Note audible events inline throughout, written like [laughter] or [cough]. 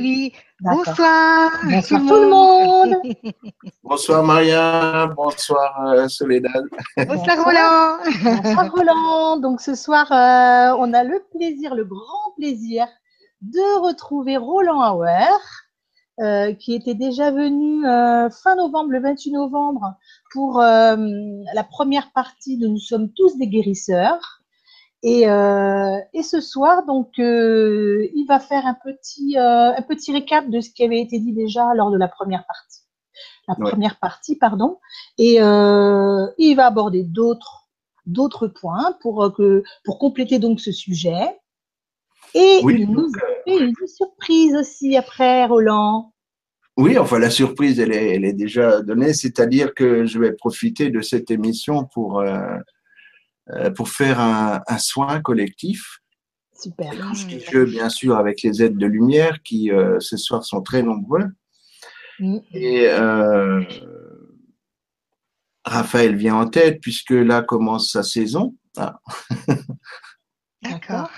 Oui, bonsoir. Bonsoir tout le monde. [laughs] bonsoir Maria, bonsoir euh, Soledad. Bonsoir Roland. Bonsoir Roland. Donc ce soir, euh, on a le plaisir, le grand plaisir de retrouver Roland Hauer, euh, qui était déjà venu fin novembre, le 28 novembre, pour la première partie de Nous sommes tous des guérisseurs. Et, euh, et, ce soir, donc, euh, il va faire un petit, euh, un petit récap de ce qui avait été dit déjà lors de la première partie. La première partie, pardon. Et il va aborder d'autres, d'autres points pour que, pour compléter donc ce sujet. Et il nous fait une surprise aussi après, Roland. Oui, enfin la surprise, elle est, elle est déjà donnée, c'est-à-dire que je vais profiter de cette émission pour euh, pour faire un, soin collectif. Super. bien sûr, avec les aides de lumière qui euh, ce soir sont très nombreux. Mm. Et euh, Raphaël vient en tête puisque là commence sa saison. Ah. [laughs] D'accord.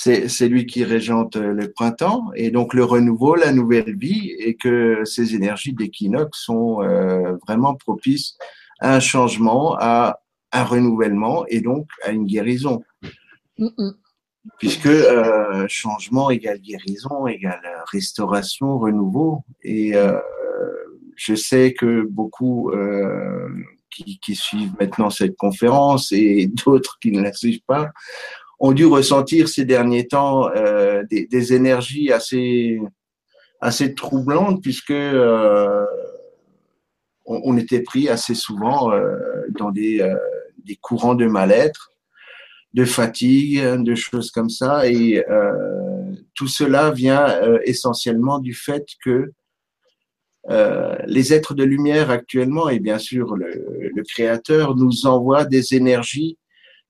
C'est lui qui régente le printemps et donc le renouveau, la nouvelle vie et que ces énergies d'équinoxe sont vraiment propices à un changement, à un renouvellement et donc à une guérison. Puisque euh, changement égale guérison, égale restauration, renouveau. Et euh, je sais que beaucoup euh, qui, qui, suivent maintenant cette conférence et [laughs] d'autres qui ne la suivent pas ont dû ressentir ces derniers temps euh, des, des, énergies assez, assez troublantes puisque euh, on, on, était pris assez souvent euh, dans des des courants de mal-être, de fatigue, de choses comme ça. Et euh, tout cela vient euh, essentiellement du fait que euh, les êtres de lumière actuellement, et bien sûr le, Créateur, nous envoie des énergies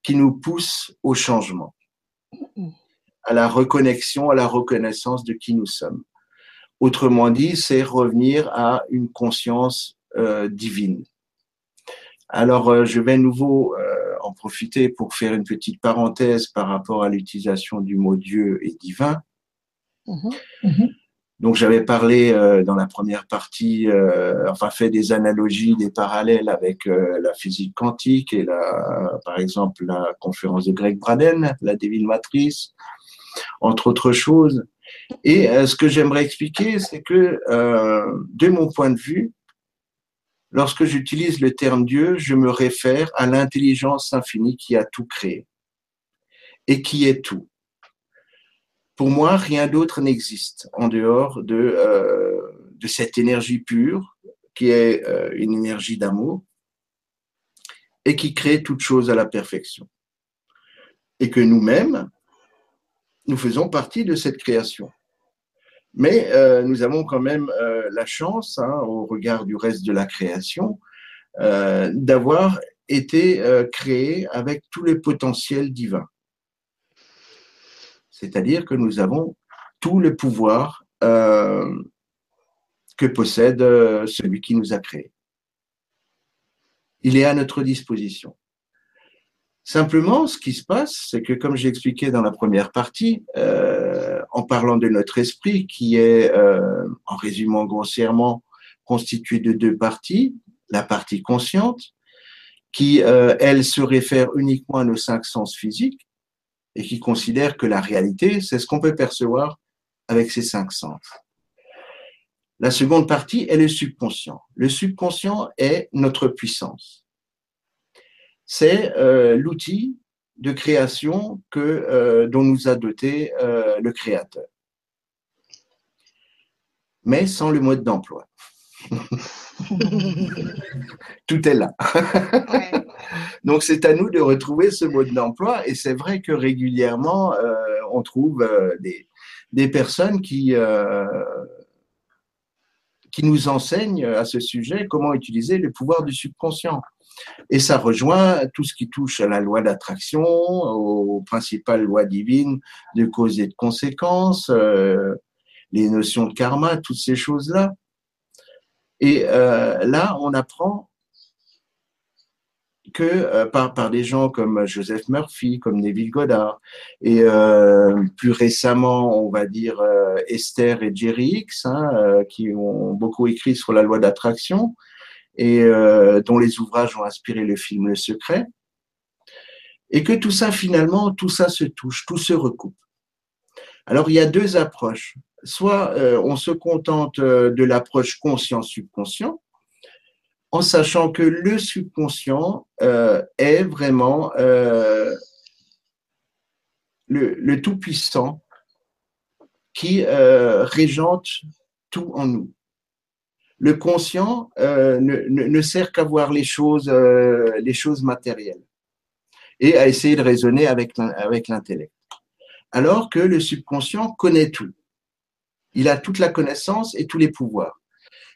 qui nous poussent au changement, à la reconnexion, à la reconnaissance de qui nous sommes. Autrement dit, c'est revenir à une conscience divine. Alors, euh, je vais nouveau euh, en profiter pour faire une petite parenthèse par rapport à l'utilisation du mot Dieu et divin. Mhm. Mhm. Donc, j'avais parlé euh, dans la première partie, enfin fait des analogies, des parallèles avec la physique quantique et la, par exemple la conférence de Greg Braden, la Divine Matrice, entre autres choses. Et ce que j'aimerais expliquer, c'est que de mon point de vue, Lorsque j'utilise le terme Dieu, je me réfère à l'intelligence infinie qui a tout créé et qui est tout. Pour moi, rien d'autre n'existe en dehors de, euh, cette énergie pure qui est euh, une énergie d'amour et qui crée toute chose à la perfection. Et que nous-mêmes, nous faisons partie de cette création. Mais euh, nous avons quand même euh, la chance, hein, au regard du reste de la création, euh, d'avoir été créés avec tous les potentiels divins. C'est-à-dire que nous avons tout le pouvoir que possède celui qui nous a créés. Il est à notre disposition. Simplement, ce qui se passe, c'est que comme j'ai expliqué dans la première partie, en parlant de notre esprit, qui est, euh, en résumant grossièrement, constitué de deux parties, la partie consciente, qui, euh, elle, se réfère uniquement à nos cinq sens physiques et qui considère que la réalité, c'est ce qu'on peut percevoir avec ces cinq sens. La seconde partie est le subconscient. Le subconscient est notre puissance c'est euh, l'outil de création que, euh, dont nous a doté euh, le créateur. Mais sans le mode d'emploi. [laughs] Tout est là. Donc c'est à nous de retrouver ce mode d'emploi et c'est vrai que régulièrement on trouve des, des, personnes qui, qui nous enseignent à ce sujet comment utiliser le pouvoir du subconscient. Et ça rejoint tout ce qui touche à la loi d'attraction, aux principales lois divines de cause et de conséquence, euh, les notions de karma, toutes ces choses-là. Et euh, là, on apprend que euh, par, par des gens comme Joseph Murphy, comme Neville Goddard, et plus récemment, on va dire Esther et Jerry X, hein, qui ont beaucoup écrit sur la loi d'attraction et dont les ouvrages ont inspiré le film Le Secret, et que tout ça, finalement, tout ça se touche, tout se recoupe. Alors, il y a deux approches. Soit on se contente de l'approche conscient-subconscient, en sachant que le subconscient euh, est vraiment euh, le, Tout-Puissant qui euh, régente tout en nous. Le conscient ne, sert qu'à voir les choses, les choses matérielles et à essayer de raisonner avec, l'intellect. Alors que le subconscient connaît tout. Il a toute la connaissance et tous les pouvoirs.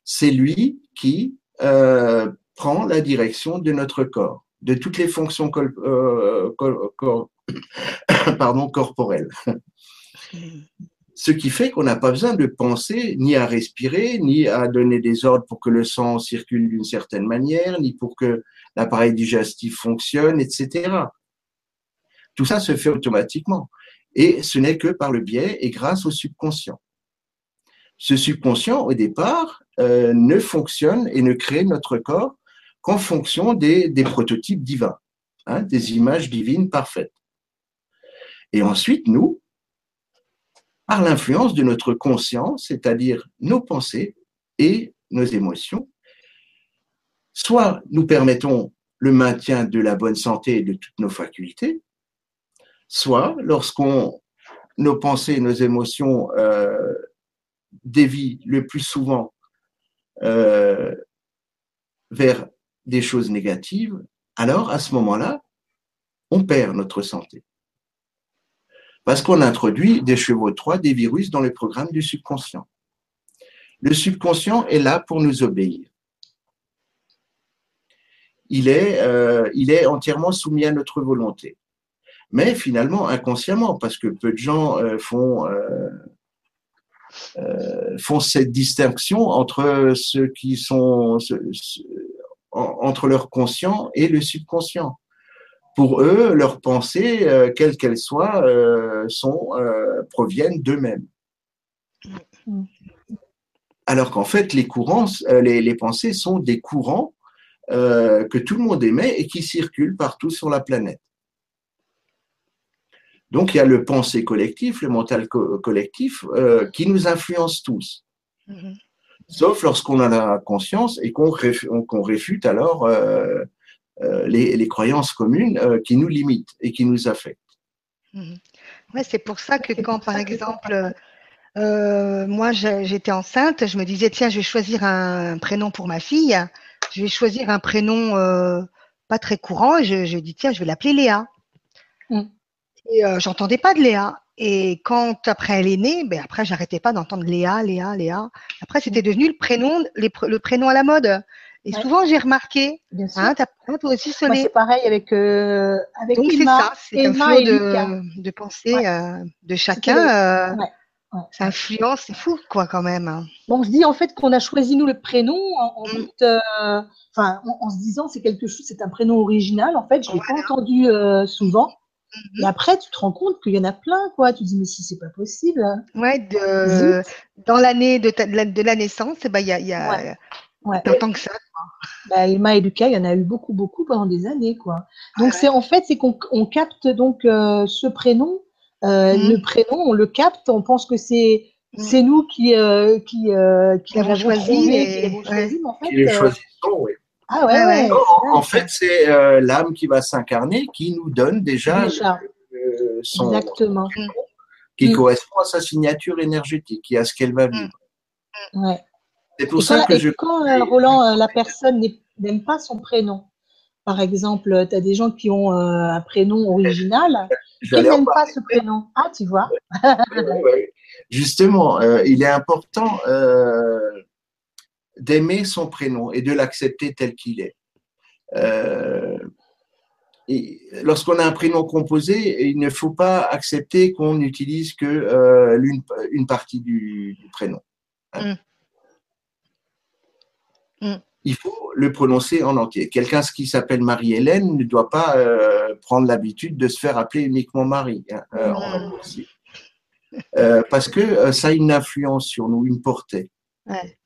C'est lui qui, euh, prend la direction de notre corps, de toutes les fonctions euh, [coughs] corporelles. Ce qui fait qu'on n'a pas besoin de penser ni à respirer, ni à donner des ordres pour que le sang circule d'une certaine manière, ni pour que l'appareil digestif fonctionne, etc. Tout ça se fait automatiquement. Et ce n'est que par le biais et grâce au subconscient. Ce subconscient, au départ, euh, ne fonctionne et ne crée notre corps qu'en fonction des, prototypes divins, hein, des images divines parfaites. Et ensuite, nous, par l'influence de notre conscience, c'est-à-dire nos pensées et nos émotions, soit nous permettons le maintien de la bonne santé et de toutes nos facultés, soit lorsqu'on nos pensées et nos émotions euh, dévie le plus souvent euh, vers des choses négatives, alors à ce moment-là, on perd notre santé. Parce qu'on introduit des chevaux 3, des virus dans le programme du subconscient. Le subconscient est là pour nous obéir. Il est, euh, il est entièrement soumis à notre volonté. Mais finalement, inconsciemment, parce que peu de gens euh, font euh, font cette distinction entre ceux qui sont entre leur conscient et le subconscient. Pour eux, leurs pensées, euh, quelles qu'elles soient, euh, sont, proviennent d'eux-mêmes. Alors qu'en fait, les courants, les, les, pensées sont des courants que tout le monde émet et qui circulent partout sur la planète. Donc il y a le pensée collectif, le mental collectif euh, qui nous influence tous. Mm-hmm. Sauf lorsqu'on en a conscience et qu'on réfute, alors euh, euh, les, croyances communes qui nous limitent et qui nous affectent. Mm-hmm. Ouais, c'est pour ça que quand, par exemple, moi j'étais enceinte, je me disais, tiens, je vais choisir un prénom pour ma fille, je vais choisir un prénom pas très courant, et je, je dis, tiens, je vais l'appeler Léa. Mm. Et euh, j'entendais pas de Léa. Et quand après elle est née, ben après j'arrêtais pas d'entendre Léa, Léa, Léa. Après c'était devenu le prénom, le prénom à la mode. Et souvent j'ai remarqué, Bien sûr. Hein, toi aussi sonné. C'est pareil avec euh, avec Donc c'est ça, c'est un flot de, de pensée euh, de chacun. Euh, ça influence, c'est fou quoi quand même. Hein. Bon, je dis en fait qu'on a choisi nous le prénom en, mm. euh, enfin en, se disant c'est quelque chose, c'est un prénom original. En fait, je l'ai pas entendu souvent. Et après, tu te rends compte qu'il y en a plein, quoi. Tu te dis, mais si, c'est pas possible. Ouais, de, dans l'année de, de, la naissance, eh ben, il y a, y a ouais. tant que ça. Bah, Emma et Lucas, il y en a eu beaucoup, beaucoup pendant des années, quoi. Donc, c'est en fait, c'est qu'on on capte donc euh, ce prénom. Euh, mmh. Le prénom, on le capte, on pense que c'est mmh. c'est nous qui, euh, qui, qui l'avons choisi, qui choisi, mais en fait, qui choisissons, oui. Ah ouais, en, fait, c'est euh, l'âme qui va s'incarner qui nous donne déjà, euh, son Exactement. qui mm. correspond à sa signature énergétique et à ce qu'elle va vivre. Mm. Ouais. C'est pour ça que je. Quand euh, Roland, la personne n'aime pas son prénom, par exemple, tu as des gens qui ont un prénom original qui n'aiment pas ce prénom. Ah, tu vois. Justement, il est important d'aimer son prénom et de l'accepter tel qu'il est. Euh, lorsqu'on a un prénom composé, il ne faut pas accepter qu'on n'utilise que euh, une, partie du, prénom. Hein. Mm. Mm. il faut le prononcer en entier. Quelqu'un qui s'appelle Marie-Hélène ne doit pas euh, prendre l'habitude de se faire appeler uniquement Marie hein, euh, en euh, parce que ça a une influence sur nous, une portée. Ouais.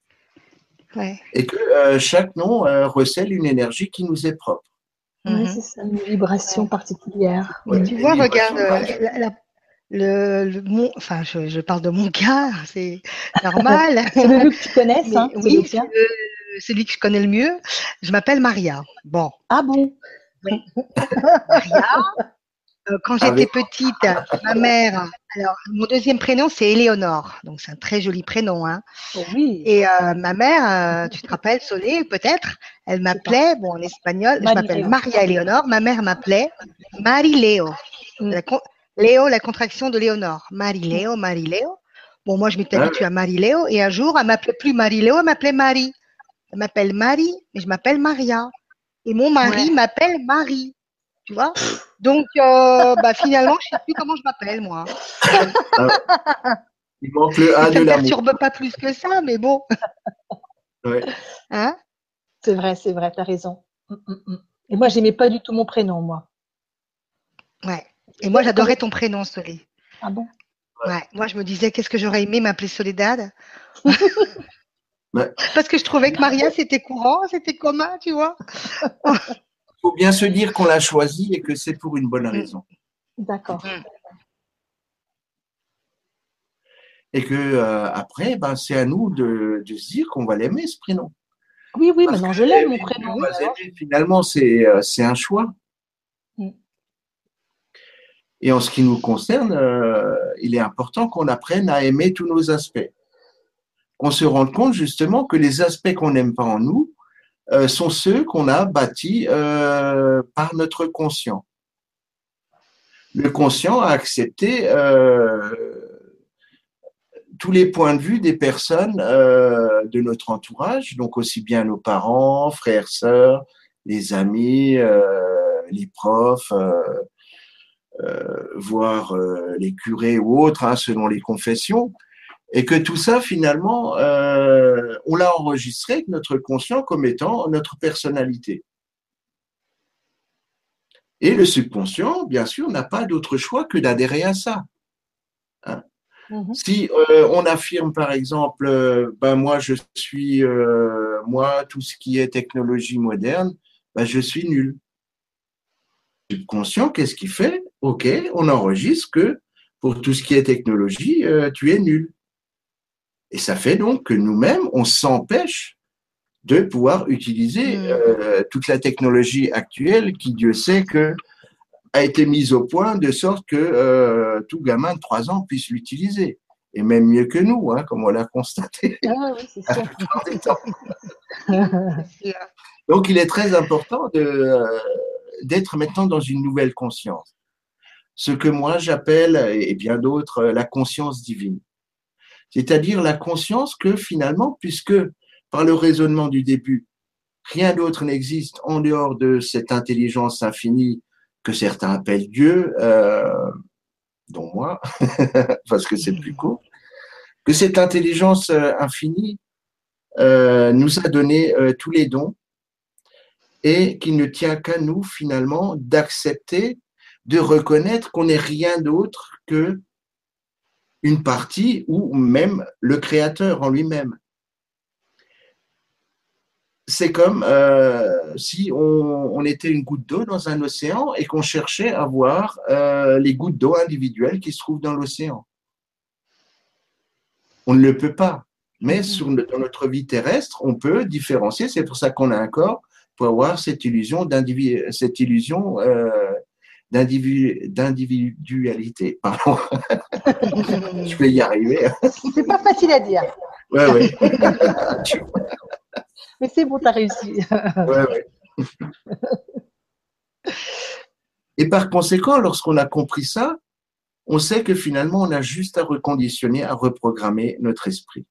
Ouais. Et que chaque nom recèle une énergie qui nous est propre. Ouais, c'est ça, une vibration particulière. Tu vois, regarde, euh, particulière. la- la- le, le- mon, enfin, je, je parle de mon cas, [laughs] c'est normal. C'est le que tu connaisses, Mais hein, c'est oui, le c'est le- celui que je connais le mieux. Je m'appelle Maria. Bon, Ah bon? [laughs] Maria. euh, quand j'étais petite, ma mère. Alors, mon deuxième prénom c'est Éléonore, donc c'est un très joli prénom. Hein. Oh Oui. Et euh, ma mère, euh, tu te rappelles, Solé, peut-être, elle m'appelait, bon, en espagnol, je Marie m'appelle. Maria Éléonore. Ma mère m'appelait Marie-Léo. Mm. La Léo, la contraction de Léonore. Marie-Léo, Marie-Léo. Bon, moi, je m'étais Ah habituée à Marie-Léo et un jour, elle m'appelait plus Marie-Léo, elle m'appelait Marie. Elle m'appelle Marie, mais je m'appelle Maria. Et mon mari Ouais. m'appelle Marie. Tu vois? Donc, euh, bah, finalement, je sais plus comment je m'appelle, moi. Il manque le A ça de me l'amour. perturbe pas plus que ça, mais bon. Ouais. Hein? C'est vrai, c'est vrai, t'as raison. Mm, mm, mm. Et moi, j'aimais pas du tout mon prénom, moi. Ouais. Et moi, j'adorais ton prénom, Solé. Ah bon? Ouais. Moi, je me disais, qu'est-ce que j'aurais aimé m'appeler Soledad? Ouais. Parce que je trouvais que Maria, [laughs] c'était courant, c'était commun, tu vois. Il faut bien se dire qu'on l'a choisi et que c'est pour une bonne raison. D'accord. Et que euh, après, ben, c'est à nous de, de se dire qu'on va l'aimer, ce prénom. Oui, oui, Parce maintenant je l'aime, mon prénom. Finalement, c'est euh, c'est un choix. Mm. Et en ce qui nous concerne, euh, il est important qu'on apprenne à aimer tous nos aspects. Qu'on se rende compte justement que les aspects qu'on n'aime pas en nous euh, sont ceux qu'on a bâtis euh, par notre conscient. Le conscient a accepté euh, tous les points de vue des personnes euh, de notre entourage, donc aussi bien nos parents, frères, sœurs, les amis, euh, les profs, euh, voire euh, les curés ou autres, hein, selon les confessions, et que tout ça, finalement, euh, on l'a enregistré avec notre conscient comme étant notre personnalité. Et le subconscient, bien sûr, n'a pas d'autre choix que d'adhérer à ça. Mhm. Si euh, on affirme par exemple, euh, ben moi je suis, moi tout ce qui est technologie moderne, ben je suis nul. Le Subconscient, qu'est-ce qu'il fait? Ok, on enregistre que pour tout ce qui est technologie, tu es nul. Et ça fait donc que nous-mêmes, on s'empêche de pouvoir utiliser Mm. euh, toute la technologie actuelle qui, Dieu sait que a été mise au point de sorte que euh, tout gamin de 3 ans puisse l'utiliser. Et même mieux que nous, hein, comme on l'a constaté. Ah oui, [laughs] [laughs] c'est sûr. Donc, il est très important de, euh, d'être maintenant dans une nouvelle conscience. Ce que moi j'appelle, et bien d'autres, la conscience divine. C'est-à-dire la conscience que finalement, puisque par le raisonnement du début, rien d'autre n'existe en dehors de cette intelligence infinie que certains appellent Dieu, euh, dont moi, [laughs] parce que c'est plus court, que cette intelligence euh, infinie euh, nous a donné euh, tous les dons et qu'il ne tient qu'à nous finalement d'accepter, de reconnaître qu'on n'est rien d'autre que une partie ou même le créateur en lui-même. C'est comme euh, si on, on était une goutte d'eau dans un océan et qu'on cherchait à voir euh, les gouttes d'eau individuelles qui se trouvent dans l'océan. On ne le peut pas. Mais sur, le- dans notre vie terrestre, on peut différencier. C'est pour ça qu'on a un corps pour avoir cette illusion d'individu, cette illusion euh, d'individu- d'individualité. [laughs] Je vais y arriver. C'est pas facile à dire, Ouais, ouais. mais c'est bon, t'as réussi. Ouais, ouais. Et par conséquent, lorsqu'on a compris ça, on sait que finalement, on a juste à reconditionner, à reprogrammer notre esprit.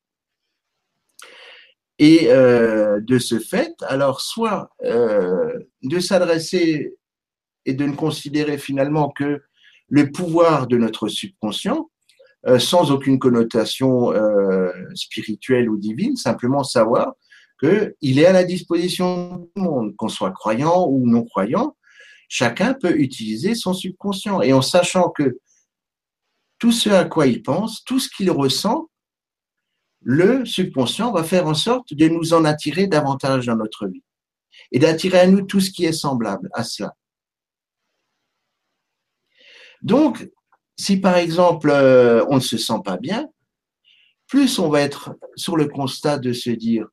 Et euh, de ce fait, alors soit euh, de s'adresser et de ne considérer finalement que le pouvoir de notre subconscient, euh, sans aucune connotation euh, spirituelle ou divine, simplement savoir qu'il est à la disposition le monde, qu'on soit croyant ou non croyant, chacun peut utiliser son subconscient. Et en sachant que tout ce à quoi il pense, tout ce qu'il ressent, le subconscient va faire en sorte de nous en attirer davantage dans notre vie et d'attirer à nous tout ce qui est semblable à cela. Donc, si par exemple euh, on ne se sent pas bien, plus on va être sur le constat de se dire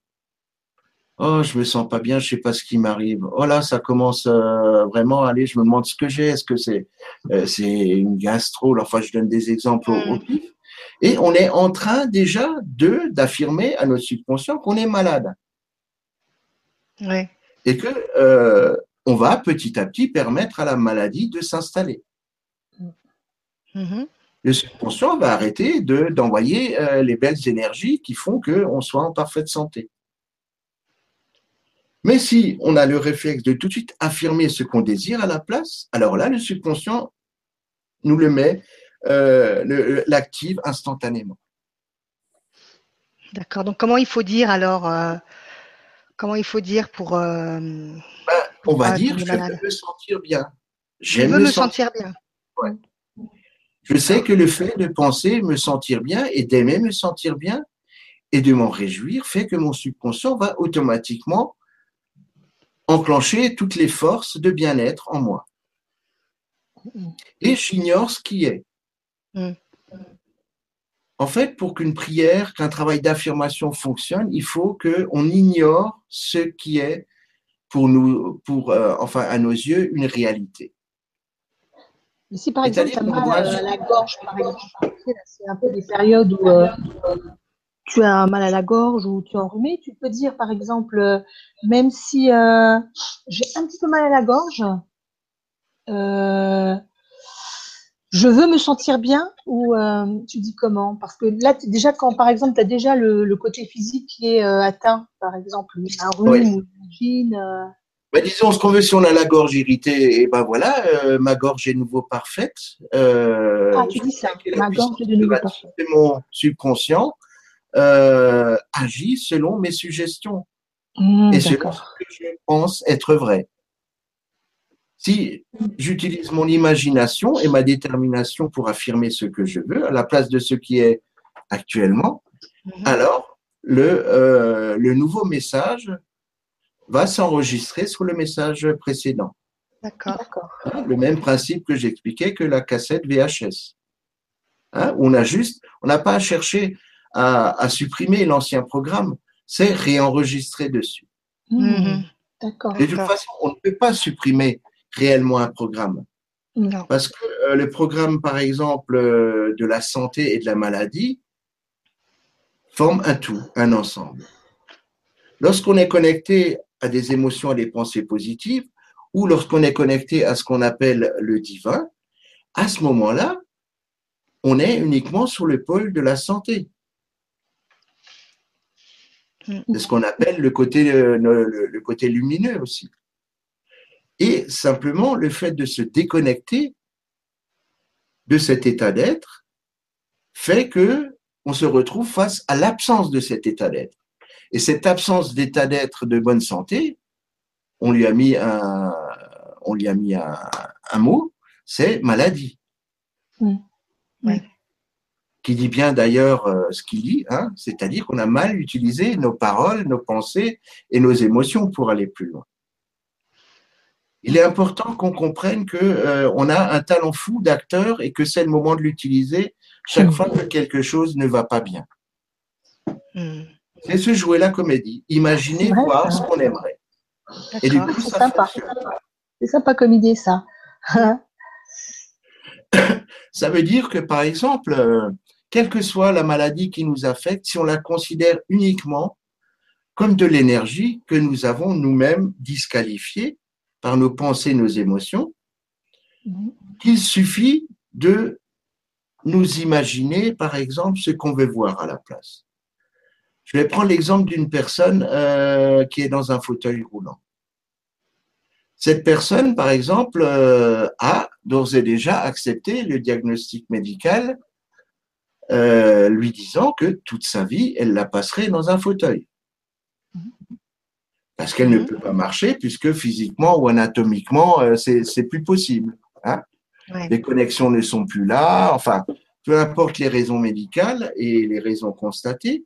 Oh, je me sens pas bien, je sais pas ce qui m'arrive. Oh là, ça commence euh, vraiment. Allez, je me demande ce que j'ai. Est-ce que c'est euh, c'est une gastro? Enfin, je donne des exemples au, pif. Et on est en train déjà de d'affirmer à notre subconscient qu'on est malade. Ouais. Et que on va petit à petit permettre à la maladie de s'installer. Mhm. Le subconscient va arrêter de d'envoyer les belles énergies qui font qu'on soit en parfaite santé. Mais si on a le réflexe de tout de suite affirmer ce qu'on désire à la place, alors là, le subconscient nous le met, euh, l'active instantanément. D'accord. Donc, comment il faut dire alors euh, Comment il faut dire pour. Euh, ben, on va dire je veux me sentir bien. Je veux me, sentir, bien. Je sais que le fait de penser me sentir bien et d'aimer me sentir bien et de m'en réjouir fait que mon subconscient va automatiquement enclencher toutes les forces de bien-être en moi. Et j'ignore ce qui est. Mm. En fait, pour qu'une prière, qu'un travail d'affirmation fonctionne, il faut qu'on ignore ce qui est pour nous, pour, euh, enfin, à nos yeux, une réalité. Si par exemple, tu as mal à la gorge, par exemple, c'est un peu des périodes où euh, tu as mal à la gorge ou tu es enrhumé, tu peux dire par exemple, euh, même si euh, j'ai un petit peu mal à la gorge, euh, je veux me sentir bien ou tu dis comment? Parce que là, déjà, quand par exemple, tu as déjà le, côté physique qui est atteint, par exemple, un rhume ou une. Bah, disons ce qu'on veut si on a la gorge irritée, et ben voilà, ma gorge est nouveau parfaite. ah, tu dis ça, ma gorge est de nouveau parfaite. C'est mon subconscient euh, agit selon mes suggestions mmh, et selon ce que je pense être vrai. Si j'utilise mon imagination et ma détermination pour affirmer ce que je veux à la place de ce qui est actuellement, mmh. alors le, euh, le nouveau message va s'enregistrer sur le message précédent. D'accord. Hein, le même principe que j'expliquais que la cassette VHS. Hein, on a juste, on n'a pas à chercher à, supprimer l'ancien programme, c'est réenregistrer dessus. Mhm. D'accord. de toute façon, on ne peut pas supprimer réellement un programme. Non. Parce que euh, le programme, par exemple, euh, de la santé et de la maladie, forme un tout, un ensemble. Lorsqu'on est connecté à des émotions, à des pensées positives, ou lorsqu'on est connecté à ce qu'on appelle le divin, à ce moment-là, on est uniquement sur le pôle de la santé. C'est ce qu'on appelle le côté, euh, le, côté lumineux aussi. Et simplement, le fait de se déconnecter de cet état d'être fait que on se retrouve face à l'absence de cet état d'être. Et cette absence d'état d'être de bonne santé, on lui a mis un, on lui a mis un, mot, c'est maladie. Oui qui dit bien d'ailleurs euh, ce qu'il dit, hein, c'est-à-dire qu'on a mal utilisé nos paroles, nos pensées et nos émotions pour aller plus loin. Il est important qu'on comprenne que euh, on a un talent fou d'acteur et que c'est le moment de l'utiliser chaque hmm. fois que quelque chose ne va pas bien. C'est se jouer la comédie. Imaginez voir ce qu'on aimerait. Et du coup, c'est sympa. C'est sympa comme idée, ça. [laughs] ça veut dire que, par exemple, euh, quelle que soit la maladie qui nous affecte, si on la considère uniquement comme de l'énergie que nous avons nous-mêmes disqualifiée par nos pensées, nos émotions, qu'il suffit de nous imaginer, par exemple, ce qu'on veut voir à la place. Je vais prendre l'exemple d'une personne euh, qui est dans un fauteuil roulant. Cette personne, par exemple, euh, a d'ores et déjà accepté le diagnostic médical euh, lui disant que toute sa vie, elle la passerait dans un fauteuil. Parce qu'elle ne Mhm. peut pas marcher puisque physiquement ou anatomiquement, c'est c'est plus possible. Hein Ouais. les connexions ne sont plus là, enfin, peu importe les raisons médicales et les raisons constatées,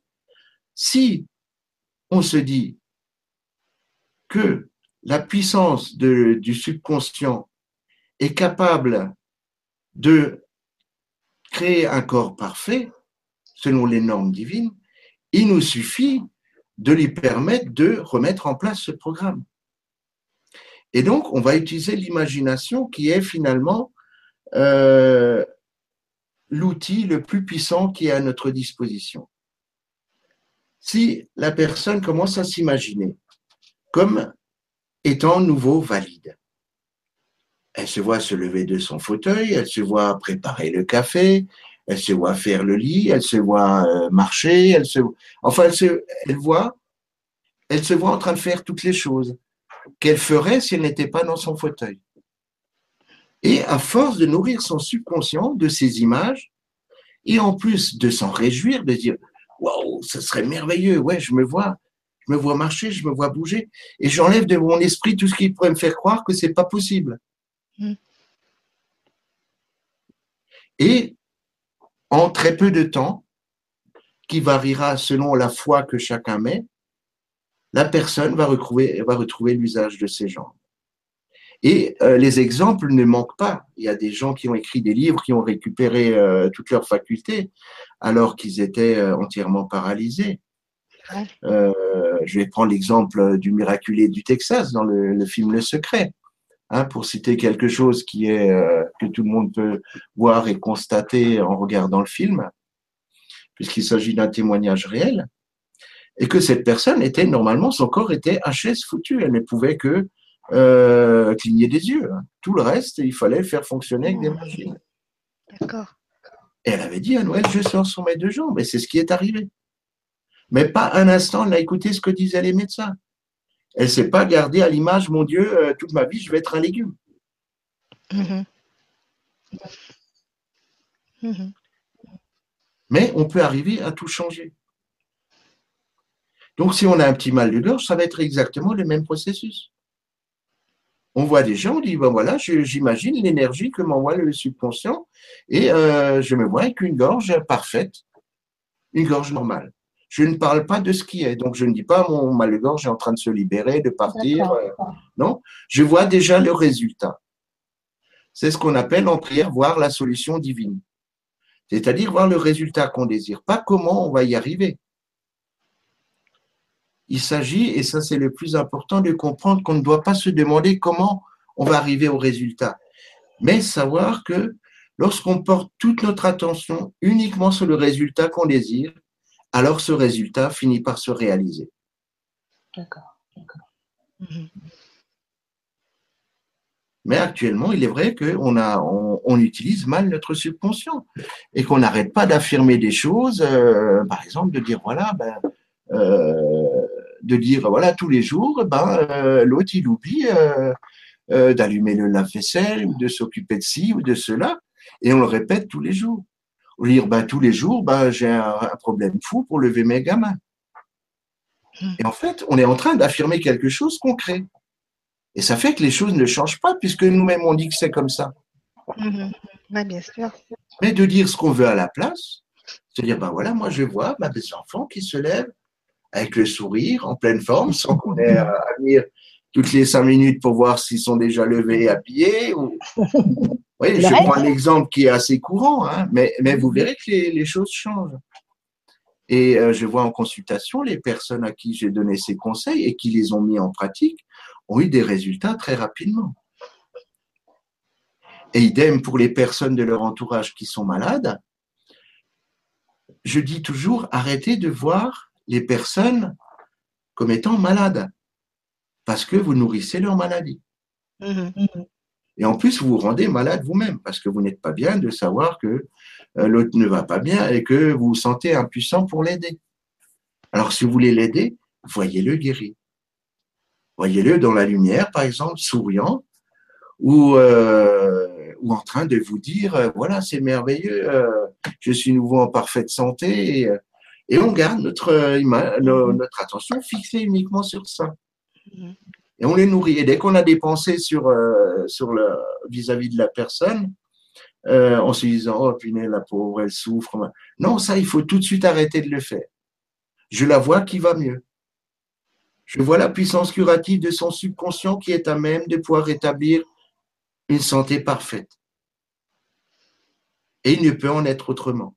si on se dit que la puissance du subconscient est capable de créer un corps parfait, selon les normes divines, il nous suffit de lui permettre de remettre en place ce programme. Et donc, on va utiliser l'imagination qui est finalement euh, l'outil le plus puissant qui est à notre disposition. Si la personne commence à s'imaginer comme étant nouveau valide, elle se voit se lever de son fauteuil, elle se voit préparer le café, elle se voit faire le lit, elle se voit euh, marcher, elle se, enfin, elle se, voit, elle se voit en train de faire toutes les choses qu'elle ferait si elle n'était pas dans son fauteuil. Et à force de nourrir son subconscient de ces images, et en plus de s'en réjouir, de dire waouh, ce serait merveilleux, ouais, je me vois, je me vois marcher, je me vois bouger, et j'enlève de mon esprit tout ce qui pourrait me faire croire que c'est pas possible. Mm. Et en très peu de temps, qui variera selon la foi que chacun met, la personne va retrouver, va retrouver l'usage de ses jambes. Et euh, les exemples ne manquent pas. Il y a des gens qui ont écrit des livres, qui ont récupéré euh, toutes leurs facultés, alors qu'ils étaient euh, entièrement paralysés. Ouais. Euh, je vais prendre l'exemple du miraculé du Texas dans le, le film Le Secret, hein, pour citer quelque chose qui est euh, que tout le monde peut voir et constater en regardant le film, puisqu'il s'agit d'un témoignage réel, et que cette personne était normalement son corps était HS foutu, elle ne pouvait que euh, cligner des yeux. hein. Tout le reste, il fallait le faire fonctionner avec des machines. D'accord. Et elle avait dit à Noël, je sors sur mes deux jambes. Et c'est ce qui est arrivé. Mais pas un instant, elle n'a écouté ce que disaient les médecins. Elle s'est pas gardée à l'image, mon Dieu, euh, toute ma vie, je vais être un légume. Mhm. Mhm. Mais on peut arriver à tout changer. Donc, si on a un petit mal de gorge, ça va être exactement le même processus. On voit des gens, on dit, ben voilà, j'imagine l'énergie que m'envoie le subconscient et euh, je me vois avec une gorge parfaite, une gorge normale. Je ne parle pas de ce qui est. Donc, je ne dis pas mon mal de gorge est en train de se libérer, de partir. Euh, non, je vois déjà le résultat. C'est ce qu'on appelle en prière voir la solution divine. C'est-à-dire voir le résultat qu'on désire, pas comment on va y arriver. Il s'agit, et ça c'est le plus important, de comprendre qu'on ne doit pas se demander comment on va arriver au résultat, mais savoir que lorsqu'on porte toute notre attention uniquement sur le résultat qu'on désire, alors ce résultat finit par se réaliser. D'accord. Mhm. Mais actuellement, il est vrai qu'on a, on, on utilise mal notre subconscient et qu'on n'arrête pas d'affirmer des choses, euh, par exemple de dire voilà, ben, euh, de dire voilà tous les jours, ben euh, l'autre il oublie euh, euh, d'allumer le lave-vaisselle ou de s'occuper de ci ou de cela, et on le répète tous les jours. Ou dire ben tous les jours, ben j'ai un, un problème fou pour lever mes gamins. Et en fait, on est en train d'affirmer quelque chose concret. Et ça fait que les choses ne changent pas puisque nous-mêmes on dit que c'est comme ça. Mhm. Ouais, bien sûr. Mais de dire ce qu'on veut à la place, c'est dire, ben voilà, moi je vois ben, des enfants qui se lèvent avec le sourire, en pleine forme, sans qu'on ait à venir toutes les cinq minutes pour voir s'ils sont déjà levés et habillés. Ou... [laughs] Oui, je prends un exemple qui est assez courant, hein, mais, mais vous verrez que les, les choses changent. Et euh, je vois en consultation les personnes à qui j'ai donné ces conseils et qui les ont mis en pratique ont eu des résultats très rapidement. Et idem pour les personnes de leur entourage qui sont malades. Je dis toujours, arrêtez de voir les personnes comme étant malades, parce que vous nourrissez leur maladie. Mhm. Et en plus, vous vous rendez malade vous-même, parce que vous n'êtes pas bien de savoir que euh, l'autre ne va pas bien et que vous vous sentez impuissant pour l'aider. Alors, si vous voulez l'aider, voyez-le guéri. Voyez-le dans la lumière, par exemple, souriant, ou, euh, ou en train de vous dire, euh, voilà, c'est merveilleux, euh, je suis nouveau en parfaite santé, et, euh, et on garde notre, euh, notre attention fixée uniquement sur ça. Mhm. Et on les nourrit. Et dès qu'on a des pensées sur, euh, sur le, vis-à-vis de la personne, euh, en se disant, oh, punaise, la pauvre, elle souffre. Non, ça, il faut tout de suite arrêter de le faire. Je la vois qui va mieux. Je vois la puissance curative de son subconscient qui est à même de pouvoir rétablir une santé parfaite. Et il ne peut en être autrement.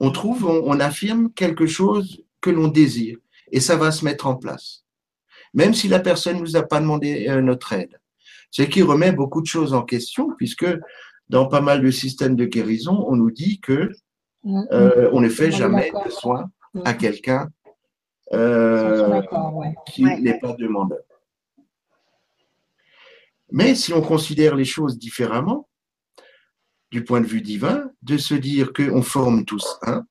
On trouve, on, affirme quelque chose que l'on désire et ça va se mettre en place. Même si la personne ne nous a pas demandé euh, notre aide. Ce qui remet beaucoup de choses en question puisque dans pas mal de systèmes de guérison, on nous dit que euh, on ne fait jamais de soins à quelqu'un euh, qui n'est pas demandeur. Mais si on considère les choses différemment, du point de vue divin, de se dire qu'on forme tous un,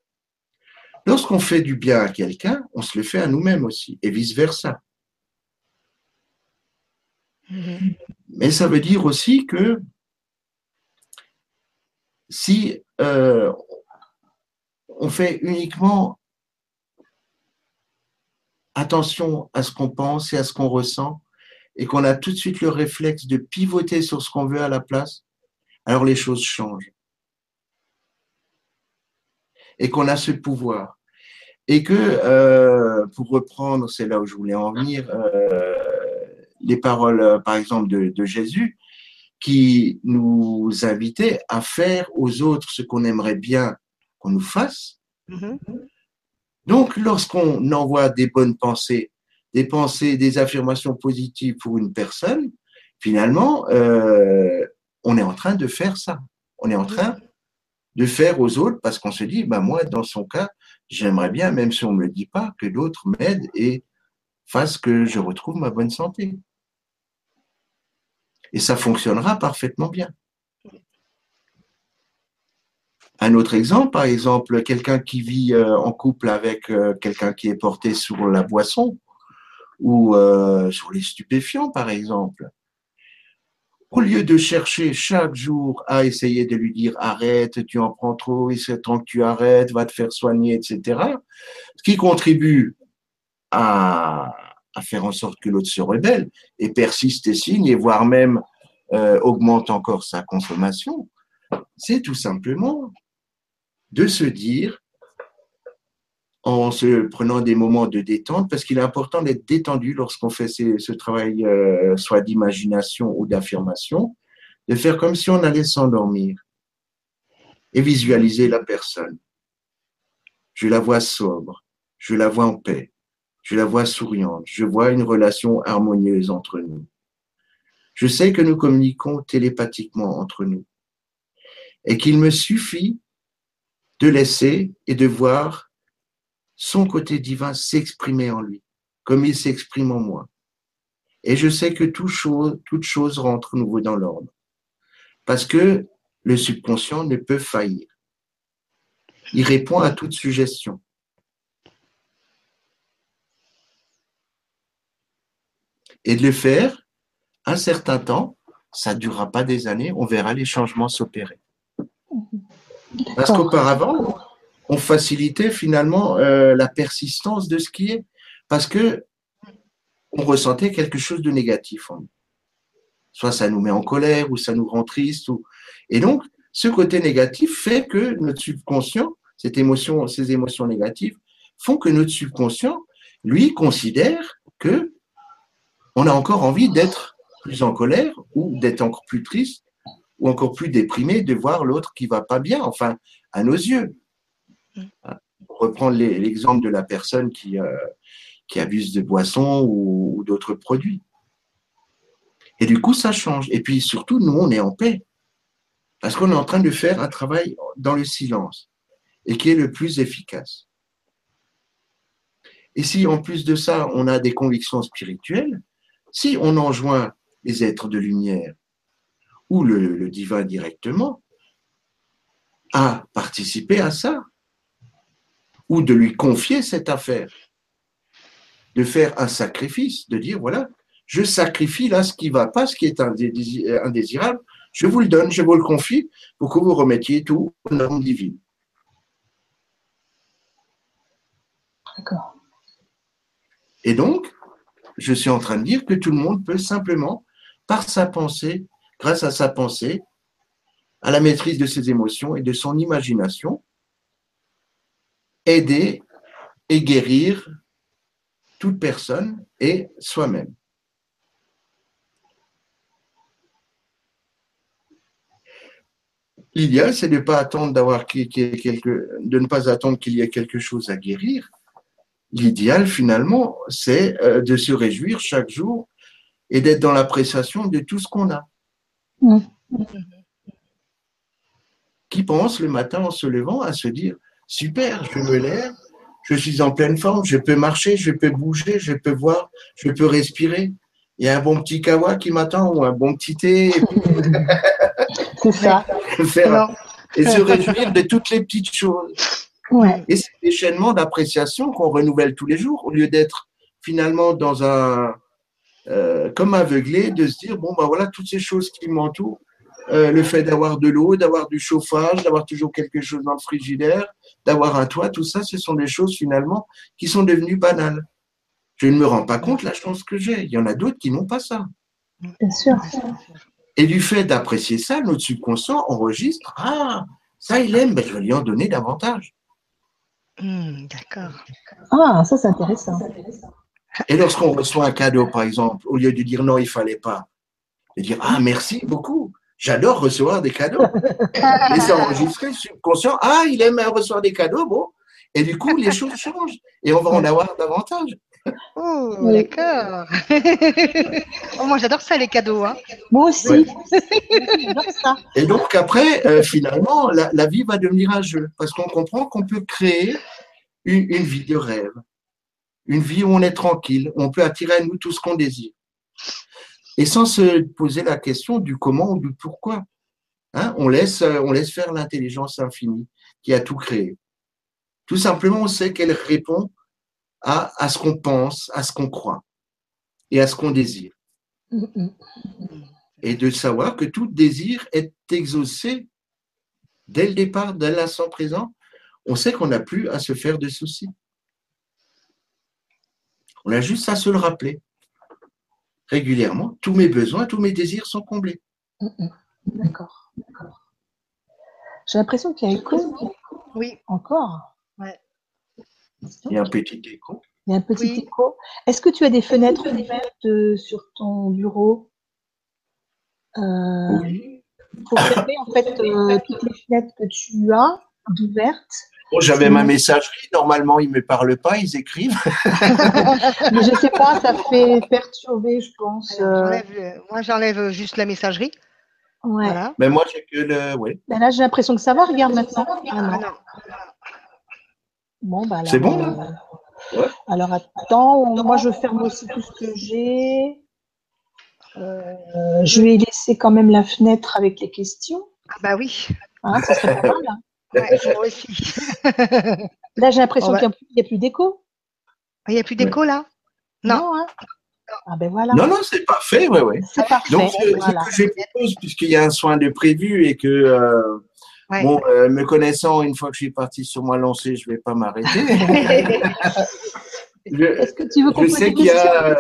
lorsqu'on fait du bien à quelqu'un, on se le fait à nous-mêmes aussi, et vice-versa. Mm-hmm. Mais ça veut dire aussi que si euh, on fait uniquement attention à ce qu'on pense et à ce qu'on ressent, et qu'on a tout de suite le réflexe de pivoter sur ce qu'on veut à la place, alors les choses changent. Et qu'on a ce pouvoir. Et que, euh, pour reprendre, c'est là où je voulais en venir, euh, les paroles, euh, par exemple, de, Jésus, qui nous invitait à faire aux autres ce qu'on aimerait bien qu'on nous fasse. Mm-hmm. Donc, lorsqu'on envoie des bonnes pensées, des pensées, des affirmations positives pour une personne, finalement, euh, on est en train de faire ça. On est en train de faire aux autres parce qu'on se dit, bah moi, dans son cas, j'aimerais bien, même si on ne me le dit pas, que d'autres m'aident et fassent que je retrouve ma bonne santé. Et ça fonctionnera parfaitement bien. Un autre exemple, par exemple, quelqu'un qui vit euh, en couple avec euh, quelqu'un qui est porté sur la boisson ou euh, sur les stupéfiants, par exemple. Au lieu de chercher chaque jour à essayer de lui dire arrête, tu en prends trop, il serait temps que tu arrêtes, va te faire soigner, etc., ce qui contribue à, à faire en sorte que l'autre se rebelle et persiste et signe, et voire même augmente encore sa consommation, c'est tout simplement de se dire, en se prenant des moments de détente, parce qu'il est important d'être détendu lorsqu'on fait ce, travail, euh, soit d'imagination ou d'affirmation, de faire comme si on allait s'endormir et visualiser la personne. Je la vois sobre, je la vois en paix, je la vois souriante, je vois une relation harmonieuse entre nous. Je sais que nous communiquons télépathiquement entre nous et qu'il me suffit de laisser et de voir son côté divin s'exprimer en lui, comme il s'exprime en moi. Et je sais que toute chose, toute chose rentre nouveau dans l'ordre. Parce que le subconscient ne peut faillir. Il répond à toute suggestion. Et de le faire un certain temps, ça ne durera pas des années, on verra les changements s'opérer. Parce qu'auparavant, on facilitait finalement euh, la persistance de ce qui est, parce que on ressentait quelque chose de négatif en nous. Soit ça nous met en colère, ou ça nous rend triste, ou... et donc ce côté négatif fait que notre subconscient, cette émotion, ces émotions négatives, font que notre subconscient, lui, considère que on a encore envie d'être plus en colère ou d'être encore plus triste ou encore plus déprimé de voir l'autre qui va pas bien, enfin, à nos yeux. Reprendre l'exemple de la personne qui, euh, qui abuse de boissons ou, d'autres produits. Et du coup, ça change. Et puis surtout, nous, on est en paix. Parce qu'on est en train de faire un travail dans le silence et qui est le plus efficace. Et si en plus de ça, on a des convictions spirituelles, si on enjoint les êtres de lumière ou le, divin directement à participer à ça, ou de lui confier cette affaire, de faire un sacrifice, de dire, voilà, je sacrifie là ce qui va pas, ce qui est indésirable, je vous le donne, je vous le confie pour que vous remettiez tout aux normes divines. D'accord. Et donc, je suis en train de dire que tout le monde peut simplement, par sa pensée, grâce à sa pensée, à la maîtrise de ses émotions et de son imagination, aider et guérir toute personne et soi-même. L'idéal, c'est de, pas attendre d'avoir de ne pas attendre qu'il y ait quelque chose à guérir. L'idéal, finalement, c'est euh, de se réjouir chaque jour et d'être dans l'appréciation de tout ce qu'on a. Mm. Qui pense le matin en se levant à se dire super, je me lève, je suis en pleine forme, je peux marcher, je peux bouger, je peux voir, je peux respirer. Il y a un bon petit kawa qui m'attend ou un bon petit thé. [laughs] C'est ça. [laughs] et se réjouir de toutes les petites choses. Ouais. Et c'est l'échaînement d'appréciation qu'on renouvelle tous les jours, au lieu d'être finalement dans un, euh, comme aveuglé, de se dire, bon, ben voilà, toutes ces choses qui m'entourent, euh, le fait d'avoir de l'eau, d'avoir du chauffage, d'avoir toujours quelque chose dans le frigidaire, d'avoir un toit, tout ça, ce sont des choses finalement qui sont devenues banales. Je ne me rends pas compte la chance que j'ai. Il y en a d'autres qui n'ont pas ça. Bien sûr. Et du fait d'apprécier ça, notre subconscient enregistre Ah, ça il aime, ben, je vais lui en donner davantage. Hmm, d'accord. Ah, ça c'est intéressant. Et lorsqu'on reçoit un cadeau, par exemple, au lieu de dire non, il fallait pas, de dire Ah, merci beaucoup. J'adore recevoir des cadeaux. [laughs] Et c'est enregistré subconscient. Ah, il aime recevoir des cadeaux, bon. Et du coup, les choses changent. Et on va en avoir davantage. Oh, d'accord. [laughs] oh, moi, j'adore ça, les cadeaux. Hein. Moi aussi. Et donc, après, euh, finalement, la, vie va devenir un jeu. Parce qu'on comprend qu'on peut créer une, une, vie de rêve. Une vie où on est tranquille, où on peut attirer à nous tout ce qu'on désire et sans se poser la question du comment ou du pourquoi. Hein, on, laisse, on laisse faire l'intelligence infinie qui a tout créé. Tout simplement, on sait qu'elle répond à, à ce qu'on pense, à ce qu'on croit et à ce qu'on désire. Et de savoir que tout désir est exaucé dès le départ, dès l'instant présent, on sait qu'on n'a plus à se faire de soucis. On a juste à se le rappeler régulièrement, tous mes besoins, tous mes désirs sont comblés. Mm, mm. D'accord. J'ai l'impression qu'il y a écho. Oui. Encore ouais. Il y a un petit écho. Il y a un petit écho. Est-ce que tu as des fenêtres ouvertes euh, sur ton bureau euh, Oui. Pour fermer en fait euh, toutes les fenêtres que tu as d'ouvertes? J'avais ma messagerie. Normalement, ils ne me parlent pas, ils écrivent. [laughs] Mais je ne sais pas, ça fait perturber, je pense. Euh. moi, j'enlève juste la messagerie. Ouais. Mais moi, j'ai que le. Oui. Ben là, j'ai l'impression que ça va. Regarde maintenant. Ah, non. Bon, bah, C'est bon. Euh, alors, attends. Moi, je ferme aussi tout ce que j'ai. Euh, je vais laisser quand même la fenêtre avec les questions. Ah, bah oui. Hein, ça serait pas mal. Hein. Moi aussi. [laughs] là, j'ai l'impression qu'il n'y a, plus d'écho. Il n'y a plus d'écho là? Non. hein ah ben voilà. Non, non, c'est parfait, ouais, ouais. C'est parfait. Donc, ce, que je propose, puisqu'il y a un soin de prévu et que, euh, bon, euh, me connaissant, une fois que je suis parti sur moi lancé, je ne vais pas m'arrêter. [laughs] Est-ce que tu veux Je sais qu'il y, a,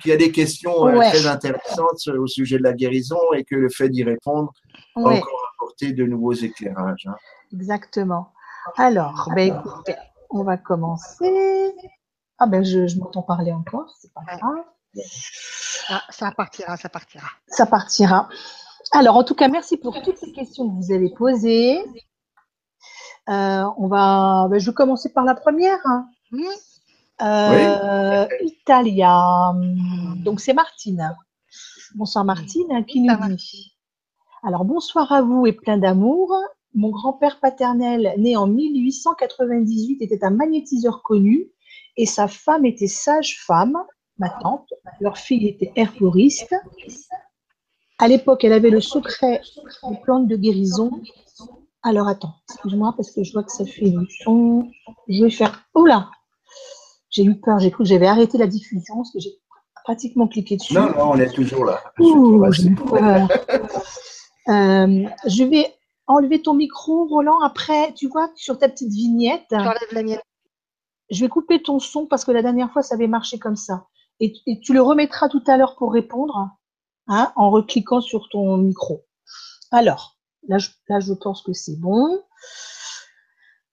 qu'il y a des questions euh, très intéressantes au sujet de la guérison et que le fait d'y répondre encore apporter de nouveaux éclairages. Hein. Exactement. Alors, ben, écoutez, on va commencer. Ah ben je, je m'entends parler encore, c'est pas grave. Ah, ça partira, ça partira. Ça partira. Alors, en tout cas, merci pour toutes ces questions que vous avez posées. Euh, on va, ben, je vais commencer par la première. Hein. Euh, Italia. Donc, c'est Martine. Bonsoir Martine, hein, qui nous dit? Alors, bonsoir à vous et plein d'amour. Mon grand-père paternel, né en 1898, était un magnétiseur connu et sa femme était sage-femme, ma tante. Leur fille était herboriste. À l'époque, elle avait le secret des plantes de guérison. Alors attends, excuse-moi parce que je vois que ça fait du son. Je vais faire. Oula J'ai eu peur, j'ai cru que j'avais arrêté la diffusion parce que j'ai pratiquement cliqué dessus. Non, non, on est toujours là. j'ai peur. Euh, je vais enlever ton micro, Roland. Après, tu vois, sur ta petite vignette. J'enlève la mienne. je vais couper ton son parce que la dernière fois, ça avait marché comme ça. Et, tu le remettras tout à l'heure pour répondre hein, en recliquant sur ton micro. Alors, là, je, là, je pense que c'est bon.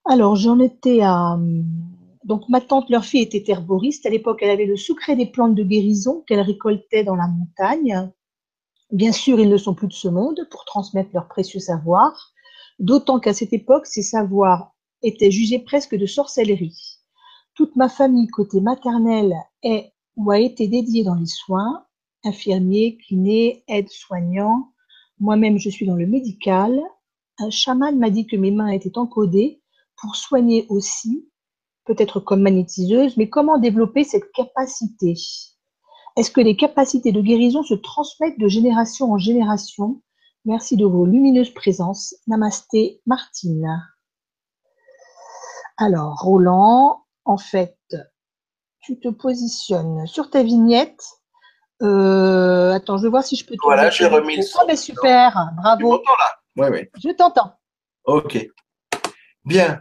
Alors, j'en étais à. Donc, ma tante, leur fille était herboriste. À l'époque, elle avait le secret des plantes de guérison qu'elle récoltait dans la montagne. Bien sûr, ils ne sont plus de ce monde pour transmettre leur précieux savoir, d'autant qu'à cette époque, ces savoirs étaient jugés presque de sorcellerie. Toute ma famille côté maternel est ou a été dédiée dans les soins, infirmiers, kinés, aides-soignants. Moi-même, je suis dans le médical. Un chaman m'a dit que mes mains étaient encodées pour soigner aussi, peut-être comme magnétiseuse, mais comment développer cette capacité? Est-ce que les capacités de guérison se transmettent de génération en génération? Merci de vos lumineuses présences. Namasté, Martine. Alors, Roland, en fait, tu te positionnes sur ta vignette. Euh, attends, je vais voir si je peux. Te voilà, j'ai remis le son. Oh, mais super, bravo. Tu là? Oui, oui. Je t'entends. Ok. Bien.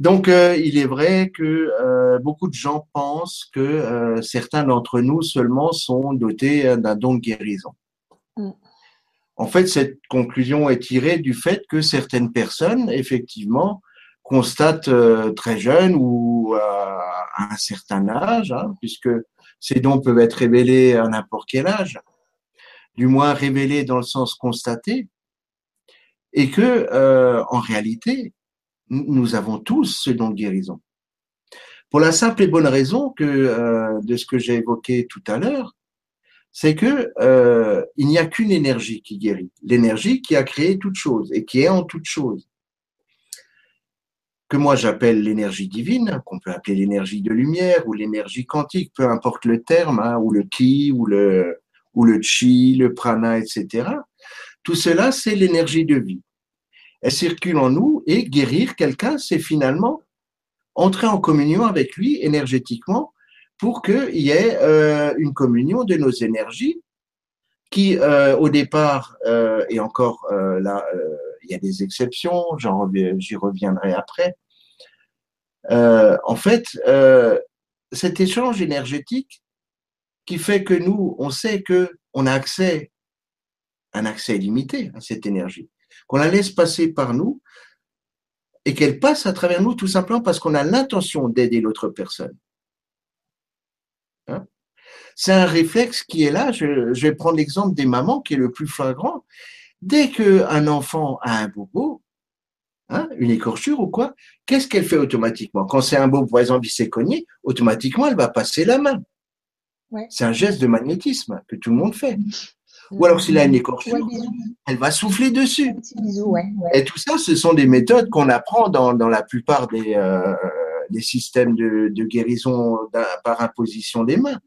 Donc, euh, il est vrai que euh, beaucoup de gens pensent que certains d'entre nous seulement sont dotés d'un don de guérison. Mm. En fait, cette conclusion est tirée du fait que certaines personnes, effectivement, constate euh, très jeune ou à un certain âge, hein, puisque ces dons peuvent être révélés à n'importe quel âge, du moins révélés dans le sens constaté, et que euh, en réalité, nous avons tous ce don de guérison. Pour la simple et bonne raison que euh, de ce que j'ai évoqué tout à l'heure, c'est que il n'y a qu'une énergie qui guérit, l'énergie qui a créé toute chose et qui est en toute chose que moi j'appelle l'énergie divine, qu'on peut appeler l'énergie de lumière ou l'énergie quantique, peu importe le terme, hein, ou le ki, ou le, ou le chi, le prana, etc. Tout cela, c'est l'énergie de vie. Elle circule en nous et guérir quelqu'un, c'est finalement entrer en communion avec lui énergétiquement pour qu'il y ait euh, une communion de nos énergies qui, euh, au départ, euh, et encore là, il y a des exceptions, j'y reviendrai après. En fait, cet échange énergétique qui fait que nous, on sait que on a accès, un accès limité à cette énergie, qu'on la laisse passer par nous et qu'elle passe à travers nous tout simplement parce qu'on a l'intention d'aider l'autre personne. Hein? C'est un réflexe qui est là. Je, je vais prendre l'exemple des mamans qui est le plus flagrant. Dès qu'un enfant a un bobo, hein, une écorchure ou quoi, qu'est-ce qu'elle fait automatiquement? Quand c'est un bobo, par exemple, il s'est cogné, automatiquement, elle va passer la main. C'est un geste de magnétisme que tout le monde fait. Ou alors, s'il a une écorchure, elle va souffler dessus. Et tout ça, ce sont des méthodes qu'on apprend dans, la plupart des, euh, systèmes de, de guérison par imposition des mains.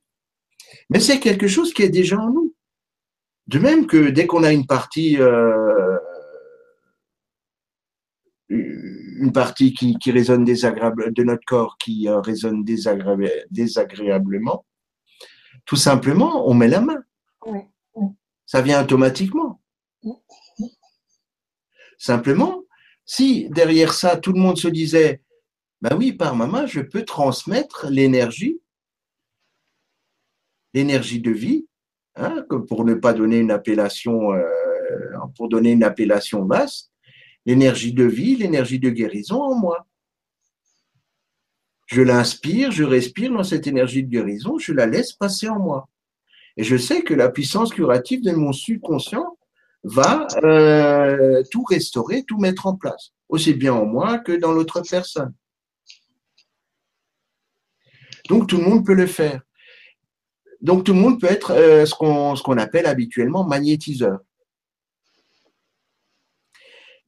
Mais c'est quelque chose qui est déjà en nous. De même que dès qu'on a une partie, euh, une partie qui, résonne désagréable de notre corps qui euh, résonne désagréablement, tout simplement, on met la main. Ça vient automatiquement. Simplement, si derrière ça, tout le monde se disait, ben oui, par ma main, je peux transmettre l'énergie, l'énergie de vie, Hein, pour ne pas donner une appellation, euh, pour donner une appellation vaste, l'énergie de vie, l'énergie de guérison en moi. Je l'inspire, je respire dans cette énergie de guérison, je la laisse passer en moi. Et je sais que la puissance curative de mon subconscient va euh, tout restaurer, tout mettre en place, aussi bien en moi que dans l'autre personne. Donc tout le monde peut le faire. Donc tout le monde peut être euh, ce qu'on appelle habituellement magnétiseur.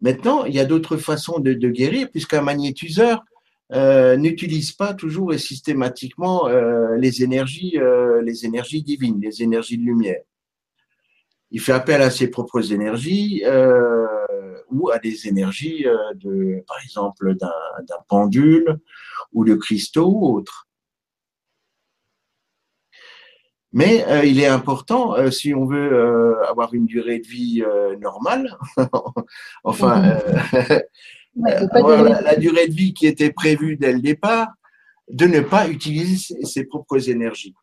Maintenant, il y a d'autres façons de, guérir, puisqu'un magnétiseur euh, n'utilise pas toujours et systématiquement euh, les énergies, les énergies divines, les énergies de lumière. Il fait appel à ses propres énergies ou à des énergies de, par exemple, d'un pendule ou de cristaux ou autres. Mais euh, il est important, euh, si on veut euh, avoir une durée de vie normale, [laughs] enfin, mhm. la, durée de vie qui était prévue dès le départ, de ne pas utiliser ses, ses propres énergies.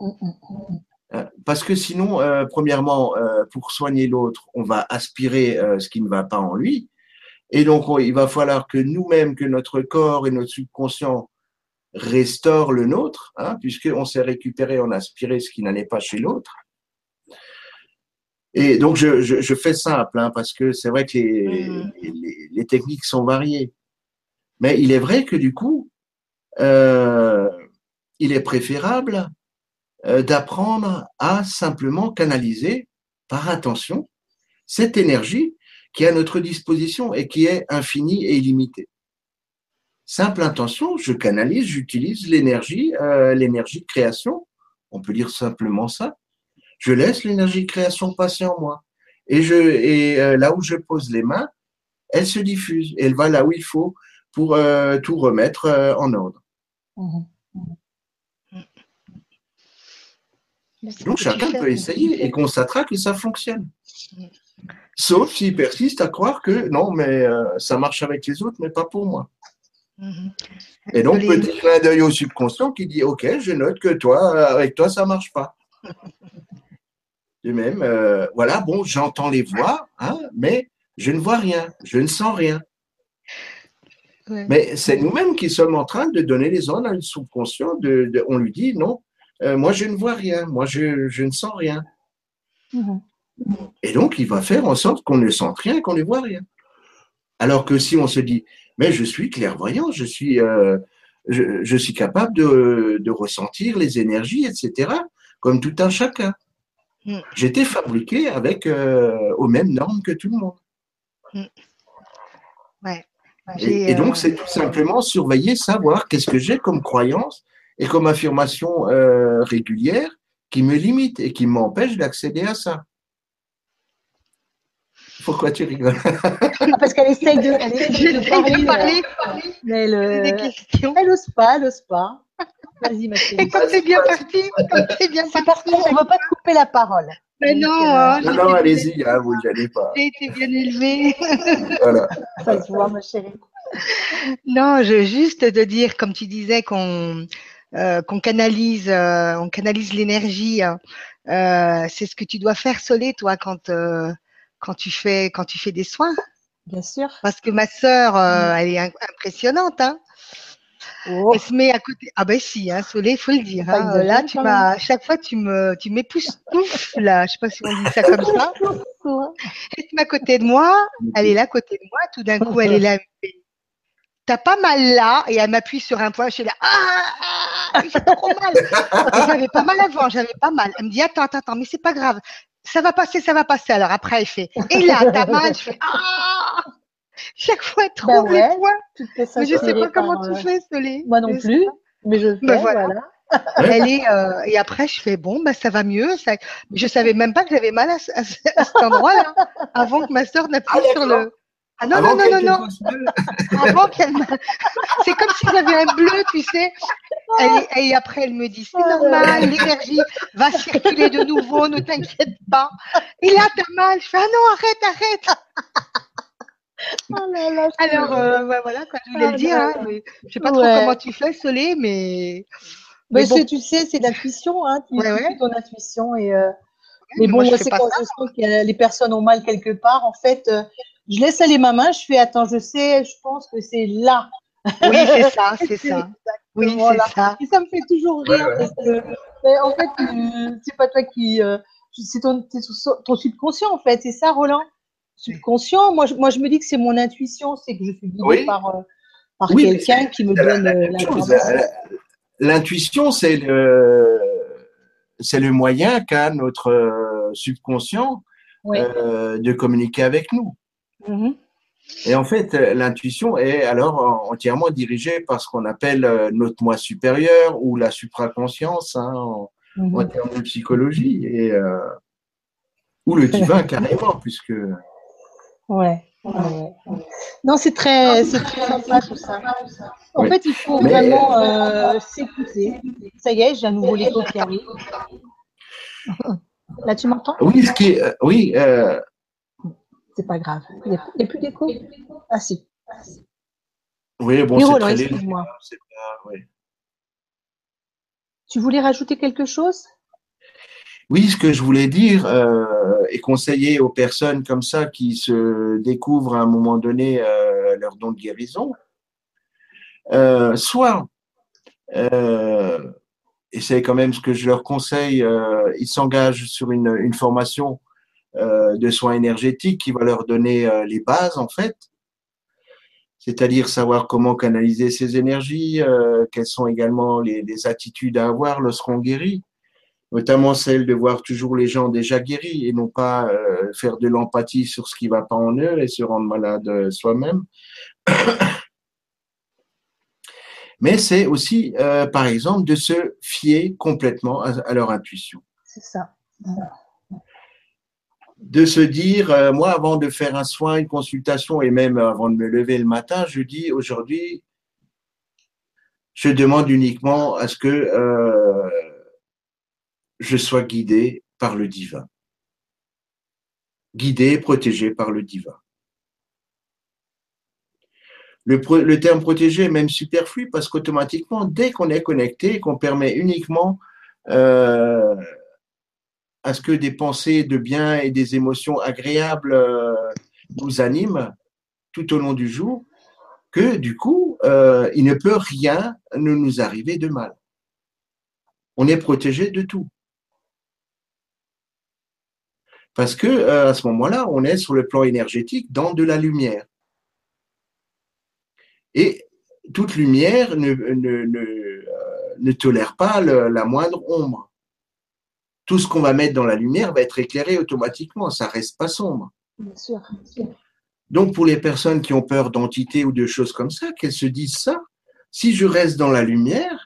Mm, mm, mm. Euh, Parce que sinon, euh, premièrement, euh, pour soigner l'autre, on va aspirer euh, ce qui ne va pas en lui. Et donc, on- il va falloir que nous-mêmes, que notre corps et notre subconscient restaurent le nôtre, hein, puisqu'on s'est récupéré, on a aspiré ce qui n'allait pas chez l'autre. Et donc, je, je, je fais simple, hein, parce que c'est vrai que les, Mhm. les, les techniques sont variées. Mais il est vrai que du coup, euh, il est préférable euh, d'apprendre à simplement canaliser par intention cette énergie qui est à notre disposition et qui est infinie et illimitée. Simple intention, je canalise, j'utilise l'énergie, euh, l'énergie de création. On peut dire simplement ça. Je laisse l'énergie de création passer en moi. Et, je, et euh, là où je pose les mains, elle se diffuse. Et elle va là où il faut pour euh, tout remettre euh, en ordre. Mhm. Donc chacun peut essayer et constatera que ça fonctionne. Sauf s'il persiste à croire que non, mais euh, ça marche avec les autres, mais pas pour moi. Mhm. Et donc Les- petit clin d'œil au subconscient qui dit ok, je note que toi, avec toi, ça marche pas. [laughs] De même, euh, voilà, bon, j'entends les voix, hein, mais je ne vois rien, je ne sens rien. Ouais. Mais c'est nous-mêmes qui sommes en train de donner les ordres à le subconscient. De, de- on lui dit non, euh, moi je ne vois rien, moi je, je ne sens rien. Mhm. Et donc, il va faire en sorte qu'on ne sente rien, qu'on ne voit rien. Alors que si on se dit, mais je suis clairvoyant, je suis, euh, je, je suis capable de, de ressentir les énergies, etc., comme tout un chacun. Mm. J'étais fabriqué avec euh, aux mêmes normes que tout le monde. J'ai, Et, et donc, euh, c'est tout simplement surveiller, savoir qu'est-ce que j'ai comme croyance et comme affirmation euh, régulière qui me limite et qui m'empêche d'accéder à ça. Pourquoi tu rigoles? [laughs] Parce qu'elle essaye de, elle essaye de parler, de parler, mais elle, poser des euh, questions. elle ose pas, elle ose pas. Vas-y, ma Et comme c'est bien parti, comme c'est bien parti. on ne va pas te couper la parole. Mais Donc, non, euh, hein, Non, non, allez-y, hein, vous n'allez pas. j'ai été bien élevée. Voilà. Ça se voit, ma chérie. Non, je juste de dire, comme tu disais, qu'on euh, qu'on canalise, euh, on canalise l'énergie. hein. Euh, c'est ce que tu dois faire, Solé, toi, quand euh, quand tu fais quand tu fais des soins. Bien sûr. Parce que ma sœur, euh, elle est impressionnante. Hein. Oh, Elle se met à côté. Ah ben si, hein, Solé, il faut le dire. Pas hein. Là, tu m'as, chaque fois, tu me, tu m'époustoufles là. Je sais pas si on dit ça comme ça. Elle se met à côté de moi. Elle est là à côté de moi. Tout d'un coup, elle est là. T'as pas mal là Et elle m'appuie sur un point. Je suis là. Ah, ah, j'ai trop mal. J'avais pas mal avant. J'avais pas mal. Elle me dit attends, attends, attends, mais c'est pas grave. Ça va passer, ça va passer. Alors après, elle fait. Et là, t'as mal. Je fais ah. [laughs] Chaque fois, elle trouve Bah ouais, les points. Mais je sais pas comment par, tu fais, Solé. Moi non plus, mais je fais, Ben voilà. voilà. [laughs] Elle est euh, et après je fais bon bah ça va mieux. Ça... Je savais même pas que j'avais mal à, ce- à ce- à cet endroit-là avant que ma sœur n'appuie Ah, sur le. Ah non Avant non non non non. [laughs] Avant qu'elle. C'est comme si j'avais un bleu, tu sais. Elle est- et après elle me dit c'est là normal, l'énergie va circuler de nouveau, ne t'inquiète pas. Et là t'as mal. Je fais ah non arrête arrête. [laughs] Oh là là, je- Alors euh, ouais, voilà quoi je voulais Ah le dire. Hein, mais je sais pas trop Ouais. comment tu fais Solé mais. Mais mais bon. c'est- tu sais, c'est l'intuition, hein. Tu, Ouais, ton intuition et. euh, mais mais bon, c'est pas quand ça. je sens que euh, les personnes ont mal quelque part, en fait, euh, je laisse aller ma main, je fais attends, je sais, je pense que c'est là. Oui c'est ça [laughs] c'est ça. Oui Voilà. c'est ça. Et ça me fait toujours rire Ouais, ouais. parce que, en fait, euh, c'est pas toi qui, euh, c'est ton, c'est ton- ton subconscient en fait, c'est ça, Roland. Subconscient. Moi, je, moi, je me dis que c'est mon intuition, c'est que je suis guidée Oui. par, euh, par Oui, quelqu'un qui me la- donne la euh, l'information. L'intuition, c'est le, c'est le moyen qu'a notre euh, subconscient euh, de communiquer avec nous. Mhm. Et en fait, l'intuition est alors en- entièrement dirigée par ce qu'on appelle notre moi supérieur ou la supraconscience hein, en, Mhm. en termes de psychologie, et, euh, ou le divin [laughs] carrément, puisque Ouais. ouais, ouais. Non, c'est très, c'est très sympa tout ça. En Oui. fait, il faut Mais- vraiment euh, s'écouter. Ça y est, j'ai un nouveau Lego qui arrive. [laughs] Là, tu m'entends? Oui, ce qui est, euh, oui, euh, C'est pas grave. Il n'y a, il y a plus d'écho? Ah si. oui, bon, c'est très léger, c'est. Tu voulais rajouter quelque chose? Oui, ce que je voulais dire euh, et conseiller aux personnes comme ça qui se découvrent à un moment donné euh, leur don de guérison, euh, soit, euh, et c'est quand même ce que je leur conseille, euh, ils s'engagent sur une, une formation euh, de soins énergétiques qui va leur donner les bases en fait, c'est-à-dire savoir comment canaliser ces énergies, quelles sont également les, les attitudes à avoir lorsqu'on guérit, notamment celle de voir toujours les gens déjà guéris et non pas euh, faire de l'empathie sur ce qui va pas en eux et se rendre malade euh, soi-même. [coughs] Mais c'est aussi, euh, par exemple, de se fier complètement à, à leur intuition. C'est ça. de se dire, euh, moi, avant de faire un soin, une consultation, et même avant de me lever le matin, je dis aujourd'hui, je demande uniquement à ce que je sois guidé par le divin. Guidé, protégé par le divin. Le terme protégé est même superflu parce qu'automatiquement, dès qu'on est connecté et qu'on permet uniquement euh, à ce que des pensées de bien et des émotions agréables euh, nous animent tout au long du jour, que du coup, euh, il ne peut rien ne nous arriver de mal. On est protégé de tout. Parce que euh, à ce moment-là, on est sur le plan énergétique dans de la lumière. Et toute lumière ne, ne, ne, euh, ne tolère pas le- la moindre ombre tout ce qu'on va mettre dans la lumière va être éclairé automatiquement, ça reste pas sombre. Bien sûr. Donc pour les personnes qui ont peur d'entités ou de choses comme ça, qu'elles se disent ça, si je reste dans la lumière,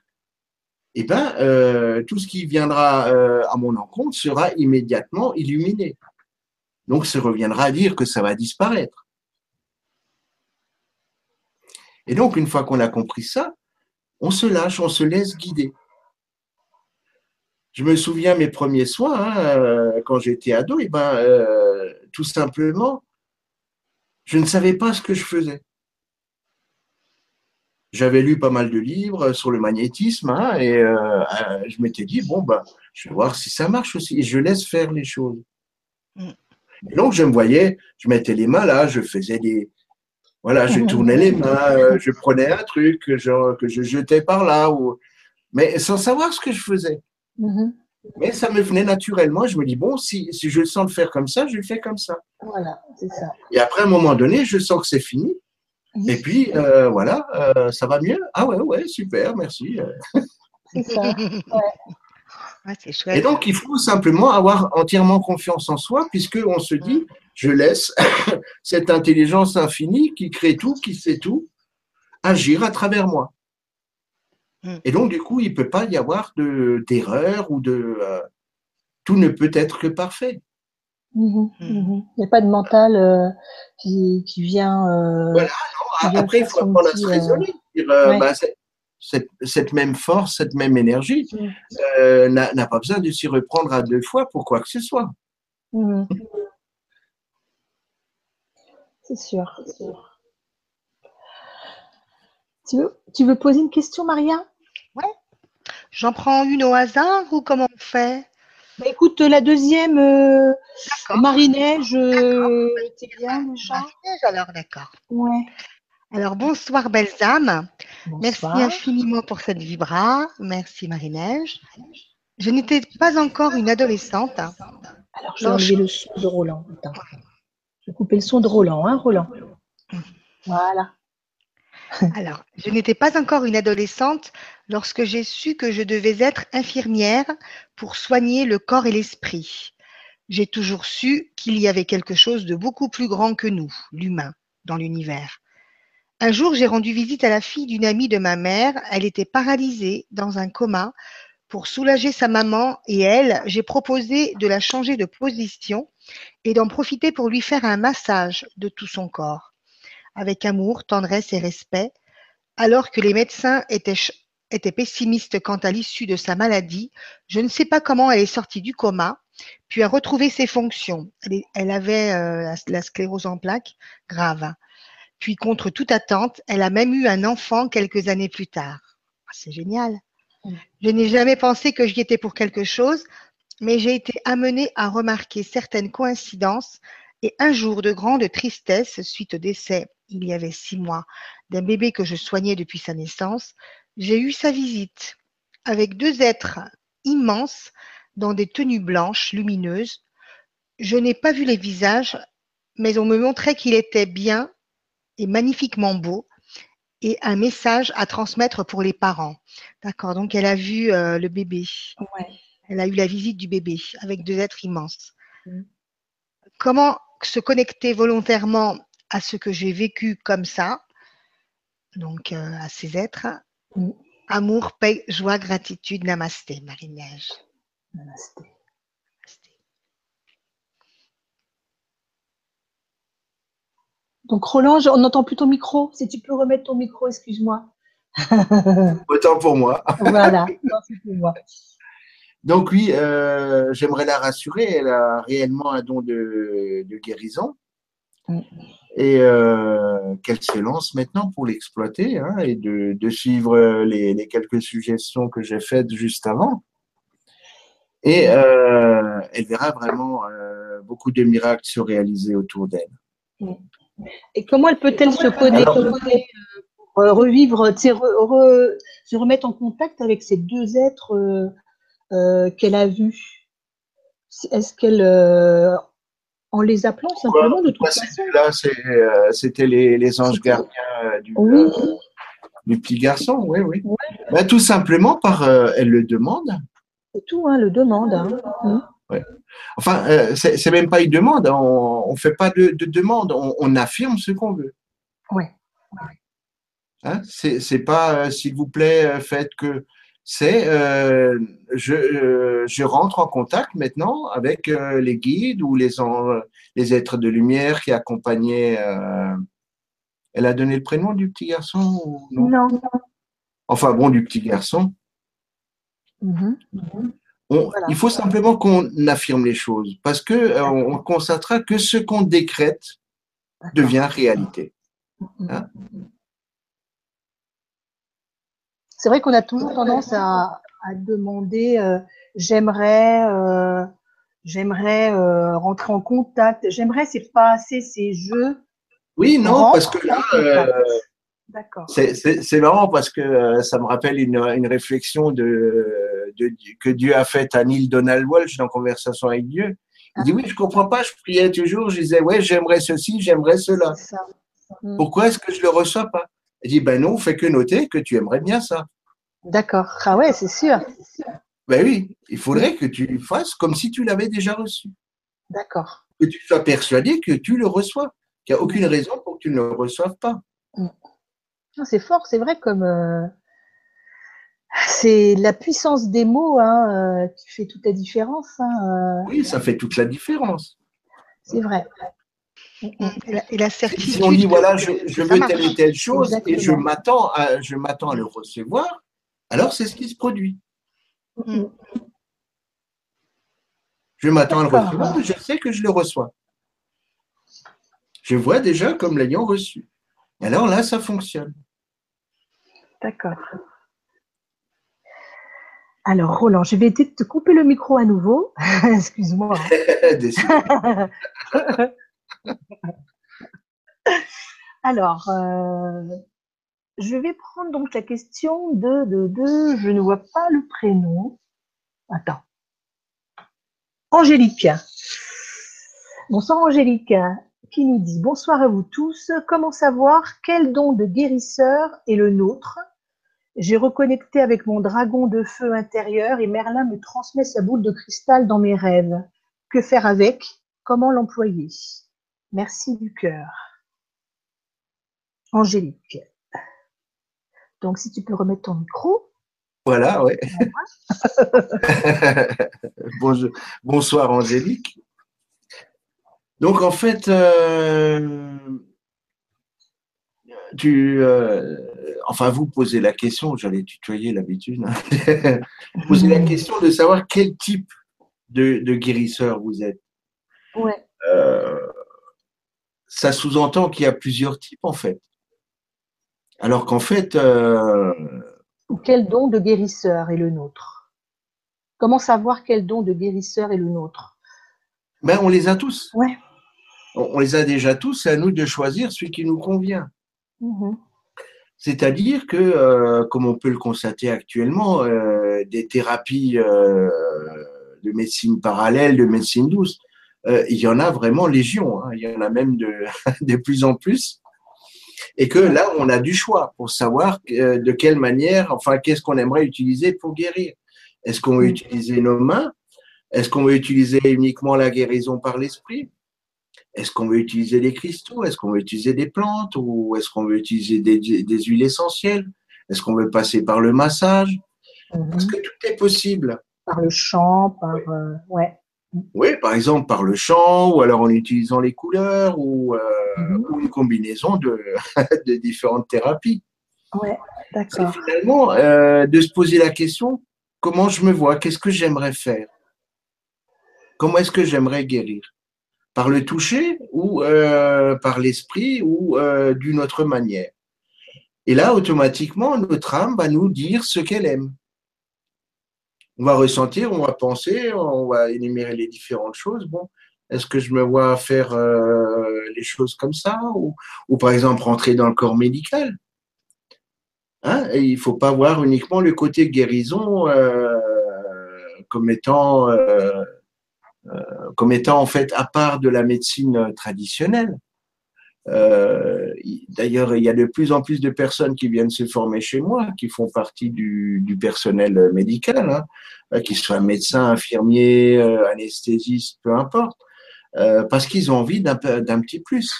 eh ben euh, tout ce qui viendra euh, à mon encontre sera immédiatement illuminé. Donc ça reviendra à dire que ça va disparaître. Et donc une fois qu'on a compris ça, on se lâche, on se laisse guider. Je me souviens mes premiers soins hein, euh, quand j'étais ado, et ben euh, tout simplement, je ne savais pas ce que je faisais. J'avais lu pas mal de livres sur le magnétisme hein, et euh, euh, je m'étais dit bon ben je vais voir si ça marche aussi et je laisse faire les choses. Mm. Et donc je me voyais, je mettais les mains là, je faisais des voilà, je [laughs] tournais les mains, euh, je prenais un truc que je jetais par là ou mais sans savoir ce que je faisais. Mhm. Mais ça me venait naturellement. Je me dis, bon, si, si je sens le faire comme ça, je le fais comme ça. Voilà, c'est ça. Et après, à un moment donné, je sens que c'est fini. Et puis, euh, voilà, euh, ça va mieux. Ah ouais, ouais, super, merci. C'est ça. [laughs] Ouais, c'est Et chouette. donc, il faut simplement avoir entièrement confiance en soi, puisqu'on se dit, je laisse [coughs] cette intelligence infinie qui crée tout, qui sait tout, agir à travers moi. Mm. Et donc, du coup, il ne peut pas y avoir de- d'erreur ou de... euh, tout ne peut être que parfait. Mhm, Mm. mhm. Il n'y a pas de mental euh, qui, qui vient. euh, Voilà, qui vient Après, il faut apprendre à se euh, raisonner. Dire, ouais. bah, cette, cette même force, cette même énergie Mm. euh, n'a pas besoin de s'y reprendre à deux fois pour quoi que ce soit. [laughs] C'est sûr. Tu veux, tu veux poser une question, Maria? J'en prends une au hasard ou comment on fait? Bah, Écoute, la deuxième, euh. Marie-Neige, euh, bien Marie-Neige, alors, d'accord. Ouais. Alors, bonsoir, belles âmes. Merci infiniment pour cette vibra. Merci, Marie-Neige. Je n'étais pas encore une adolescente. Alors, je vais enlever le son de Roland. Attends. Je vais couper le son de Roland, hein, Roland Voilà. Alors, je n'étais pas encore une adolescente lorsque j'ai su que je devais être infirmière pour soigner le corps et l'esprit. J'ai toujours su qu'il y avait quelque chose de beaucoup plus grand que nous, l'humain, dans l'univers. Un jour, j'ai rendu visite à la fille d'une amie de ma mère. Elle était paralysée dans un coma. Pour soulager sa maman et elle, j'ai proposé de la changer de position et d'en profiter pour lui faire un massage de tout son corps, avec amour, tendresse et respect, alors que les médecins étaient, étaient pessimistes quant à l'issue de sa maladie. Je ne sais pas comment elle est sortie du coma, puis a retrouvé ses fonctions. Elle, avait euh, la, la sclérose en plaques grave. Puis, contre toute attente, elle a même eu un enfant quelques années plus tard. Ah, C'est génial. Je n'ai jamais pensé que j'y étais pour quelque chose, mais j'ai été amenée à remarquer certaines coïncidences et un jour de grande tristesse suite au décès, il y avait six mois, d'un bébé que je soignais depuis sa naissance, j'ai eu sa visite avec deux êtres immenses dans des tenues blanches lumineuses. Je n'ai pas vu les visages, mais on me montrait qu'il était bien et magnifiquement beau et un message à transmettre pour les parents. D'accord, donc elle a vu euh, le bébé. Ouais. Elle a eu la visite du bébé avec deux êtres immenses. Mm. Comment se connecter volontairement à ce que j'ai vécu comme ça, donc euh, à ces êtres Mm. Amour, paix, joie, gratitude, namasté, Marie-Neige. Namasté. Namasté. Donc Roland, on n'entend plus ton micro. Si tu peux remettre ton micro, excuse-moi. [laughs] Autant pour moi. voilà. Pour moi. Donc oui, euh, j'aimerais la rassurer. Elle a réellement un don de, de guérison. Mm. Et euh, qu'elle se lance maintenant pour l'exploiter hein, et de, de suivre les, les quelques suggestions que j'ai faites juste avant. Et euh, elle verra vraiment euh, beaucoup de miracles se réaliser autour d'elle. Et comment elle peut-elle se connecter Alors- euh, pour euh, revivre, re- re- se remettre en contact avec ces deux êtres euh, euh, qu'elle a vus? Est-ce qu'elle, euh, en les appelant simplement de toute façon Là, euh, c'était les, les anges gardiens du, Oui. euh, du petit garçon, oui, oui. Ouais. Ben, tout simplement par, euh, elle le demande. C'est tout, hein, le demande. hein. Mm. Enfin, euh, c'est, même pas une demande. On, on fait pas de, de demande. On, on affirme ce qu'on veut. Ouais. Hein, c'est, pas, s'il vous plaît, faites que. C'est, euh, je, euh, je rentre en contact maintenant avec euh, les guides ou les, en- les êtres de lumière qui accompagnaient. elle a donné le prénom du petit garçon ou non? Non. Enfin bon, du petit garçon. Mhm. On- Voilà. Il faut simplement qu'on affirme les choses parce que euh, on constatera que ce qu'on décrète devient réalité. Hein? C'est vrai qu'on a toujours tendance à, à demander euh, j'aimerais euh, j'aimerais euh, rentrer en contact. J'aimerais, c'est pas assez, c'est je. Oui, non, rentre parce que là, D'accord. c'est- marrant parce que ça me rappelle une, une réflexion de, de- que Dieu a faite à Neil Donald Walsh dans Conversation avec Dieu. Il dit oui, je comprends pas, je priais toujours, je disais ouais, j'aimerais ceci, j'aimerais cela. Pourquoi est-ce que je le reçois pas? Il dit ben non, fais que noter que tu aimerais bien ça. D'accord. Ah ouais, c'est sûr. Ben oui, il faudrait que tu fasses comme si tu l'avais déjà reçu. D'accord. Que tu sois persuadé que tu le reçois. Qu'il n'y a aucune raison pour que tu ne le reçoives pas. Ah, C'est fort, c'est vrai comme euh, c'est la puissance des mots hein, euh, qui fait toute la différence. hein, euh, Oui, ça fait toute la différence. c'est vrai. Et la, et la Si certitude. on dit voilà, je, veux telle et telle chose et je m'attends à, je m'attends à le recevoir, alors c'est ce qui se produit. Mm. Je m'attends à le recevoir, je sais que je le reçois. Je vois déjà comme l'ayant reçu. Et alors là, ça fonctionne. D'accord. Alors, Roland, je vais essayer de te couper le micro à nouveau. [laughs] Excuse-moi. [laughs] [laughs] [laughs] Alors, euh, je vais prendre donc la question de, de, de, je ne vois pas le prénom. Attends. Angélique. Bonsoir Angélique, qui nous dit Bonsoir à vous tous. Comment savoir quel don de guérisseur est le nôtre? J'ai reconnecté avec mon dragon de feu intérieur et Merlin me transmet sa boule de cristal dans mes rêves. Que faire avec? Comment l'employer? Merci du cœur. Angélique. Donc, si tu peux remettre ton micro. Voilà. [laughs] Bonjour- Bonsoir Angélique. Donc en fait, euh, tu, euh, enfin vous posez la question, j'allais tutoyer l'habitude, hein. [laughs] Vous posez la [laughs] question de savoir quel type de, de guérisseur vous êtes. Ouais. Euh, ça sous-entend qu'il y a plusieurs types en fait. Alors qu'en fait, euh, quel don de guérisseur est le nôtre? Comment savoir quel don de guérisseur est le nôtre? Ben, On les a tous. Ouais. On, les a déjà tous, c'est à nous de choisir celui qui nous convient. Mhm. C'est-à-dire que, euh, comme on peut le constater actuellement, euh, des thérapies de médecine parallèle, de médecine douce, il y en a vraiment légion. Hein. il y en a même de, [laughs] de plus en plus. Et que là, on a du choix pour savoir de quelle manière, enfin, qu'est-ce qu'on aimerait utiliser pour guérir. Est-ce qu'on veut mm. utiliser nos mains? Est-ce qu'on veut utiliser uniquement la guérison par l'esprit? Est-ce qu'on veut utiliser des cristaux? Est-ce qu'on veut utiliser des plantes? Ou est-ce qu'on veut utiliser des, huiles essentielles? Est-ce qu'on veut passer par le massage? Mm-hmm. Parce que tout est possible? Par le chant, par... Euh, ouais. Oui, par exemple par le chant, ou alors en utilisant les couleurs, ou, euh, mm-hmm. une combinaison de, [laughs] de différentes thérapies. Ouais, d'accord. Finalement, euh, de se poser la question comment je me vois, qu'est-ce que j'aimerais faire, comment est-ce que j'aimerais guérir, par le toucher ou euh, par l'esprit ou d'une autre manière? Et là, automatiquement, notre âme va nous dire ce qu'elle aime. On va ressentir, on va penser, on va énumérer les différentes choses. Est-ce que je me vois faire euh, les choses comme ça ou, ou, par exemple rentrer dans le corps médical? Hein, il ne faut pas voir uniquement le côté guérison euh, comme étant euh, comme étant en fait à part de la médecine traditionnelle. D'ailleurs, il y a de plus en plus de personnes qui viennent se former chez moi, qui font partie du, personnel médical, hein, qu'ils soient médecins, infirmiers, anesthésistes, peu importe, parce qu'ils ont envie d'un petit plus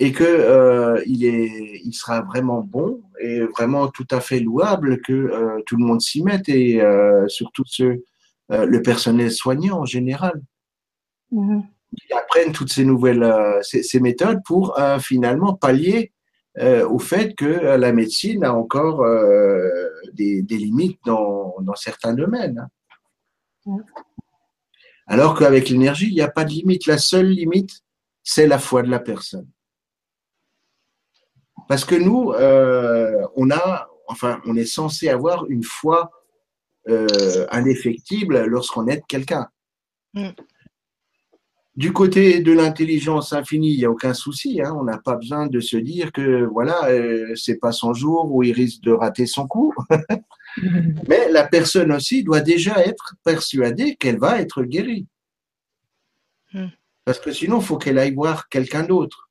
et que euh, il est, il sera vraiment bon et vraiment tout à fait louable que euh, tout le monde s'y mette et euh, surtout euh, le personnel soignant en général. Mmh. Ils apprennent toutes ces nouvelles euh, ces, ces, méthodes pour euh, finalement pallier au fait que la médecine a encore des, des, limites dans, dans certains domaines. Mmh. Alors qu'avec l'énergie, il n'y a pas de limite. La seule limite, c'est la foi de la personne. Parce que nous, euh, on a, enfin, on est censé avoir une foi euh, indéfectible lorsqu'on aide quelqu'un. Mm. Du côté de l'intelligence infinie, il n'y a aucun souci. Hein, on n'a pas besoin de se dire que voilà, euh, c'est pas son jour où il risque de rater son coup. [laughs] Mais la personne aussi doit déjà être persuadée qu'elle va être guérie. Mm. Parce que sinon, il faut qu'elle aille voir quelqu'un d'autre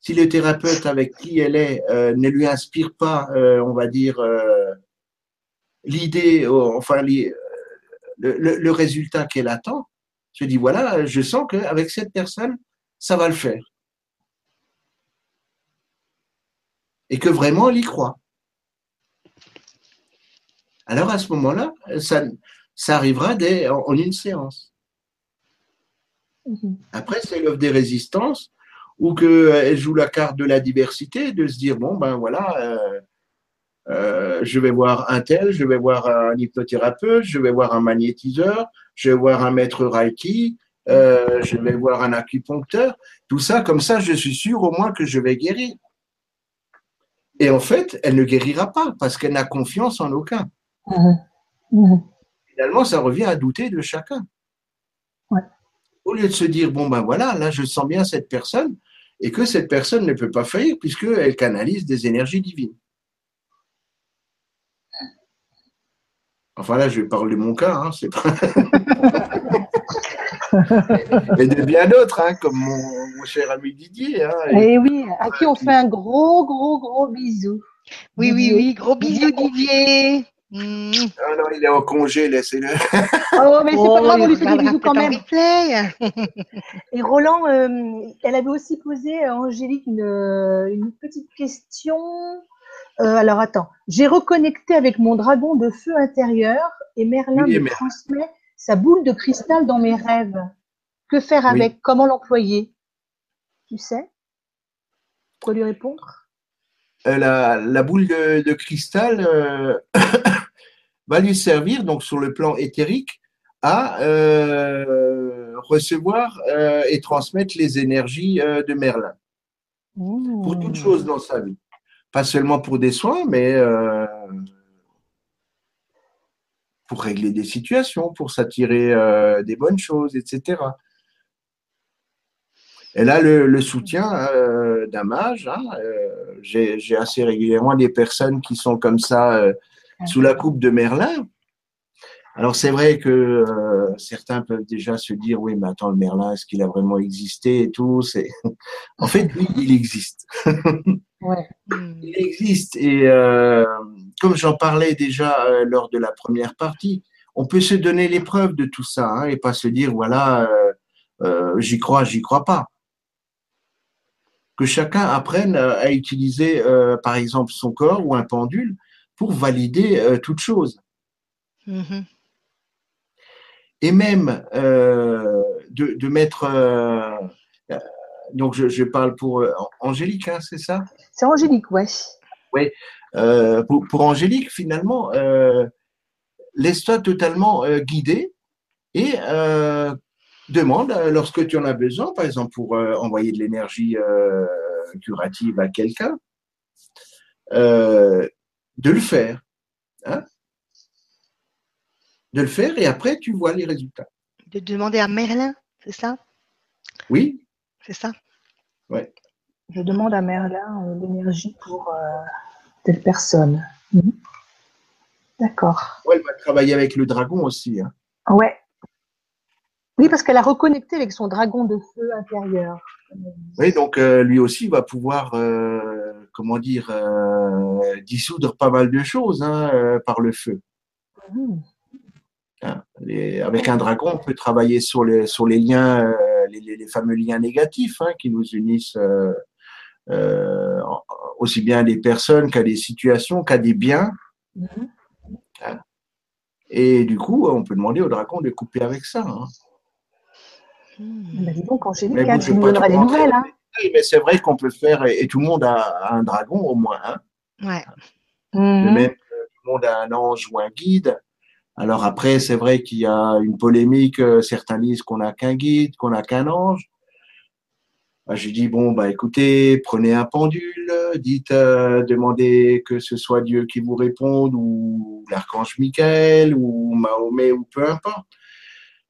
si le thérapeute avec qui elle est euh, ne lui inspire pas, euh, on va dire, euh, l'idée, enfin le, le, résultat qu'elle attend, je dis voilà, je sens qu'avec cette personne, ça va le faire. Et que vraiment elle y croit. Alors à ce moment-là, ça, ça arrivera dès, en, une séance. Mhm. Après, c'est l'œuvre des résistances ou qu'elle joue la carte de la diversité, de se dire, bon, ben voilà, euh, euh, je vais voir un tel, je vais voir un hypnothérapeute, je vais voir un magnétiseur, je vais voir un maître Reiki, euh, je vais voir un acupuncteur, tout ça, comme ça, je suis sûr au moins que je vais guérir. Et en fait, elle ne guérira pas parce qu'elle n'a confiance en aucun. Mmh. Mmh. Finalement, ça revient à douter de chacun. Ouais. Au lieu de se dire, bon ben voilà, là je sens bien cette personne, et que cette personne ne peut pas faillir puisqu'elle canalise des énergies divines. Enfin là, je parle de mon cas, hein, c'est pas. [laughs] et de bien d'autres, hein, comme mon, cher ami Didier. Hein, et, eh oui, à qui on fait un gros, gros, gros bisou. Oui, oui, oui, gros bisous Didier. Mmh. Ah non, il est en congé, laissez-le. oh, mais c'est pas grave, on lui fait des bisous quand même. [laughs] Et Roland, euh, elle avait aussi posé à Angélique une, euh, une petite question. Euh, alors attends, j'ai reconnecté avec mon dragon de feu intérieur et Merlin me transmet sa boule de cristal dans mes rêves. Que faire avec? Comment l'employer? Tu sais? Quoi lui répondre? La, la, boule de, de cristal, [coughs] va lui servir, donc sur le plan éthérique, à euh, recevoir euh, et transmettre les énergies euh, de Merlin. Pour toute chose dans sa vie. Pas seulement pour des soins, mais euh, pour régler des situations, pour s'attirer euh, des bonnes choses, etc. Et là, le, soutien euh, d'un mage, hein, j'ai assez régulièrement des personnes qui sont comme ça sous la coupe de Merlin. Alors c'est vrai que certains peuvent déjà se dire oui mais attends le Merlin est-ce qu'il a vraiment existé et tout? [laughs] En fait oui il existe [laughs] Ouais. Il existe. Et euh, comme j'en parlais déjà euh, lors de la première partie, on peut se donner l'épreuve de tout ça hein, et pas se dire, voilà, euh, j'y crois, j'y crois pas. Que chacun apprenne à utiliser, par exemple, son corps ou un pendule pour valider toute chose. Mhm. Et même de, de, mettre donc je, parle pour euh, Angélique, hein, c'est ça? C'est Angélique, ouais. Oui. Euh, pour, Angélique, finalement, euh, laisse-toi totalement guider et demande lorsque tu en as besoin, par exemple pour envoyer de l'énergie curative à quelqu'un, de le faire. Hein de le faire et après tu vois les résultats. De demander à Merlin, c'est ça? Oui, c'est ça? Oui. Je demande à Merlin euh, l'énergie pour euh, telle personne. Mhm. D'accord. Ouais, elle va travailler avec le dragon aussi. Hein. Ouais. Oui, parce qu'elle a reconnecté avec son dragon de feu intérieur. Oui, donc euh, lui aussi va pouvoir, comment dire, dissoudre pas mal de choses hein, par le feu. Mhm. Hein, avec un dragon, on peut travailler sur les, sur les liens les, fameux liens négatifs hein, qui nous unissent euh, euh, aussi bien à des personnes qu'à des situations, qu'à des biens. Mm-hmm. Hein. Et du coup, on peut demander au dragon de couper avec ça. Hein. Dis donc, Angélique, tu nous donneras des nouvelles. Hein. Mais c'est vrai qu'on peut faire, et, tout le monde a, un dragon au moins un. Ouais. Mm-hmm. Même tout le monde a un ange ou un guide. Alors après, c'est vrai qu'il y a une polémique. Euh, certains disent qu'on n'a qu'un guide, qu'on n'a qu'un ange. Bah, J'ai dit bon bah écoutez, prenez un pendule, dites, euh, demandez que ce soit Dieu qui vous réponde ou l'archange Michael ou Mahomet ou peu importe,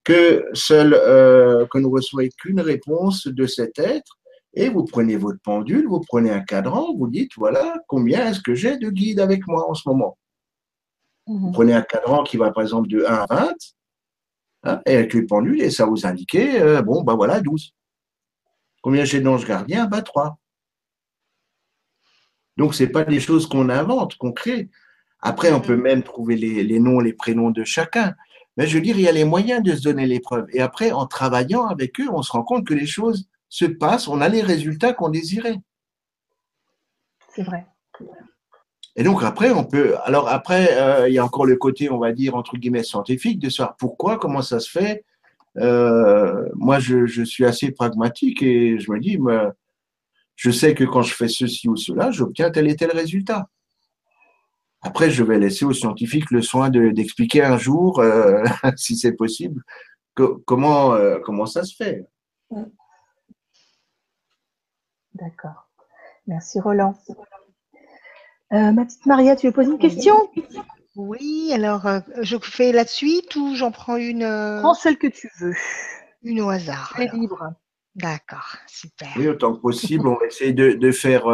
que seul euh, que nous recevez qu'une réponse de cet être et vous prenez votre pendule, vous prenez un cadran, vous dites voilà combien est-ce que j'ai de guides avec moi en ce moment? Vous mhm. prenez un cadran qui va par exemple de 1 à 20, hein, et avec le pendule, et ça vous indiquer, euh, bon, ben voilà, 12. Combien j'ai d'anges gardiens? Bah 3. Donc, ce n'est pas des choses qu'on invente, qu'on crée. Après, on peut mhm. même trouver les, noms, les prénoms de chacun. Mais je veux dire, il y a les moyens de se donner l'épreuve. Et après, en travaillant avec eux, on se rend compte que les choses se passent, on a les résultats qu'on désirait. C'est vrai. Et donc après, on peut. Alors après, euh, il y a encore le côté, on va dire entre guillemets scientifique, de savoir pourquoi, comment ça se fait. Euh, moi, je, suis assez pragmatique et je me dis, je sais que quand je fais ceci ou cela, j'obtiens tel et tel résultat. Après, je vais laisser aux scientifiques le soin d'expliquer un jour, euh, [laughs] si c'est possible, comment ça se fait. D'accord. Merci Roland. Euh, ma petite Maria, tu veux poser une question? Oui, alors euh, je fais la suite ou j'en prends une euh, Prends celle que tu veux. Une au hasard. Très libre. D'accord, super. Oui, autant que possible, on va essayer de, faire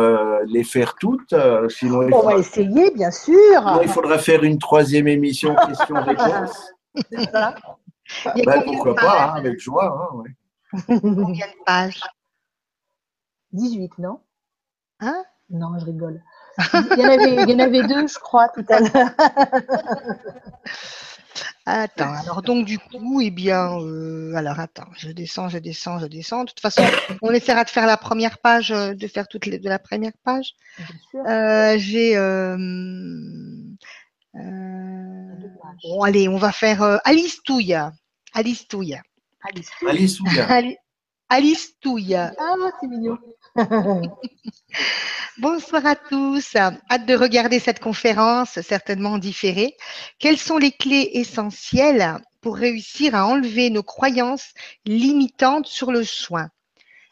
les faire toutes. sinon, on va essayer, bien sûr. il faudra faire une troisième émission questions-réponses. [laughs] C'est ça. Ben, pourquoi pas, hein, avec joie. Hein, Combien de pages? 18, non? Hein? Non, je rigole. Il y, en avait, il y en avait deux, je crois, tout à l'heure. Attends, alors donc du coup, eh bien, euh, alors attends, je descends, je descends, je descends. De toute façon, on essaiera de faire la première page, euh, de faire toutes les de la première page. Euh, J'ai euh, euh, bon, allez, on va faire euh, Alice Touille. Alice Touille. Alice Touille. Alice, Alice Touille. Ah, c'est mignon. [laughs] Bonsoir à tous. Hâte de regarder cette conférence, certainement différée. Quelles sont les clés essentielles pour réussir à enlever nos croyances limitantes sur le soin?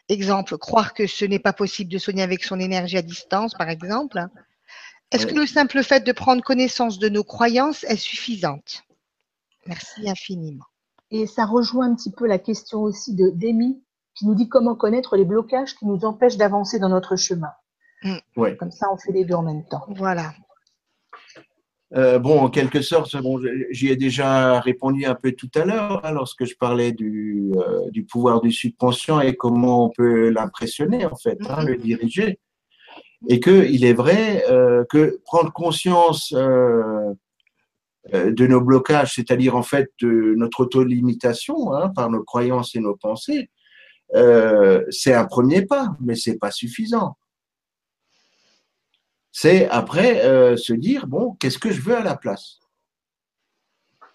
Exemple, croire que ce n'est pas possible de soigner avec son énergie à distance, par exemple. Est-ce que le simple fait de prendre connaissance de nos croyances est suffisante? Merci infiniment. Et ça rejoint un petit peu la question aussi de d'Amy qui nous dit comment connaître les blocages qui nous empêchent d'avancer dans notre chemin. Mm. Ouais. Comme ça, on fait les deux en même temps. Voilà. Euh, bon, en quelque sorte, bon, j'y ai déjà répondu un peu tout à l'heure hein, lorsque je parlais du, euh, du pouvoir du subconscient et comment on peut l'impressionner en fait, hein, Mhm. le diriger. Et que il est vrai euh, que prendre conscience de nos blocages, c'est-à-dire en fait de notre auto-limitation hein, par nos croyances et nos pensées, euh, c'est un premier pas, mais c'est pas suffisant. C'est après euh, se dire bon, qu'est-ce que je veux à la place?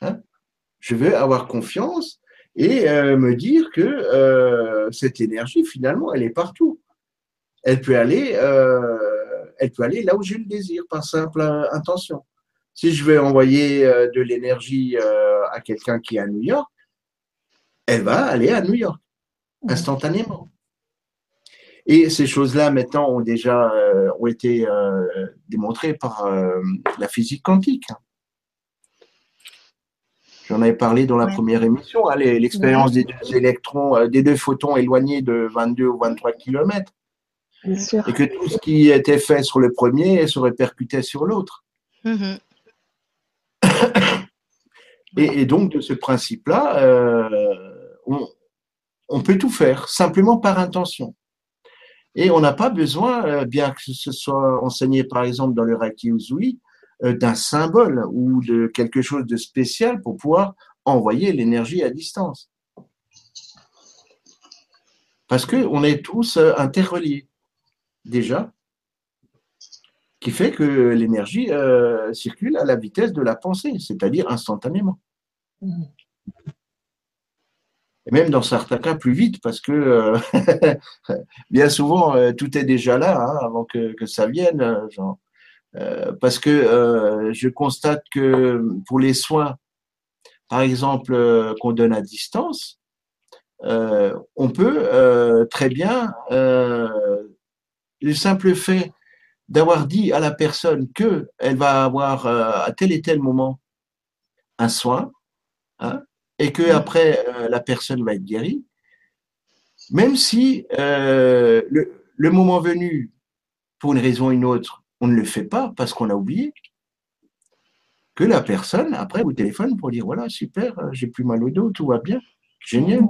Hein? Je veux avoir confiance et euh, me dire que cette énergie finalement, elle est partout. Elle peut aller, elle peut aller là où je le désire par simple intention. Si je veux envoyer de l'énergie à quelqu'un qui est à New York, elle va aller à New York instantanément. Et ces choses-là, maintenant, ont déjà euh, ont été euh, démontrées par euh, la physique quantique. J'en avais parlé dans la Ouais. première émission, hein, l'expérience des deux électrons, des deux photons éloignés de 22 ou 23 km, Bien sûr. et que tout ce qui était fait sur le premier se répercutait sur l'autre. Mhm. Et, et donc, de ce principe-là, on, on peut tout faire, simplement par intention. Et on n'a pas besoin, euh, bien que ce soit enseigné par exemple dans le Reiki Uzui, euh, d'un symbole ou de quelque chose de spécial pour pouvoir envoyer l'énergie à distance. Parce qu'on est tous euh, interreliés, déjà, qui fait que l'énergie circule à la vitesse de la pensée, c'est-à-dire instantanément. Et même dans certains cas plus vite, parce que euh, [laughs] bien souvent, euh, tout est déjà là hein, avant que, que ça vienne. euh, parce que je constate que pour les soins, par exemple, qu'on donne à distance, on peut très bien, le simple fait d'avoir dit à la personne que elle va avoir à tel et tel moment un soin, hein, et que après euh, la personne va être guérie, même si euh, le, le moment venu, pour une raison ou une autre, on ne le fait pas parce qu'on a oublié, que la personne après vous téléphone pour dire voilà super, euh, j'ai plus mal au dos, tout va bien, génial.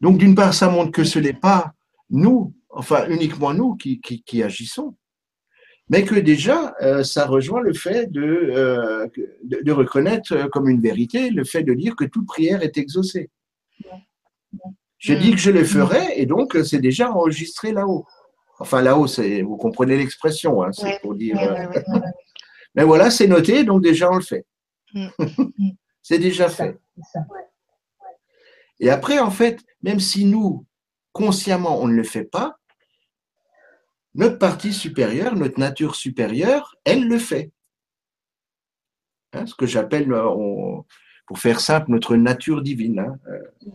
Donc d'une part, ça montre que ce n'est pas nous, enfin uniquement nous qui, qui, qui agissons, mais que déjà, euh, ça rejoint le fait de, euh, de, de reconnaître euh, comme une vérité le fait de dire que toute prière est exaucée. J'ai Mm. dit que je le ferai et donc c'est déjà enregistré là-haut. Enfin là-haut, c'est vous comprenez l'expression, hein, c'est Ouais, pour dire. Ouais, ouais, ouais. [laughs] Mais voilà, c'est noté, donc déjà on le fait. Mm. [laughs] c'est déjà fait. Et après, en fait, même si nous, consciemment, on ne le fait pas, notre partie supérieure, notre nature supérieure, elle le fait. Hein, ce que j'appelle, euh, pour faire simple, notre nature divine. hein. Euh,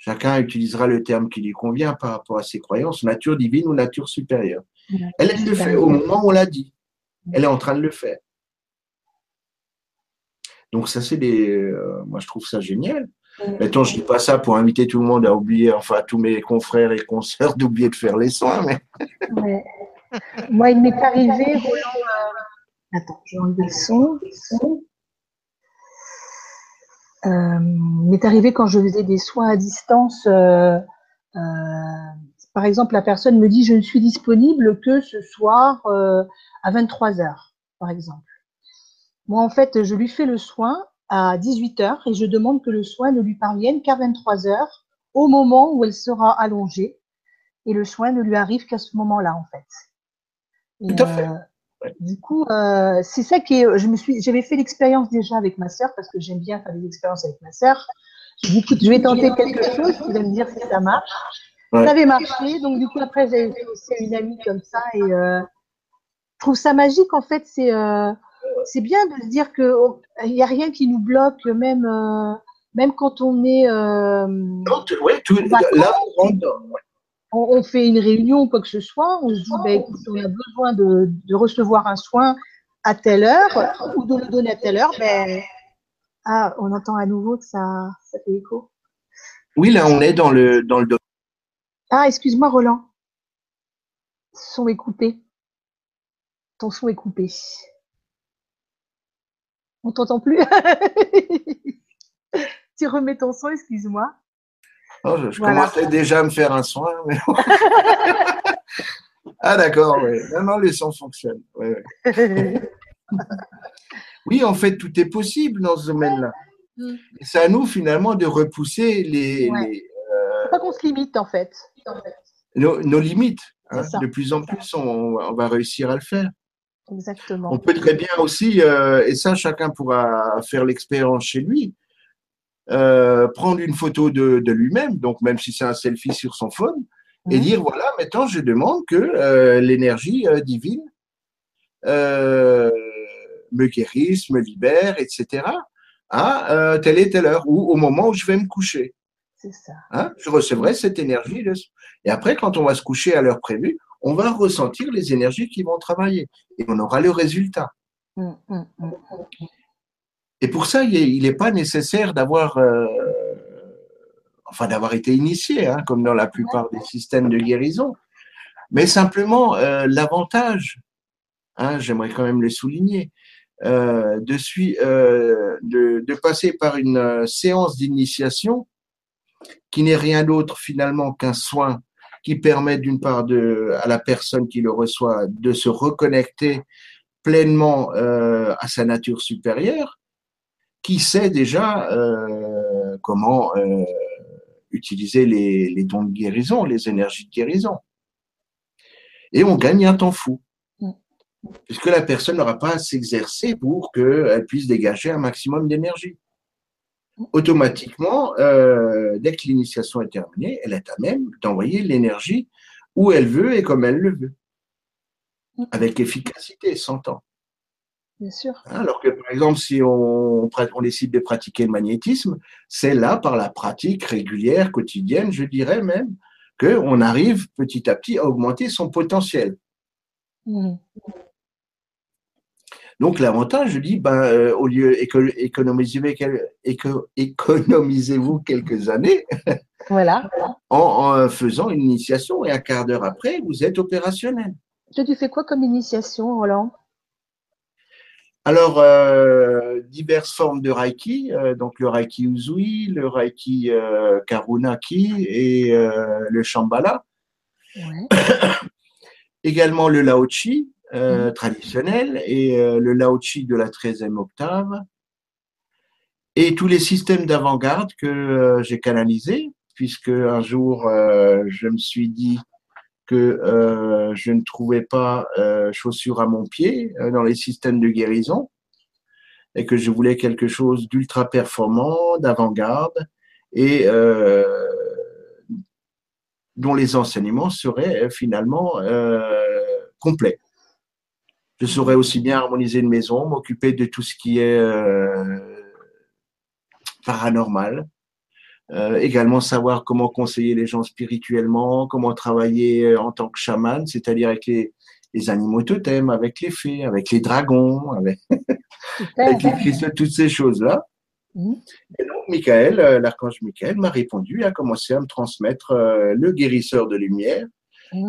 Chacun utilisera le terme qui lui convient par rapport à ses croyances, nature divine ou nature supérieure. Nature Elle, elle le fait au moment où on l'a dit. Elle est en train de le faire. Donc ça, c'est des... euh, moi, je trouve ça génial. Mettons, je dis pas ça pour inviter tout le monde à oublier, enfin tous mes confrères et consoeurs d'oublier de faire les soins, mais. [laughs] Moi, il m'est arrivé, Roland. euh, Attends, je vais enlever le son. le son. Euh, il m'est arrivé quand je faisais des soins à distance. euh, par exemple, la personne me dit je ne suis disponible que ce soir à 23 heures, par exemple. Moi, en fait, je lui fais le soin à 18 heures et je demande que le soin ne lui parvienne qu'à 23 heures, au moment où elle sera allongée et le soin ne lui arrive qu'à ce moment-là en fait. Et, Tout à fait. euh, Ouais. Du coup, euh, c'est ça qui est. Je me suis, j'avais fait l'expérience déjà avec ma sœur parce que j'aime bien faire des expériences avec ma sœur. J'ai dit, écoute, je vais tenter quelque chose. Tu vas me dire si ça marche. Ouais. Ça avait marché. Donc du coup après, j'avais fait aussi une amie comme ça et euh, je trouve ça magique en fait. C'est euh, c'est bien de se dire que oh, il y a rien qui nous bloque, même. euh, même quand on est. euh, Non, tu- ouais, là, on fait une réunion ou quoi que ce soit, on se dit, bah, écoute, on a besoin de, de recevoir un soin à telle heure ou de le donner à telle heure, ben, ah, on entend à nouveau que ça, ça fait écho. Oui, là, on est dans le, dans le domaine. Ah, excuse-moi, Roland. Son est coupé. Ton son est coupé. On t'entend plus [laughs] Tu remets ton son, excuse-moi. Oh, je je Voilà. commençais déjà à me faire un soin. mais- [laughs] ah, d'accord, oui. Non, non, les sons fonctionnent. Ouais, ouais. [laughs] Oui, en fait, tout est possible dans ce domaine-là. Mm. C'est à nous, finalement, de repousser les, Ouais. les- Faut pas qu'on se limite, en fait. nos, nos limites. hein. De plus en plus, on, on va réussir à le faire. Exactement. On peut très bien aussi, euh, et ça, chacun pourra faire l'expérience chez lui, euh, prendre une photo de, de lui-même, donc même si c'est un selfie sur son phone, et Mhm. dire voilà, maintenant je demande que euh, l'énergie divine me guérisse, me libère, etc. à telle et telle heure, ou au moment où je vais me coucher. C'est ça. Hein, je recevrai cette énergie. de- Et après, quand on va se coucher à l'heure prévue, on va ressentir les énergies qui vont travailler et on aura le résultat. Mm, mm, mm. Et pour ça, il n'est pas nécessaire d'avoir, euh, enfin, d'avoir été initié, hein, comme dans la plupart des systèmes de guérison. Mais simplement, euh, l'avantage, hein, j'aimerais quand même le souligner, euh, de, de, de passer par une séance d'initiation qui n'est rien d'autre finalement qu'un soin qui permet d'une part de, à la personne qui le reçoit de se reconnecter pleinement euh, à sa nature supérieure, qui sait déjà euh, comment euh, utiliser les, les dons de guérison, les énergies de guérison. Et on gagne un temps fou, Mm. puisque la personne n'aura pas à s'exercer pour qu'elle puisse dégager un maximum d'énergie. Automatiquement, euh, dès que l'initiation est terminée, elle est à même d'envoyer l'énergie où elle veut et comme elle le veut, avec efficacité, sans temps. Bien sûr. Alors que, par exemple, si on, décide de pratiquer le magnétisme, c'est là, par la pratique régulière, quotidienne, je dirais même, qu'on arrive petit à petit à augmenter son potentiel. Mm. Donc, l'avantage, je dis, ben, euh, au lieu éco- économiser quel- éco- économisez-vous quelques années [laughs] Voilà. en, en faisant une initiation et un quart d'heure après, vous êtes opérationnel. Toi, tu fais quoi comme initiation, Roland? Alors, euh, diverses formes de Reiki, euh, donc le Reiki Uzui, le Reiki Karunaki et le Shambhala. Ouais. [coughs] Également le Laochi euh, Mhm. traditionnel et euh, le Laochi de la 13e octave. Et tous les systèmes d'avant-garde que euh, j'ai canalisés, puisque un jour, euh, je me suis dit que euh, je ne trouvais pas euh, chaussure à mon pied dans les systèmes de guérison et que je voulais quelque chose d'ultra performant, d'avant-garde et dont les enseignements seraient finalement complets. Je saurais aussi bien harmoniser une maison, m'occuper de tout ce qui est euh, paranormal, euh, également savoir comment conseiller les gens spirituellement, comment travailler euh, en tant que chaman, c'est-à-dire avec les, les animaux totems, avec les fées, avec les dragons, avec, avec les cristaux, toutes ces choses-là. Mhm. Et donc, Michael, l'archange Michael, m'a répondu, a commencé à me transmettre euh, le guérisseur de lumière,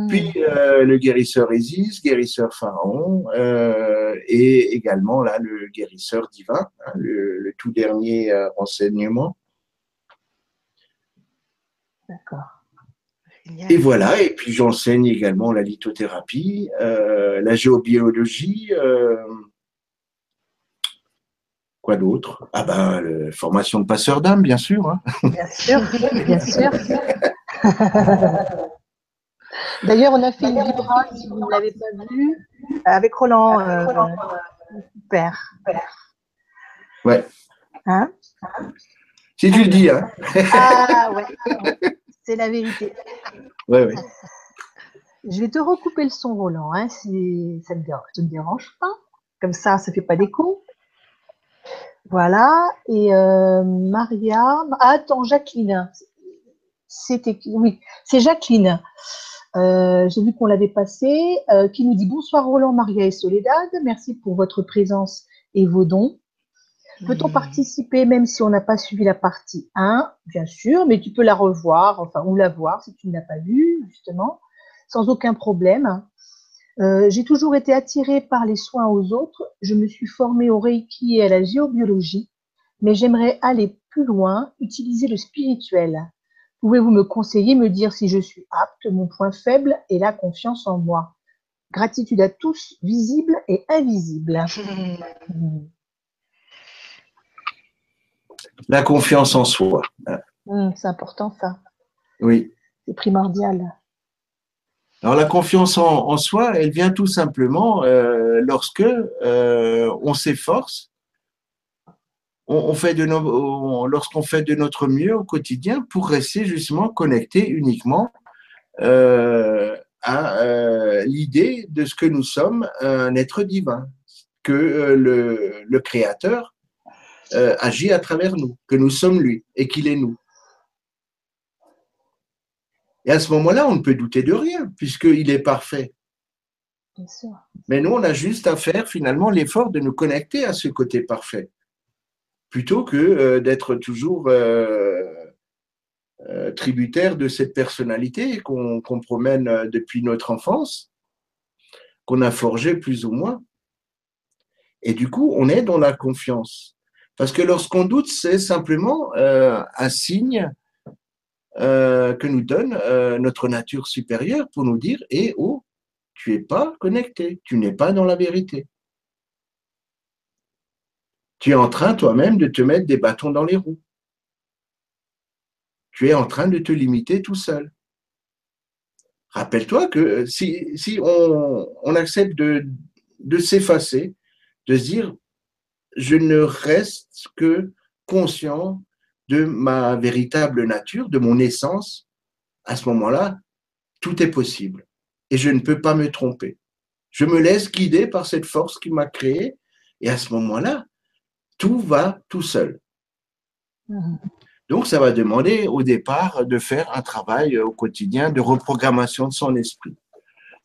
Puis euh, le guérisseur Isis, guérisseur Pharaon, euh, et également là le guérisseur divin, hein, le, le tout dernier euh, renseignement. D'accord. Et voilà, et puis j'enseigne également la lithothérapie, euh, la géobiologie. quoi d'autre? Ah ben, le- formation de passeur d'âme, bien sûr. hein. Bien sûr, bien sûr. [laughs] D'ailleurs, on a fait une vibra, si vous ne l'avez pas vu, avec Roland. euh, super. Ouais. Hein? Si tu le dis, hein. ah ouais, [laughs] c'est la vérité. Ouais, ouais. Je vais te recouper le son, Roland, hein, si ça ne te dérange, pas. Comme ça, ça fait pas d'écho. Voilà. Et euh, Maria. Ah, attends, Jacqueline. C'était oui, c'est Jacqueline. Euh, J'ai vu qu'on l'avait passé, euh, qui nous dit bonsoir Roland, Maria et Soledad. Merci pour votre présence et vos dons. Peut-on Hmm. participer même si on n'a pas suivi la partie 1 Bien sûr, mais tu peux la revoir, enfin, ou la voir si tu ne l'as pas vue, justement, sans aucun problème. Euh, J'ai toujours été attirée par les soins aux autres. Je me suis formée au Reiki et à la géobiologie, mais j'aimerais aller plus loin, utiliser le spirituel. Pouvez-vous me conseiller, me dire si je suis apte Mon point faible est la confiance en moi? Gratitude à tous, visibles et invisibles. [laughs] Hmm. La confiance en soi. Hmm, c'est important ça, Oui. c'est primordial. Alors la confiance en, en soi, elle vient tout simplement euh, lorsque euh, on s'efforce, on, on fait de nos, lorsqu'on fait de notre mieux au quotidien pour rester justement connecté uniquement euh, à euh, l'idée de ce que nous sommes, un être divin, que euh, le, le Créateur agit à travers nous, que nous sommes lui et qu'il est nous. Et à ce moment-là, on ne peut douter de rien, puisqu'il est parfait. Bien sûr. Mais nous, on a juste à faire finalement l'effort de nous connecter à ce côté parfait, plutôt que euh, d'être toujours euh, euh, tributaire de cette personnalité qu'on promène depuis notre enfance, qu'on a forgée plus ou moins. Et du coup, on est dans la confiance. Parce que lorsqu'on doute, c'est simplement un signe que nous donne notre nature supérieure pour nous dire, eh oh, tu n'es pas connecté, tu n'es pas dans la vérité. Tu es en train toi-même de te mettre des bâtons dans les roues. Tu es en train de te limiter tout seul. Rappelle-toi que si, si on, on accepte de, de s'effacer, de se dire, je ne reste que conscient de ma véritable nature, de mon essence, à ce moment-là, tout est possible. Et je ne peux pas me tromper. Je me laisse guider par cette force qui m'a créé. Et à ce moment-là, tout va tout seul. Donc, ça va demander au départ de faire un travail au quotidien de reprogrammation de son esprit.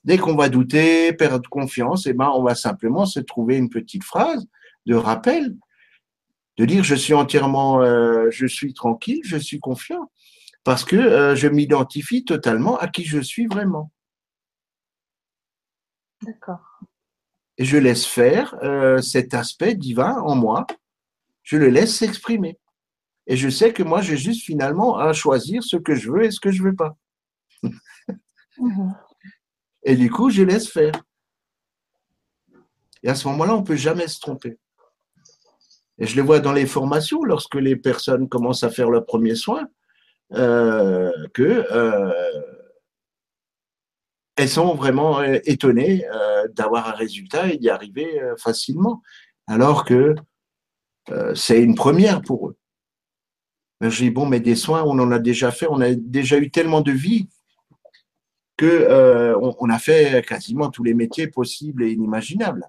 Dès qu'on va douter, perdre confiance, eh ben, on va simplement se trouver une petite phrase de rappel, de dire je suis entièrement, euh, je suis tranquille, je suis confiant, parce que euh, je m'identifie totalement à qui je suis vraiment. D'accord. Et je laisse faire euh, cet aspect divin en moi, je le laisse s'exprimer. Et je sais que moi, j'ai juste finalement à choisir ce que je veux et ce que je veux pas. Mhm. Et du coup, je laisse faire. Et à ce moment-là, on ne peut jamais se tromper. Et je le vois dans les formations, lorsque les personnes commencent à faire leurs premiers soins, euh, que euh, elles sont vraiment euh, étonnées euh, d'avoir un résultat et d'y arriver facilement, alors que euh, c'est une première pour eux. Ben, je dis bon, mais des soins, on en a déjà fait, on a déjà eu tellement de vie que euh, on, on a fait quasiment tous les métiers possibles et inimaginables.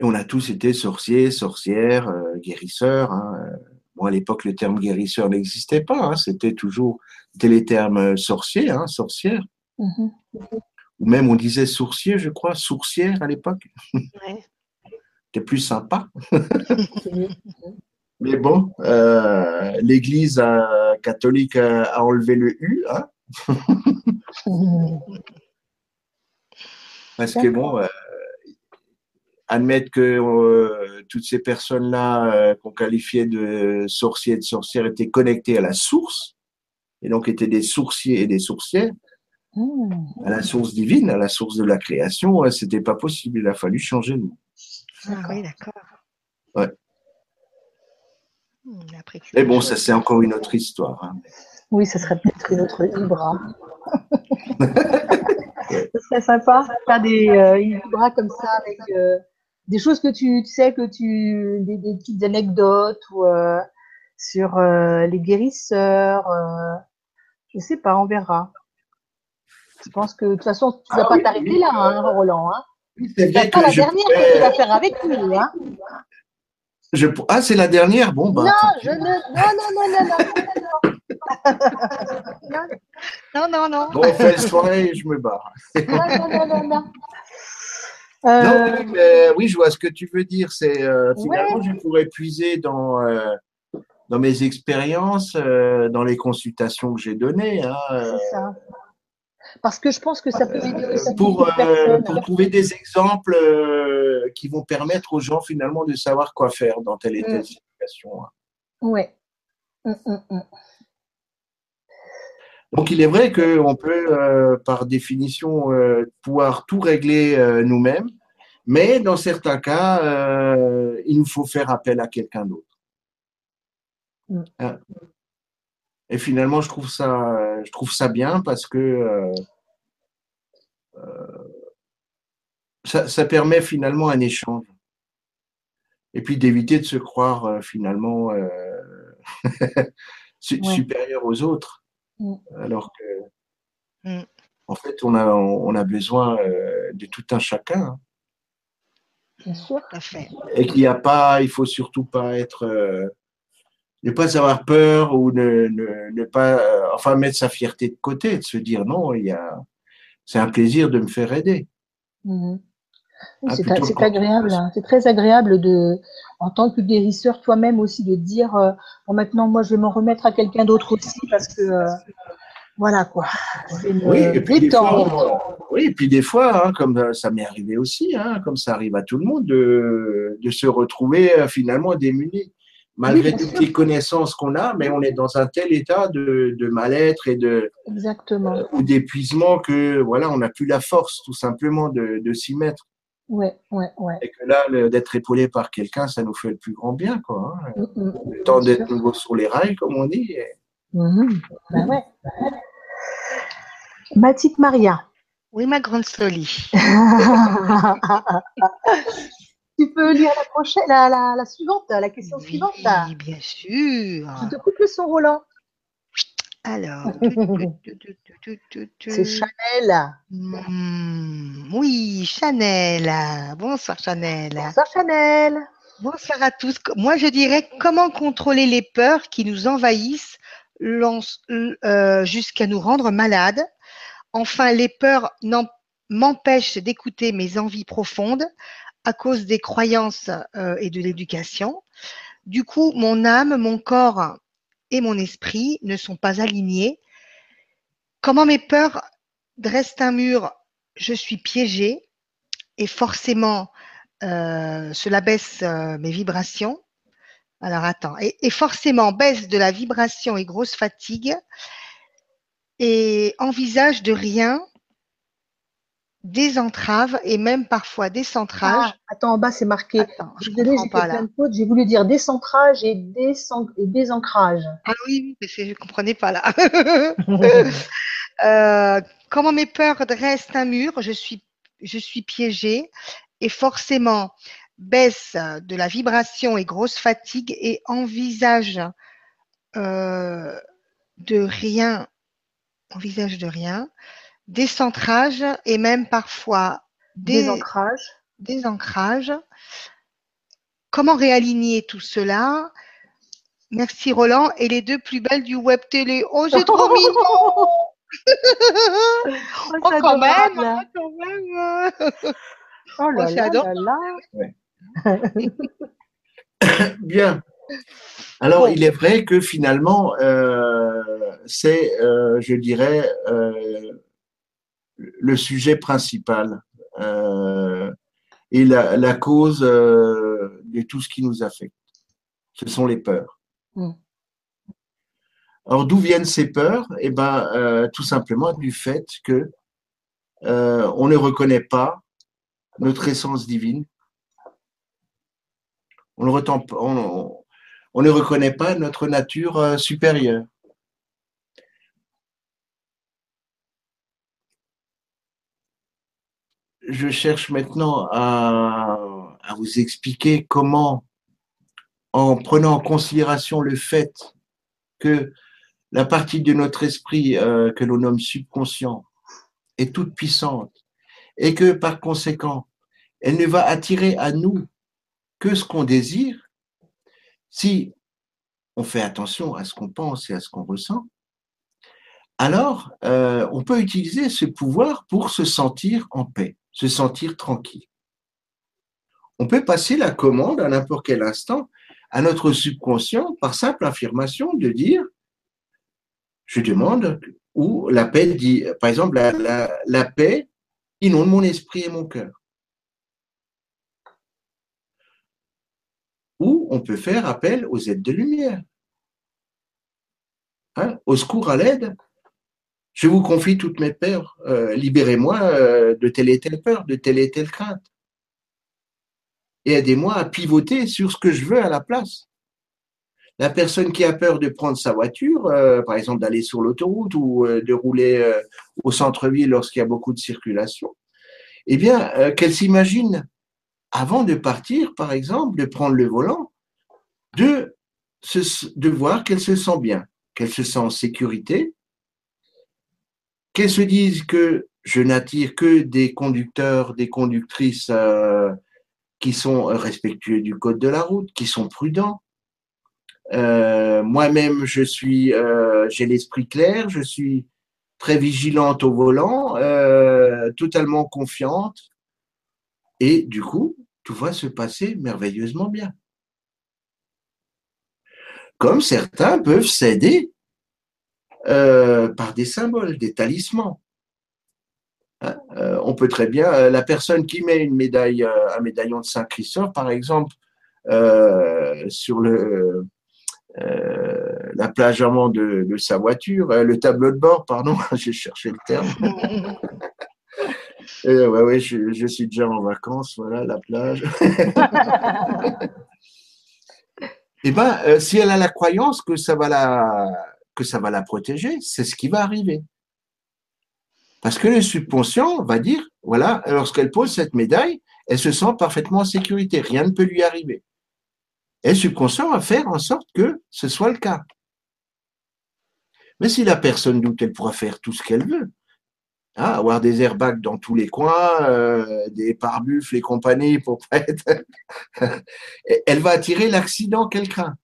Et on a tous été sorciers, sorcières, euh, guérisseurs. hein. Bon, à l'époque, le terme guérisseur n'existait pas. hein. C'était toujours c'était les termes sorcier, hein, sorcière. Mhm. Ou même on disait sourcier, je crois, sourcière à l'époque. Ouais. C'était plus sympa. [laughs] Mais bon, euh, l'Église euh, catholique a, a enlevé le U, hein, [laughs] parce que bon, euh, admettre que euh, toutes ces personnes-là euh, qu'on qualifiait de sorciers et de sorcières étaient connectées à la source, et donc étaient des sourciers et des sorcières, Mhm. à la source divine, à la source de la création, c'était pas possible. Il a fallu changer de mot. Ah oui, d'accord. Ouais. Hmm, après, Mais bon, ça c'est encore une autre histoire. hein. Oui, ce serait peut-être une autre Ibra. [laughs] ce serait sympa de faire des euh, Ibra comme ça avec euh, des choses que tu, tu sais, que tu, des, des petites anecdotes ou euh, sur euh, les guérisseurs. euh, je sais pas, on verra. Je pense que de toute façon, tu vas Ah pas oui, t'arrêter oui, là, hein, Roland. Hein c'est pas que la je dernière pourrais- que tu vas faire avec nous. Hein. je Ah, c'est la dernière Bon, bah. non, je ne. Non, non, non, non, non. Non, non, non. Bon, le soirée et je me barre. Non, non, non, [laughs] non, Euh, oui, mais oui, je vois ce que tu veux dire. C'est euh, finalement, Ouais. je pourrais puiser dans euh, dans mes expériences, dans les consultations que j'ai données, hein, c'est ça. Parce que je pense que ça peut aider pour euh, personnes. pour trouver des exemples euh, qui vont permettre aux gens finalement de savoir quoi faire dans telle et telle Mm. situation. hein. Ouais. Mm, mm, mm. Donc, il est vrai qu'on peut, euh, par définition, euh, pouvoir tout régler euh, nous-mêmes, mais dans certains cas, euh, il nous faut faire appel à quelqu'un d'autre. Hein. Et finalement, je trouve ça, je trouve ça bien parce que euh, euh, ça, ça permet finalement un échange. Et puis d'éviter de se croire euh, finalement [laughs] su- Ouais. supérieur aux autres, Mm. alors que Mm. en fait, on a, on a besoin de tout un chacun. hein. Bien sûr. Et qu'il n'y a pas, il faut surtout pas être, ne pas avoir peur ou ne, ne, ne pas, euh, enfin, mettre sa fierté de côté, de se dire non, il y a, c'est un plaisir de me faire aider. Mhm. Oui, Ah, c'est agréable, hein. c'est très agréable de, en tant que guérisseur toi-même aussi, de dire euh, bon maintenant moi je vais m'en remettre à quelqu'un d'autre aussi parce que euh, voilà quoi. Une Oui, et puis des fois, oui, et puis des fois, hein, comme ça m'est arrivé aussi, hein, comme ça arrive à tout le monde, de, de se retrouver finalement démuni. Malgré Oui, bien toutes les connaissances qu'on a, mais on est dans un tel état de, de mal-être et de Exactement. ou d'épuisement que voilà, on n'a plus la force tout simplement de, de s'y mettre. Ouais, ouais, ouais. Et que là, d'être épaulé par quelqu'un, ça nous fait le plus grand bien, quoi. hein. Mm, mm. Le temps d'être sûr. nouveau sur les rails, comme on dit. et- Mhm. Ben ouais. Ma petite Maria, Oui, ma grande Soli. [laughs] tu peux lire la prochaine, la, la, la suivante, la question suivante. Oui, bien sûr. Je te coupe le son, Roland. Alors. C'est Chanel. Hmm, oui, Chanel. Bonsoir Chanel. Bonsoir Chanel. Bonsoir à tous. Moi, je dirais comment contrôler les peurs qui nous envahissent euh, jusqu'à nous rendre malades. Enfin, les peurs m'empêchent d'écouter mes envies profondes à cause des croyances euh, et de l'éducation. Du coup, mon âme, mon corps et mon esprit ne sont pas alignés. Comment mes peurs dressent un mur, je suis piégée et forcément euh, cela baisse euh, mes vibrations. Alors attends, et, et forcément baisse de la vibration et grosse fatigue et envisage de rien, des entraves et même parfois des centrages. Ah, attends, en bas, c'est marqué. Attends, je Désolée, comprends pas là. J'ai voulu dire décentrage et, désancrage. Ah oui, mais je ne comprenais pas là. [laughs] Euh, comment mes peurs dressent un mur, je suis, je suis piégée et forcément baisse de la vibration et grosse fatigue et envisage euh, de rien, envisage de rien, décentrage et même parfois des, Désancrage. désancrage. Comment réaligner tout cela? Merci Roland. Et les deux plus belles du web télé. Oh, c'est trop [laughs] mignon Oh, Oh, c'est quand même, quand même. Oh là c'est là là là. [coughs] Bien. Alors, Bon. il est vrai que finalement, euh, c'est, euh, je dirais, euh, le sujet principal euh, et la, la cause euh, de tout ce qui nous affecte. Ce sont les peurs. Mm. Alors, d'où viennent ces peurs? Eh ben, euh, tout simplement du fait que on ne reconnaît pas notre essence divine. On ne, on- on ne reconnaît pas notre nature supérieure. Je cherche maintenant à, vous expliquer comment, en prenant en considération le fait que la partie de notre esprit euh, que l'on nomme subconscient est toute puissante et que par conséquent, elle ne va attirer à nous que ce qu'on désire si on fait attention à ce qu'on pense et à ce qu'on ressent. Alors, euh, on peut utiliser ce pouvoir pour se sentir en paix, se sentir tranquille. On peut passer la commande à n'importe quel instant à notre subconscient par simple affirmation de dire, je demande, ou la paix dit, par exemple, la, la paix inonde mon esprit et mon cœur. Ou on peut faire appel aux aides de lumière. Hein, au secours à l'aide, je vous confie toutes mes peurs. Euh, libérez-moi euh, de telle et telle peur, de telle et telle crainte. Et aidez-moi à pivoter sur ce que je veux à la place. La personne qui a peur de prendre sa voiture, euh, par exemple d'aller sur l'autoroute ou de rouler au centre-ville lorsqu'il y a beaucoup de circulation, eh bien, qu'elle s'imagine avant de partir, par exemple, de prendre le volant, de, de voir qu'elle se sent bien, qu'elle se sent en sécurité, qu'elle se dise que je n'attire que des conducteurs, des conductrices euh, qui sont respectueux du code de la route, qui sont prudents? Euh, moi-même, je suis, euh, j'ai l'esprit clair, je suis très vigilante au volant, totalement confiante, et du coup, tout va se passer merveilleusement bien. Comme certains peuvent s'aider euh, par des symboles, des talismans. Hein, euh, on peut très bien, euh, la personne qui met une médaille, un médaillon de Saint-Christophe, par exemple, sur le, la plage de, de sa voiture, le tableau de bord, pardon, [laughs] j'ai cherché le terme. [laughs] Ouais, ouais, je, suis déjà en vacances, voilà, la plage. [laughs] Eh bien, si elle a la croyance que ça va la, que ça va la protéger, c'est ce qui va arriver. Parce que le subconscient va dire, voilà, lorsqu'elle pose cette médaille, elle se sent parfaitement en sécurité, rien ne peut lui arriver. Et le subconscient va faire en sorte que ce soit le cas. Mais si la personne doute, elle pourra faire tout ce qu'elle veut. Hein, avoir des airbags dans tous les coins, euh, des pare-buffles et compagnie pour être. [laughs] Elle va attirer l'accident qu'elle craint.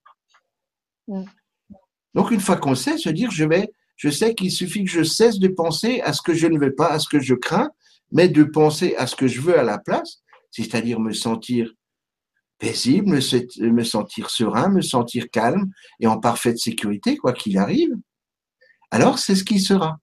Donc une fois qu'on sait, se dire je vais, je sais qu'il suffit que je cesse de penser à ce que je ne veux pas, à ce que je crains, mais de penser à ce que je veux à la place, c'est-à-dire me sentir paisible, me, sentir serein, me sentir calme et en parfaite sécurité, quoi qu'il arrive. Alors c'est ce qui sera.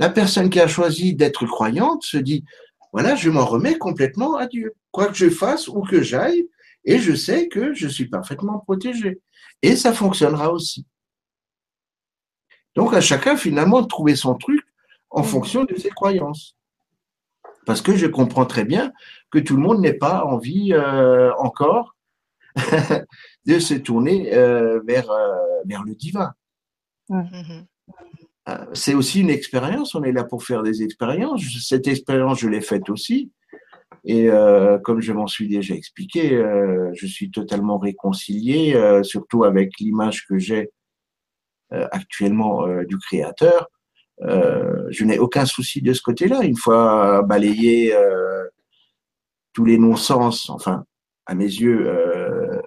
La personne qui a choisi d'être croyante se dit, voilà, je m'en remets complètement à Dieu. Quoi que je fasse ou que j'aille, et je sais que je suis parfaitement protégé. Et ça fonctionnera aussi. Donc à chacun finalement de trouver son truc en mm. fonction de ses croyances. Parce que je comprends très bien que tout le monde n'ait pas envie euh, encore [laughs] de se tourner euh, vers, euh, vers le divin. Euh, c'est aussi une expérience. On est là pour faire des expériences. Cette expérience, je l'ai faite aussi. Et euh, comme je m'en suis déjà expliqué, euh, je suis totalement réconcilié, surtout avec l'image que j'ai actuellement du Créateur. je n'ai aucun souci de ce côté-là. Une fois balayé tous les non-sens, enfin, à mes yeux,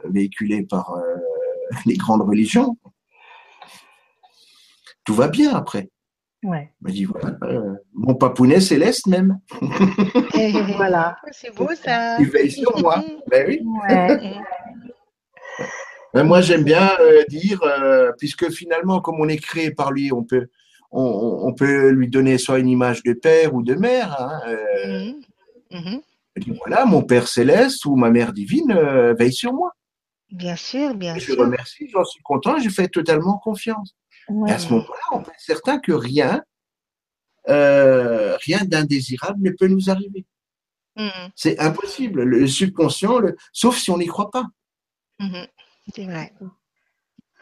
véhiculés par [laughs] les grandes religions, tout va bien après. Ouais. Me dit voilà, euh, mon papounet céleste même. voilà. [laughs] C'est beau ça. Il veille sur moi. [laughs] ben oui. Ben, moi j'aime bien euh, dire, euh, puisque finalement, comme on est créé par lui, on peut, on, peut lui donner soit une image de père ou de mère. Hein, mhm. Mhm. voilà, mon père céleste ou ma mère divine veille sur moi. Bien sûr, bien sûr. Je remercie, j'en suis content, je fais totalement confiance. Et à ce moment-là, on être certain que rien, euh, rien d'indésirable ne peut nous arriver. Mm-hmm. C'est impossible. Le subconscient, sauf si on n'y croit pas. Mm-hmm. C'est vrai.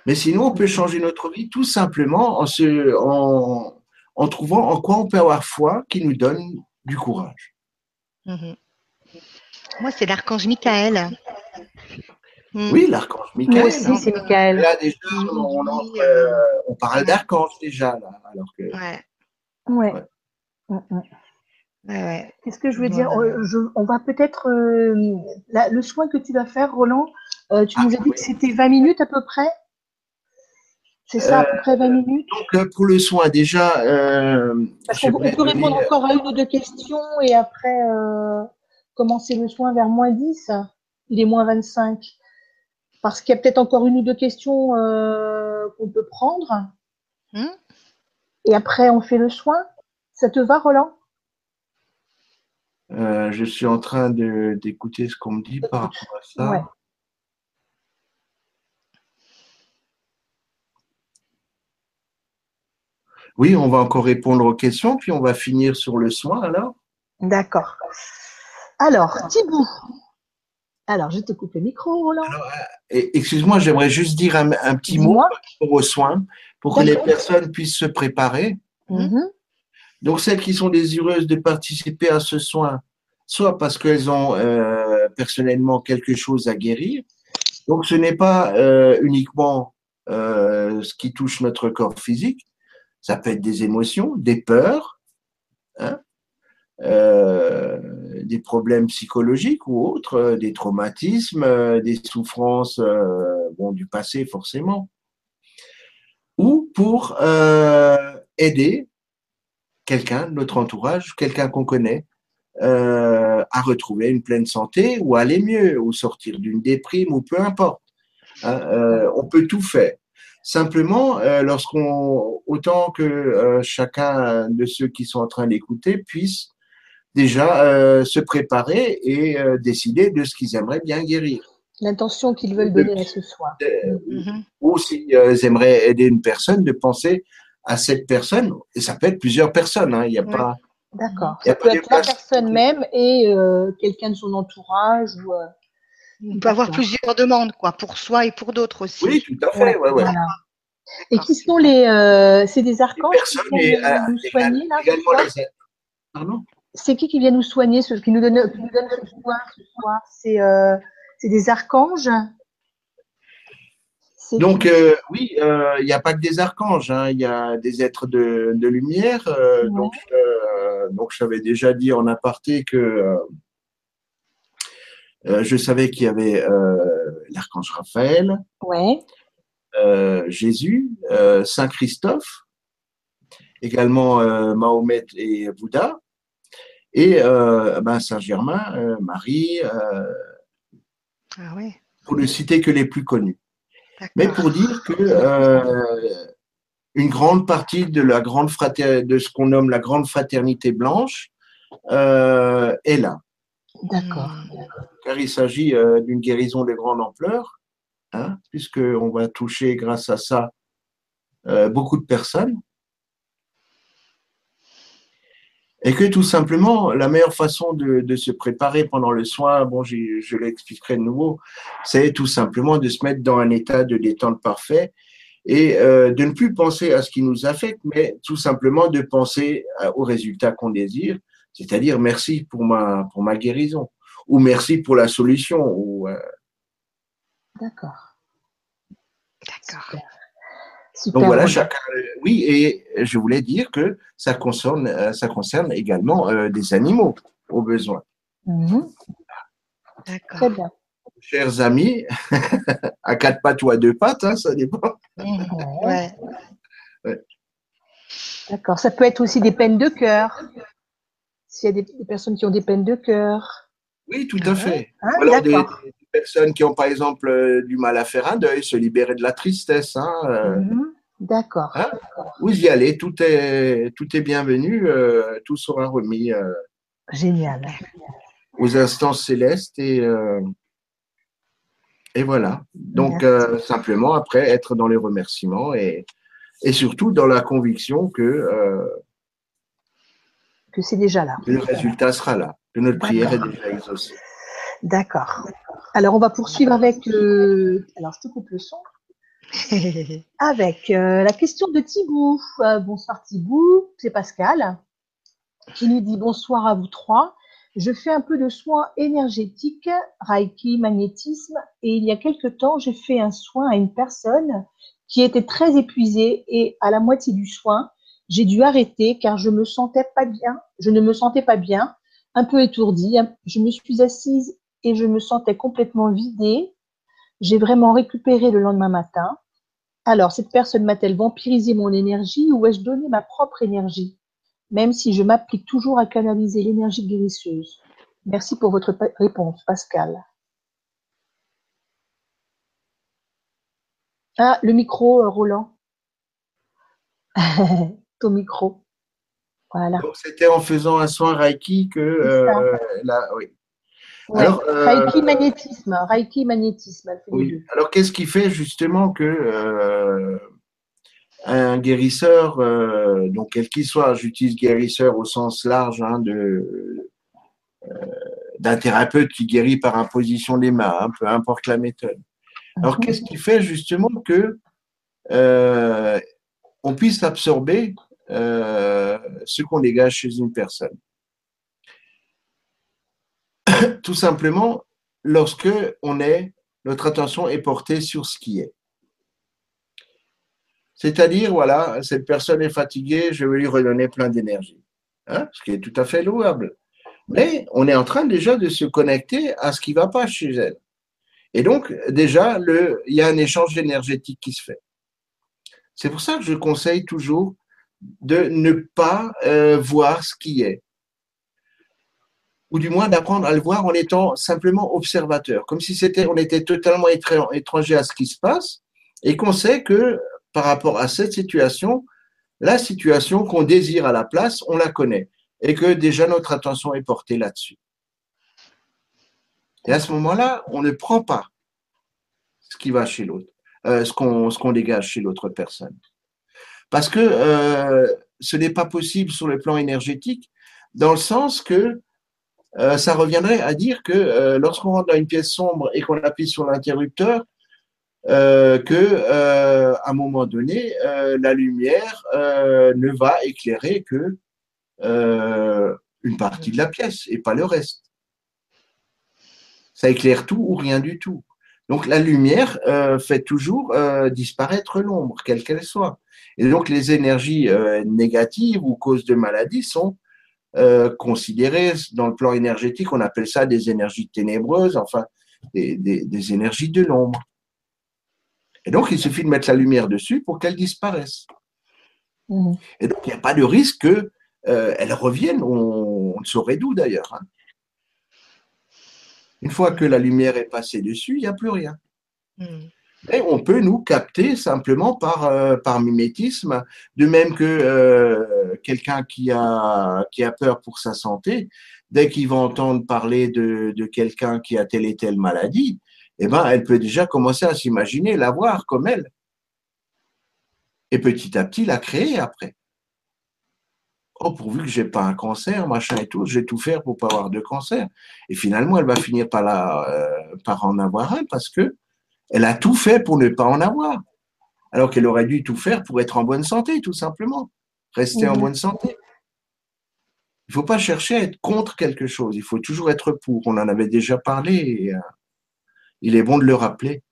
Mais sinon, on peut changer notre vie tout simplement en, se, en, en trouvant en quoi on peut avoir foi qui nous donne du courage. Mm-hmm. Moi, c'est l'archange Michael. Mm. Oui, l'archange Michael. Moi aussi, c'est Michael. Là, déjà, on, euh, on parle d'archange déjà, là. Alors que... Ouais. Ouais. Qu'est-ce que je veux dire euh, On va peut-être euh, le soin que tu vas faire, Roland. Euh, tu nous as ah, dit que c'était 20 minutes à peu près? C'est ça, à peu près 20 minutes? Donc pour le soin, déjà. Parce qu'on peut répondre encore à une ou deux questions et après commencer le soin vers moins 10. Il est moins 25. Parce qu'il y a peut-être encore une ou deux questions qu'on peut prendre. Hmm. Et après, on fait le soin. Ça te va, Roland? Euh, je suis en train d'écouter ce qu'on me dit par rapport à ça. Oui, on va encore répondre aux questions, puis on va finir sur le soin alors. D'accord. Alors, Thibault. Alors, je te coupe le micro, Roland. Euh, excuse-moi, j'aimerais juste dire un, petit mot par rapport aux soins pour que les personnes puissent se préparer. Mhm. Donc, celles qui sont désireuses de participer à ce soin, soit parce qu'elles ont euh, personnellement quelque chose à guérir. Donc, ce n'est pas euh, uniquement euh, ce qui touche notre corps physique, ça peut être des émotions, des peurs, hein, des problèmes psychologiques ou autres, des traumatismes, des souffrances bon, du passé forcément, ou pour aider quelqu'un, notre entourage, quelqu'un qu'on connaît, euh, à retrouver une pleine santé ou aller mieux ou sortir d'une déprime ou peu importe. Hein, euh, on peut tout faire. Simplement, euh, lorsqu'on, autant que chacun de ceux qui sont en train d'écouter puisse déjà se préparer et décider de ce qu'ils aimeraient bien guérir. L'intention qu'ils veulent donner à ce soir. Mm-hmm. Ou s'ils aimeraient aider une personne, de penser à cette personne, et ça peut être plusieurs personnes, hein, il n'y a pas. D'accord. Ça peut être la personne même et euh, quelqu'un de son entourage ou. Euh, On peut avoir plusieurs demandes, quoi, pour soi et pour d'autres aussi. Oui, tout à fait. Ouais, ouais, Et qui sont les. Euh, c'est des archanges qui viennent nous soigner, là Pardon? C'est qui qui vient nous soigner, ceux qui nous donnent, qui nous donnent ce soin ce soir? C'est des archanges? Donc euh, oui, euh, il n'y a pas que des archanges, hein. il y a des êtres de, lumière. Euh, donc, donc je t'avais déjà dit en aparté que je savais qu'il y avait l'archange Raphaël, Jésus, Saint Christophe, également Mahomet et Bouddha, et ben, Saint Germain, Marie, ah pour ne citer que les plus connus mais pour dire que euh, une grande partie de la grande de ce qu'on nomme la grande fraternité blanche euh, est là. D'accord. Car il s'agit euh, d'une guérison de grande ampleur, hein, puisqu'on va toucher grâce à ça beaucoup de personnes. Et que tout simplement, la meilleure façon de, se préparer pendant le soin, bon, je l'expliquerai de nouveau, c'est tout simplement de se mettre dans un état de détente parfait et euh, de ne plus penser à ce qui nous affecte, mais tout simplement de penser au résultat qu'on désire, c'est-à-dire merci pour ma, pour ma guérison ou merci pour la solution. Ou, euh, D'accord. D'accord. Donc voilà, chacun. Oui, et je voulais dire que ça concerne, euh, ça concerne également euh, des animaux au besoin. Mhm. D'accord. Très bien. Chers amis, [laughs] à quatre pattes ou à deux pattes, hein, ça dépend. Ouais. D'accord. Ça peut être aussi des peines de cœur. S'il y a des, personnes qui ont des peines de cœur. Oui, tout à fait. Hein, alors des, personnes qui ont par exemple euh, du mal à faire un deuil, se libérer de la tristesse. Hein, mhm. D'accord. Hein, vous y allez, tout est, tout est bienvenu, euh, tout sera remis. Euh, Génial. Aux instances célestes et, et voilà. Donc, simplement, après, être dans les remerciements et, et surtout dans la conviction que, que c'est déjà là. le résultat sera là, que notre prière est déjà exaucée. D'accord. Alors, on va poursuivre avec le. Alors, je te coupe le son. [laughs] avec euh, la question de Thibaut. Euh, bonsoir Thibaut, c'est Pascal qui nous dit bonsoir à vous trois. Je fais un peu de soins énergétiques, Reiki, magnétisme, et il y a quelque temps, j'ai fait un soin à une personne qui était très épuisée et à la moitié du soin, J'ai dû arrêter car je me sentais pas bien. Je ne me sentais pas bien, un peu étourdie. Je me suis assise et je me sentais complètement vidée. J'ai vraiment récupéré le lendemain matin. Alors, cette personne m'a-t-elle vampirisé mon énergie ou ai-je donné ma propre énergie? Même si je m'applique toujours à canaliser l'énergie guérisseuse. Merci pour votre réponse, Pascal. Ah, le micro, euh, Roland. [laughs] Ton micro. Voilà. C'était en faisant un soin Reiki que euh, oui. Alors, euh, Reiki magnétisme, Reiki magnétisme. oui. Alors qu'est-ce qui fait justement que un guérisseur, donc quel qu'il soit, j'utilise guérisseur au sens large hein, de d'un thérapeute qui guérit par imposition des mains, hein, peu importe la méthode. Alors, mhm. qu'est-ce qui fait justement que euh, on puisse absorber euh, ce qu'on dégage chez une personne? [coughs] Tout simplement, lorsque on est, notre attention est portée sur ce qui est. C'est-à-dire, voilà, cette personne est fatiguée, je vais lui redonner plein d'énergie. Hein, ce qui est tout à fait louable. Mais on est en train déjà de se connecter à ce qui ne va pas chez elle. Et donc, déjà, il y a un échange énergétique qui se fait. C'est pour ça que je conseille toujours de ne pas euh, voir ce qui est. Ou du moins d'apprendre à le voir en étant simplement observateur, comme si c'était, on était totalement étranger à ce qui se passe et qu'on sait que par rapport à cette situation, la situation qu'on désire à la place, on la connaît et que déjà notre attention est portée là-dessus. Et à ce moment-là, on ne prend pas ce qui va chez l'autre, euh, ce qu'on dégage chez l'autre personne. Parce que euh, ce n'est pas possible sur le plan énergétique, dans le sens que euh, ça reviendrait à dire que lorsqu'on rentre dans une pièce sombre et qu'on appuie sur l'interrupteur, que à un moment donné, la lumière ne va éclairer que une partie de la pièce et pas le reste ça éclaire tout ou rien du tout. Donc la lumière euh, fait toujours euh, disparaître l'ombre, quelle qu'elle soit. Et donc les énergies euh, négatives ou causes de maladie sont considérées dans le plan énergétique, on appelle ça des énergies ténébreuses, enfin des, des énergies de l'ombre. Et donc il suffit de mettre la lumière dessus pour qu'elles disparaissent. Mmh. Et donc il n'y a pas de risque qu'elles reviennent, on, on, ne saurait d'où d'ailleurs. Hein. Une fois que la lumière est passée dessus, il n'y a plus rien. Hmm. Et on peut nous capter simplement par, euh, par mimétisme, de même que euh, quelqu'un qui a, qui a peur pour sa santé, dès qu'il va entendre parler de, de quelqu'un qui a telle et telle maladie, eh ben, elle peut déjà commencer à s'imaginer l'avoir comme elle. Et petit à petit la créer après oh, pourvu que j'ai pas un cancer, machin et tout, je vais tout faire pour pas avoir de cancer. Et finalement, elle va finir par, euh, par en avoir un parce que elle a tout fait pour ne pas en avoir. Alors qu'elle aurait dû tout faire pour être en bonne santé, tout simplement. Rester en bonne santé. Il ne faut pas chercher à être contre quelque chose. Il faut toujours être pour. On en avait déjà parlé et euh, il est bon de le rappeler.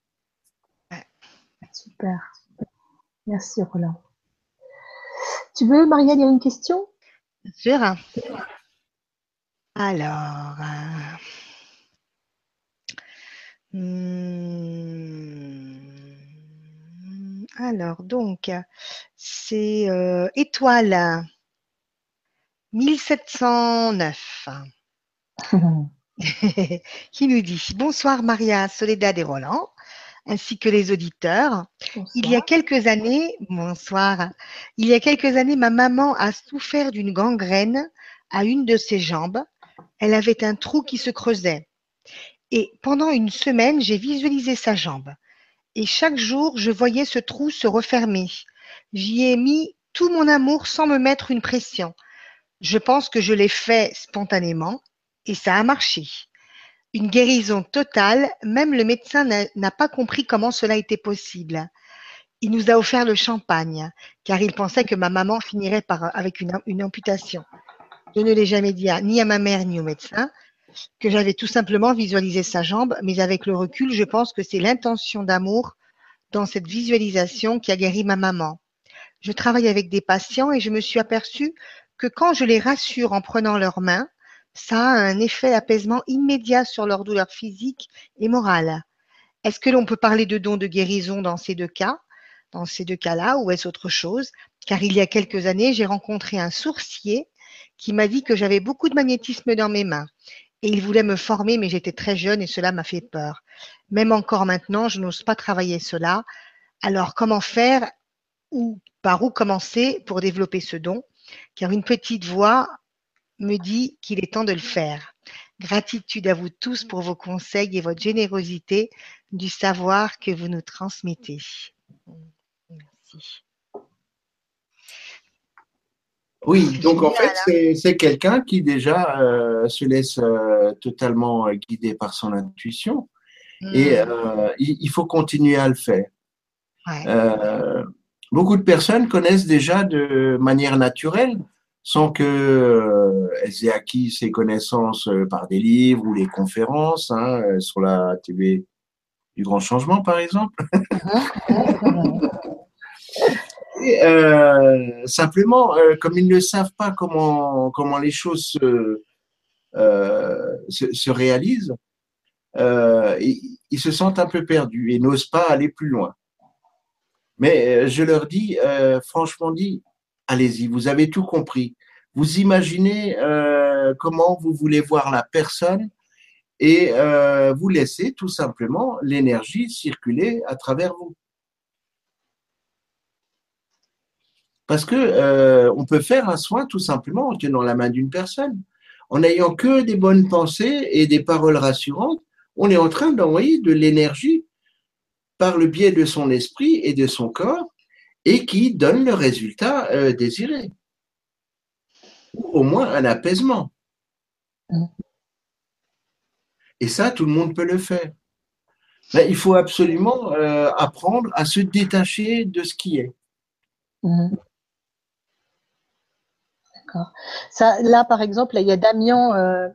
Super. Merci, Roland. Tu veux, Marianne, il y a une question? Sûr. Alors. Euh, alors, donc, c'est euh, Étoile 1709 [laughs] qui nous dit Bonsoir Maria, Soledad et Roland ainsi que les auditeurs. Il y a quelques années, bonsoir, il y a quelques années, ma maman a souffert d'une gangrène à une de ses jambes. Elle avait un trou qui se creusait. Et pendant une semaine, j'ai visualisé sa jambe. Et chaque jour, je voyais ce trou se refermer. J'y ai mis tout mon amour sans me mettre une pression. Je pense que je l'ai fait spontanément et ça a marché. Une guérison totale, même le médecin n'a pas compris comment cela était possible. Il nous a offert le champagne, car il pensait que ma maman finirait par, avec une, amputation. Je ne l'ai jamais dit ni à ma mère ni au médecin, que j'avais tout simplement visualisé sa jambe, mais avec le recul, je pense que c'est l'intention d'amour dans cette visualisation qui a guéri ma maman. je travaille avec des patients et je me suis aperçue que quand je les rassure en prenant leurs mains, ça a un effet d'apaisement immédiat sur leur douleur physique et morale. Est-ce que l'on peut parler de don de guérison dans ces deux cas, dans ces deux cas-là, ou est-ce autre chose? Car il y a quelques années, j'ai rencontré un sourcier qui m'a dit que j'avais beaucoup de magnétisme dans mes mains. Et il voulait me former, mais j'étais très jeune et cela m'a fait peur. Même encore maintenant, je n'ose pas travailler cela. Alors, comment faire ou par où commencer pour développer ce don? Car une petite voix me dit qu'il est temps de le faire. Gratitude à vous tous pour vos conseils et votre générosité du savoir que vous nous transmettez. Merci. Oui, donc en fait, c'est quelqu'un qui déjà euh, se laisse euh, totalement guider par son intuition. Et euh, il, faut continuer à le faire. beaucoup de personnes connaissent déjà de manière naturelle sans qu'elles euh, aient acquis ces connaissances euh, par des livres ou les conférences hein, euh, sur la TV du Grand Changement, par exemple. [laughs] Et, simplement, comme ils ne savent pas comment, comment les choses se, se, réalisent, ils, ils, se sentent un peu perdus et n'osent pas aller plus loin. Mais je leur dis, franchement dit, allez-y, vous avez tout compris. Vous imaginez euh, comment vous voulez voir la personne et euh, vous laissez tout simplement l'énergie circuler à travers vous. Parce que euh, on peut faire un soin tout simplement en tenant la main d'une personne, en n'ayant que des bonnes pensées et des paroles rassurantes. On est en train d'envoyer de l'énergie par le biais de son esprit et de son corps et qui donne le résultat euh, désiré. Ou au moins un apaisement. Et ça, tout le monde peut le faire. Mais il faut absolument euh, apprendre à se détacher de ce qui est. Mm. D'accord. là, par exemple, il y a Damien euh,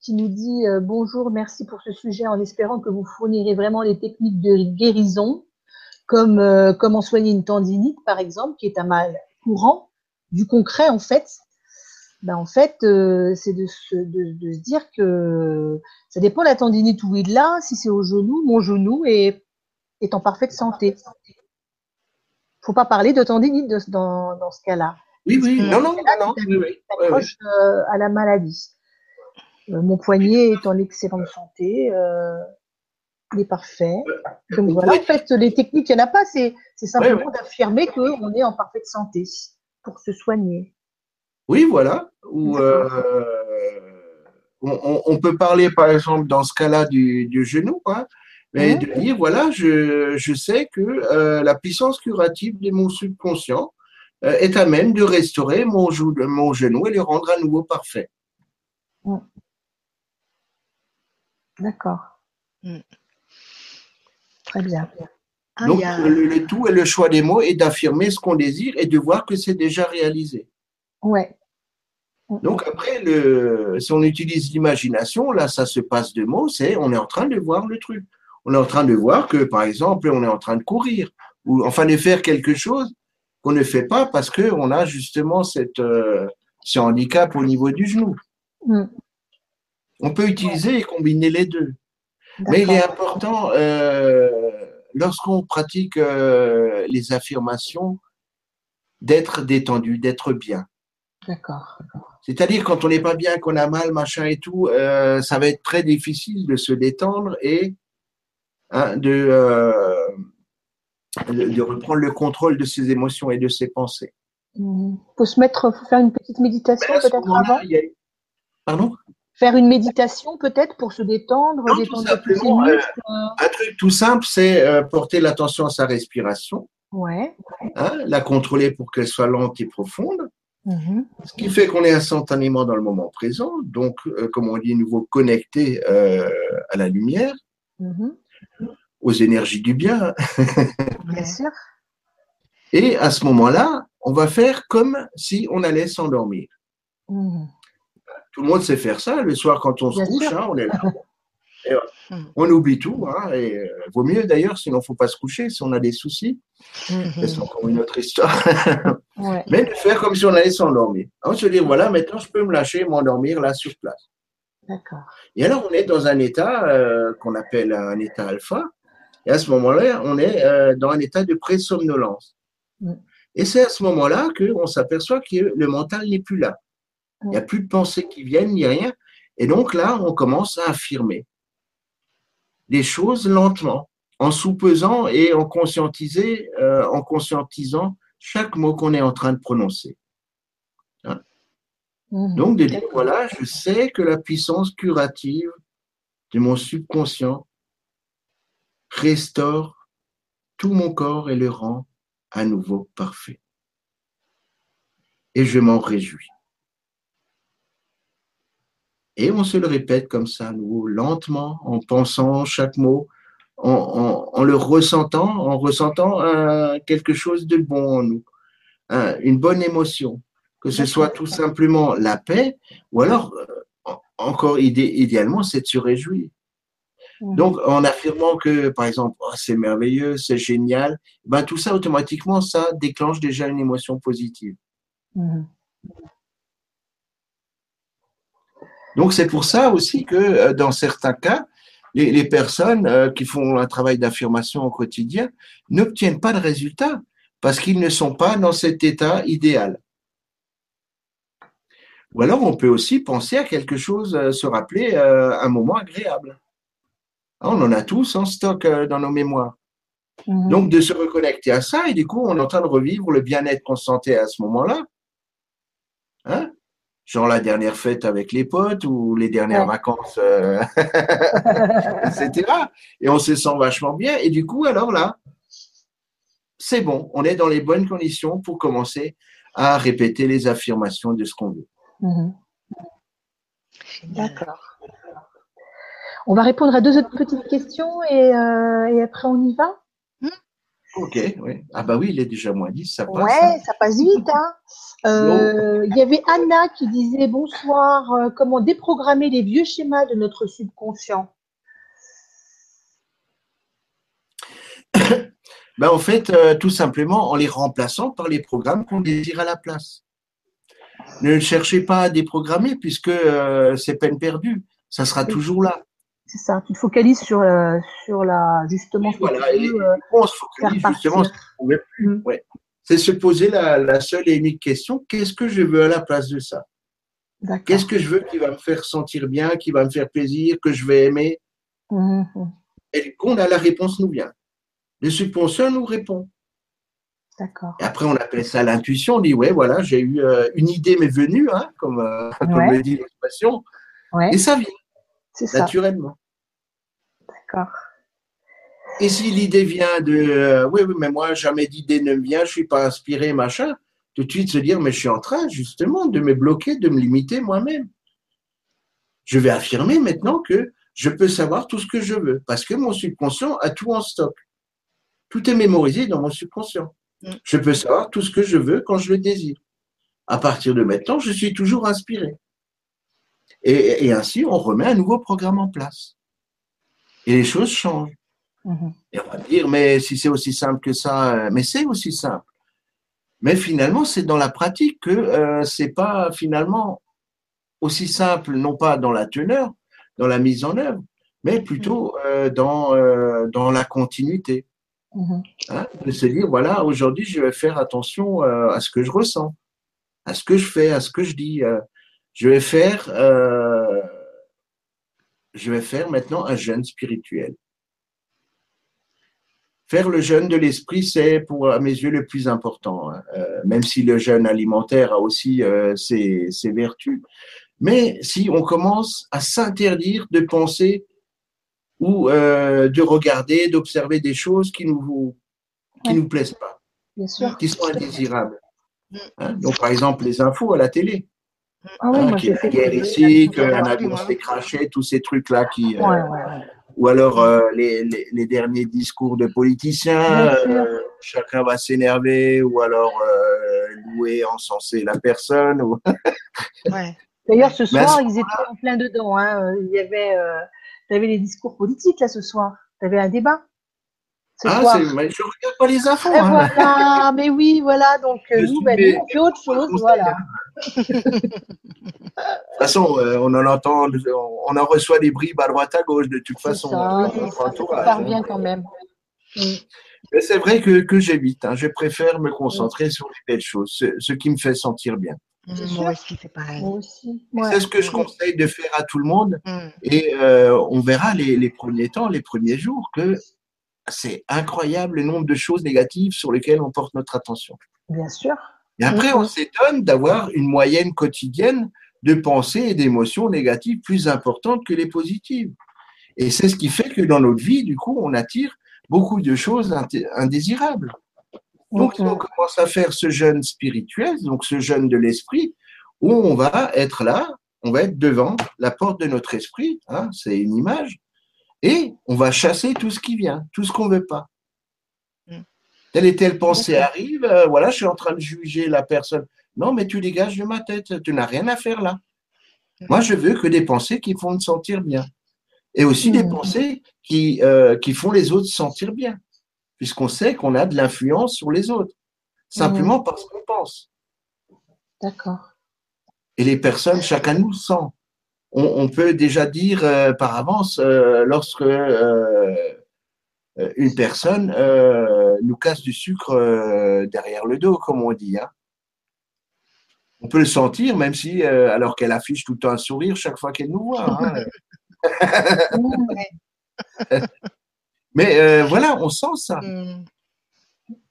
qui nous dit bonjour, merci pour ce sujet, en espérant que vous fournirez vraiment les techniques de guérison comme euh, comment soigner une tendinite, par exemple, qui est un mal courant, du concret, en fait. Ben, en fait, euh, c'est de se, dire que ça dépend de la tendinite où il l'a. Si c'est au genou, mon genou est, est en parfaite santé. faut pas parler de tendinite dans ce cas-là. Oui, oui, non, non, non, oui, oui, euh, à la maladie. mon poignet est en excellente santé il est parfait. Donc voilà, en fait, les techniques, il n'y en a pas, c'est simplement d'affirmer qu'on est en parfaite santé pour se soigner. Oui, voilà. Ou, euh, on, peut parler, par exemple, dans ce cas-là, du, genou, quoi, mais de dire, voilà, je, sais que euh, la puissance curative de mon subconscient euh, est à même de restaurer mon, mon genou et le rendre à nouveau parfait. D'accord. Mm. Très bien. Ah, Donc, le, tout et le choix des mots est d'affirmer ce qu'on désire et de voir que c'est déjà réalisé. Ouais. Donc, après, le, si on utilise l'imagination, là, ça se passe de mots, c'est on est en train de voir le truc. On est en train de voir que, par exemple, on est en train de courir ou enfin de faire quelque chose qu'on ne fait pas parce qu'on a justement cette, euh, ce handicap au niveau du genou. Mm. On peut utiliser et combiner les deux. Mais il est important, euh, lorsqu'on pratique euh, les affirmations, d'être détendu, d'être bien. D'accord. C'est-à-dire quand on n'est pas bien, qu'on a mal, machin et tout, ça va être très difficile de se détendre et hein, de, de, reprendre le contrôle de ses émotions et de ses pensées. Il mmh. faut se mettre, faut faire une petite méditation peut-être avant. Pardon? Faire une méditation peut-être pour se détendre, détendre simplement, euh, un truc tout simple, c'est euh, porter l'attention à sa respiration. Ouais. Hein, la contrôler pour qu'elle soit lente et profonde. Mm-hmm. Ce qui fait qu'on est instantanément dans le moment présent, donc, euh, comme on dit, nouveau connecté à la lumière, mm-hmm. Aux énergies du bien. [laughs] bien sûr. Et à ce moment-là, on va faire comme si on allait s'endormir. Mm-hmm. Tout le monde sait faire ça. Le soir, quand on se couche, hein, on est là. [laughs] Hmm. On oublie tout, hein, et euh, vaut mieux d'ailleurs, sinon il ne faut pas se coucher si on a des soucis. Hmm. C'est encore une autre histoire. [laughs] Mais de faire comme si on allait s'endormir. On se dire, voilà, maintenant je peux me lâcher, m'endormir là sur place. D'accord. Et alors on est dans un état euh, qu'on appelle un état alpha. Et à ce moment-là, on est euh, dans un état de présomnolence. Mm. Et c'est à ce moment-là qu'on s'aperçoit que le mental n'est plus là. Il n'y a plus de pensées qui viennent, ni rien. Et donc là, on commence à affirmer les choses lentement, en sous-pesant et en, euh, en conscientisant chaque mot qu'on est en train de prononcer. Hein? Mhm. Donc, de dire, voilà, je sais que la puissance curative de mon subconscient restaure tout mon corps et le rend à nouveau parfait. Et je m'en réjouis. Et on se le répète comme ça, nous, lentement, en pensant chaque mot, en, le ressentant, en ressentant quelque chose de bon en nous, une bonne émotion, que ce soit tout simplement la paix, ou alors, euh, encore idéalement, c'est de se réjouir. Mmh. Donc, en affirmant que, par exemple, oh, c'est merveilleux, c'est génial, ben, tout ça, automatiquement, ça déclenche déjà une émotion positive. Mmh. Donc c'est pour ça aussi que euh, dans certains cas, les, personnes euh, qui font un travail d'affirmation au quotidien n'obtiennent pas de résultats parce qu'ils ne sont pas dans cet état idéal. Ou alors on peut aussi penser à quelque chose, euh, se rappeler un moment agréable. Ah, on en a tous en stock dans nos mémoires. Mhm. Donc de se reconnecter à ça et du coup on est en train de revivre le bien-être qu'on sentait à ce moment-là. Hein? Genre la dernière fête avec les potes ou les dernières vacances, euh, [laughs] etc. Et on se sent vachement bien. Et du coup, alors là, c'est bon, on est dans les bonnes conditions pour commencer à répéter les affirmations de ce qu'on veut. Mhm. D'accord. On va répondre à deux autres petites questions et, euh, et après on y va. Ok, oui. Ah bah oui, il est déjà moins 10, ça passe. Ouais, hein. ça passe vite. Hein. [laughs] Euh, il y avait Anna qui disait bonsoir, euh, comment déprogrammer les vieux schémas de notre subconscient? [coughs] Ben, En fait, euh, tout simplement en les remplaçant par les programmes qu'on désire à la place. Ne cherchez pas à déprogrammer puisque c'est peine perdue. Ça sera toujours là. C'est ça, tu te focalises sur, euh, sur la, justement, voilà, euh, on se focalise justement plus. Mm. C'est se poser la, seule et unique question qu'est-ce que je veux à la place de ça? Qu'est-ce que je veux qui va me faire sentir bien, qui va me faire plaisir, que je vais aimer? Mm-hmm. Et qu'on a la réponse nous vient. Le subconscient nous répond. D'accord. Et après, on appelle ça l'intuition. On dit, ouais, voilà, j'ai eu euh, une idée m'est venue, hein, comme, [laughs] comme le dit l'expression. Et ça vient naturellement. D'accord. Et si l'idée vient de euh, oui, oui, mais moi, jamais d'idée ne me vient, je ne suis pas inspiré, machin, tout de suite se dire mais je suis en train justement de me bloquer, de me limiter moi-même. Je vais affirmer maintenant que je peux savoir tout ce que je veux parce que mon subconscient a tout en stock. Tout est mémorisé dans mon subconscient. Mm. Je peux savoir tout ce que je veux quand je le désire. À partir de maintenant, je suis toujours inspiré. Et, ainsi, on remet un nouveau programme en place. Et les choses changent. Mhm. Et on va dire, mais si c'est aussi simple que ça, euh, mais c'est aussi simple. Mais finalement, c'est dans la pratique que euh, c'est pas finalement aussi simple, non pas dans la teneur, dans la mise en œuvre, mais plutôt mhm. euh, dans, euh, dans la continuité. Hein, de se dire, voilà, aujourd'hui, je vais faire attention à ce que je ressens, à ce que je fais, à ce que je dis je vais faire, je vais faire maintenant un jeûne spirituel. Faire le jeûne de l'esprit, c'est pour à mes yeux le plus important, hein. euh, même si le jeûne alimentaire a aussi euh, ses, ses, vertus. Mais si on commence à s'interdire de penser ou de regarder, d'observer des choses qui nous qui nous plaisent pas, qui sont indésirables. Hein. Donc par exemple les infos à la télé. Ah oui, moi, la guerre ici, qu'un avion s'est craché, tous ces trucs-là qui. Euh, ou alors euh, les, les, les, derniers discours de politiciens, euh, chacun va s'énerver, ou alors louer, encenser la personne. Ou... [laughs] D'ailleurs, ce soir, ils étaient en plein dedans. Hein. Il y avait, euh, tu avais les discours politiques là ce soir. Tu avais un débat. Ah, soir. mais je regarde pas les infos. Hein. Voilà, mais oui, voilà. Donc nous, ben, nous, on fait autre chose, voilà. [laughs] de toute façon, euh, on en entend, on en reçoit des bribes à droite à gauche de toute façon. Ça, ça, bien quand même. Mais c'est vrai que, que j'évite. Hein. Je préfère me concentrer sur les belles choses, ce, qui me fait sentir bien. Moi aussi, c'est pareil. C'est ce que je conseille de faire à tout le monde. Mm. Et euh, on verra les, les, premiers temps, les premiers jours, que c'est incroyable le nombre de choses négatives sur lesquelles on porte notre attention. Bien sûr. Et après, on s'étonne d'avoir une moyenne quotidienne de pensées et d'émotions négatives plus importantes que les positives. Et c'est ce qui fait que dans notre vie, du coup, on attire beaucoup de choses indésirables. Donc, on commence à faire ce jeûne spirituel, donc ce jeûne de l'esprit, où on va être là, on va être devant la porte de notre esprit, hein, c'est une image, et on va chasser tout ce qui vient, tout ce qu'on ne veut pas. Mm. Telle et telle pensée arrive, euh, voilà, je suis en train de juger la personne. Non, mais tu dégages de ma tête, tu n'as rien à faire là. Mm. Moi, je veux que des pensées qui font me sentir bien. Et aussi des mm. pensées qui, euh, qui font les autres sentir bien, puisqu'on sait qu'on a de l'influence sur les autres, simplement parce qu'on pense. D'accord. Et les personnes, chacun nous sent on, peut déjà dire euh, par avance euh, lorsque euh, une personne nous casse du sucre derrière le dos, comme on dit. Hein. On peut le sentir, même si, alors qu'elle affiche tout le temps un sourire chaque fois qu'elle nous voit. Hein. [laughs] [laughs] mais voilà, on sent ça. Mm.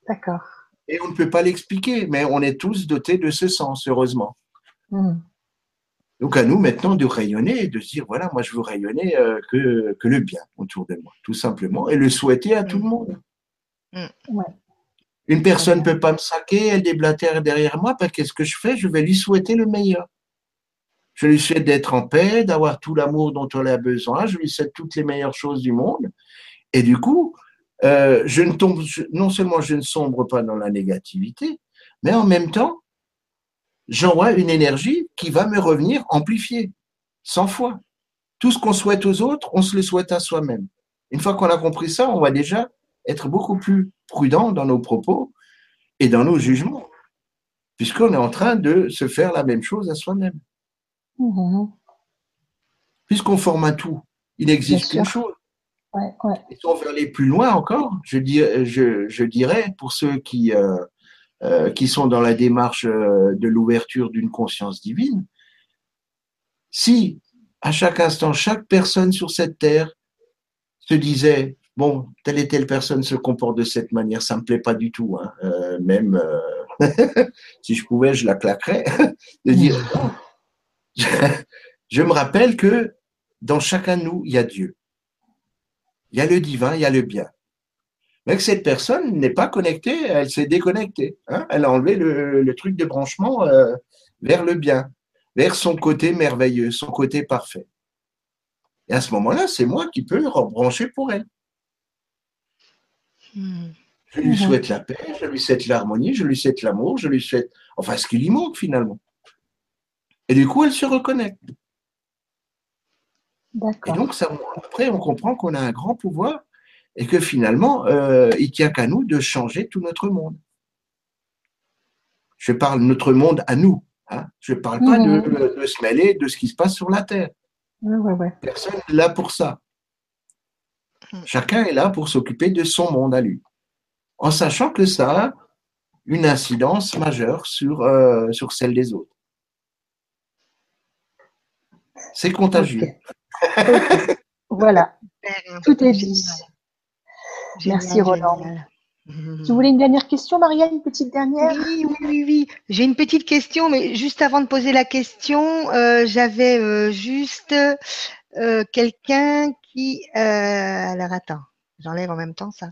D'accord. Et on ne peut pas l'expliquer, mais on est tous dotés de ce sens, heureusement. Mm. Donc à nous maintenant de rayonner et de se dire, voilà, moi je veux rayonner euh, que, que, le bien autour de moi, tout simplement, et le souhaiter à tout le monde. Mm. Une personne ne peut pas me saquer, elle déblatère derrière moi, parce qu'est-ce que je fais? Je vais lui souhaiter le meilleur. Je lui souhaite d'être en paix, d'avoir tout l'amour dont elle a besoin, je lui souhaite toutes les meilleures choses du monde. Et du coup, euh, je ne tombe, non seulement je ne sombre pas dans la négativité, mais en même temps, j'envoie une énergie qui va me revenir amplifiée, 100 fois. Tout ce qu'on souhaite aux autres, on se le souhaite à soi-même. Une fois qu'on a compris ça, on va déjà être beaucoup plus prudent dans nos propos et dans nos jugements, puisqu'on est en train de se faire la même chose à soi-même. Mm-hmm. Puisqu'on forme un tout, il existe qu'une chose. Et si on veut aller plus loin encore, je, je, dirais, pour ceux qui, euh, euh, qui sont dans la démarche euh, de l'ouverture d'une conscience divine, si à chaque instant, chaque personne sur cette terre se disait, bon, telle et telle personne se comporte de cette manière, ça me plaît pas du tout, hein. euh, même [laughs] si je pouvais, je la claquerais, [laughs] de dire, je me rappelle que dans chacun de nous, il y a Dieu. Il y a le divin, il y a le bien. Mais que cette personne n'est pas connectée, elle s'est déconnectée. Hein. elle a enlevé le, truc de branchement euh, vers le bien, vers son côté merveilleux, son côté parfait. Et à ce moment-là, c'est moi qui peux rebrancher pour elle. Hmm. Je lui souhaite la paix, je lui souhaite l'harmonie, je lui souhaite l'amour, je lui souhaite, enfin, ce qui lui manque finalement. Et du coup, elle se reconnecte. Et donc, ça, après, on comprend qu'on a un grand pouvoir et que finalement, euh, il tient qu'à nous de changer tout notre monde. Je parle notre monde à nous. Hein. Je ne parle pas de, se mêler de ce qui se passe sur la Terre. Personne n'est là pour ça. Chacun est là pour s'occuper de son monde à lui, en sachant que ça a une incidence majeure sur, euh, sur celle des autres. C'est contagieux. voilà, tout est Merci Roland. Tu voulais une dernière question, Maria, une petite dernière? Oui, oui, oui, J'ai une petite question, mais juste avant de poser la question, euh, j'avais euh, juste euh, quelqu'un qui. alors attends, j'enlève en même temps ça.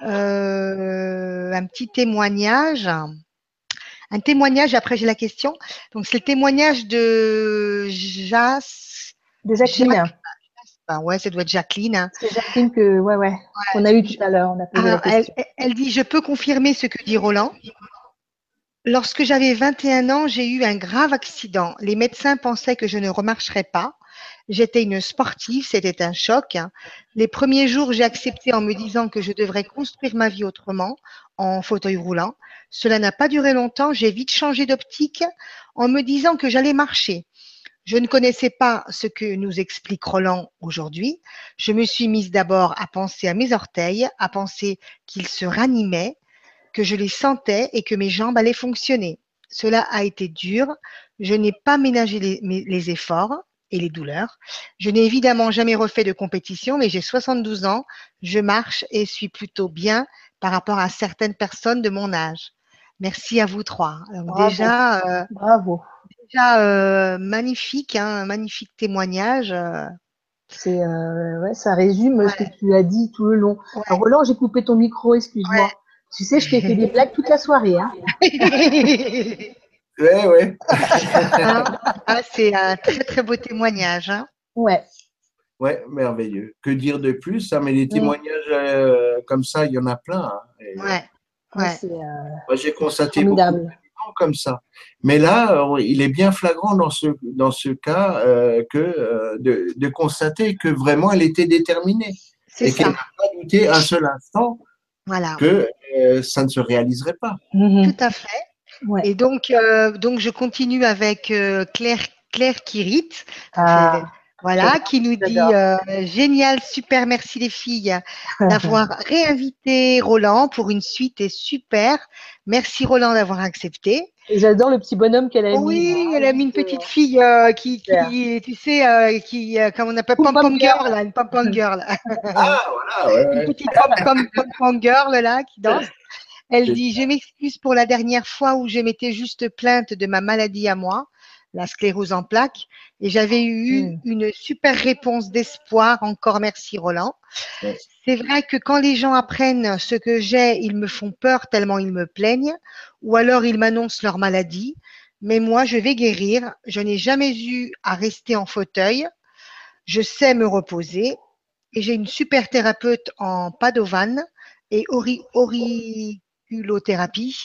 un petit témoignage. Un témoignage, après j'ai la question. Donc c'est le témoignage de Jas. De Jacqueline ouais, ça doit être Jacqueline. Hein. C'est Jacqueline que, ouais, ouais, on a eu tout à l'heure. elle, dit, je peux confirmer ce que dit Roland. Lorsque j'avais 21 ans, j'ai eu un grave accident. Les médecins pensaient que je ne remarcherais pas. J'étais une sportive, c'était un choc. Les premiers jours, j'ai accepté en me disant que je devrais construire ma vie autrement, en fauteuil roulant. Cela n'a pas duré longtemps, j'ai vite changé d'optique en me disant que j'allais marcher. Je ne connaissais pas ce que nous explique Roland aujourd'hui. Je me suis mise d'abord à penser à mes orteils, à penser qu'ils se ranimaient, que je les sentais et que mes jambes allaient fonctionner. Cela a été dur. Je n'ai pas ménagé les, les efforts et les douleurs. Je n'ai évidemment jamais refait de compétition, mais j'ai 72 ans, je marche et suis plutôt bien par rapport à certaines personnes de mon âge. Merci à vous trois. Bravo. déjà, euh, Bravo. Déjà euh, magnifique, hein, un magnifique témoignage. euh. C'est euh, ouais, ça résume ce que tu as dit tout le long. Ouais. Alors, Roland, j'ai coupé ton micro, excuse-moi. Ouais. Tu sais, je t'ai fait des blagues toute la soirée. Hein. [laughs] Ouais, ouais. [laughs] Hein Ah, c'est un très très beau témoignage. hein. Ouais. Ouais, merveilleux. Que dire de plus hein, Mais les Mm. témoignages euh, comme ça, il y en a plein. hein. Et, Ouais, Ouais, ouais. Euh, j'ai constaté beaucoup de comme ça. Mais là, il est bien flagrant dans ce, dans ce cas euh, que, euh, de, de constater que vraiment elle était déterminée et qu'elle n'a pas douté un seul instant Voilà. que euh, ça ne se réaliserait pas. Mhm. Tout à fait. Ouais. Et donc, euh, donc je continue avec euh, Claire, Claire Kirit, Ah, voilà, qui nous dit euh, génial, super, merci les filles d'avoir [laughs] réinvité Roland pour une suite et super. Merci Roland d'avoir accepté. Et J'adore le petit bonhomme qu'elle a mis. Oui, Ah, elle a mis une petite fille euh, qui, qui, tu sais, euh, qui, euh, comme on appelle, Pom girl. là, une pom pom girl. [laughs] [laughs] Ah, voilà, ouais, ouais. une petite pom pom girl là qui danse. Elle dit Je m'excuse pour la dernière fois où je m'étais juste plainte de ma maladie à moi, la sclérose en plaques, et j'avais eu Mm. une super réponse d'espoir. Encore merci Roland. C'est vrai que quand les gens apprennent ce que j'ai, ils me font peur tellement ils me plaignent, ou alors ils m'annoncent leur maladie. Mais moi, je vais guérir. Je n'ai jamais eu à rester en fauteuil. Je sais me reposer. Et j'ai une super thérapeute en Padovan et auriculothérapie,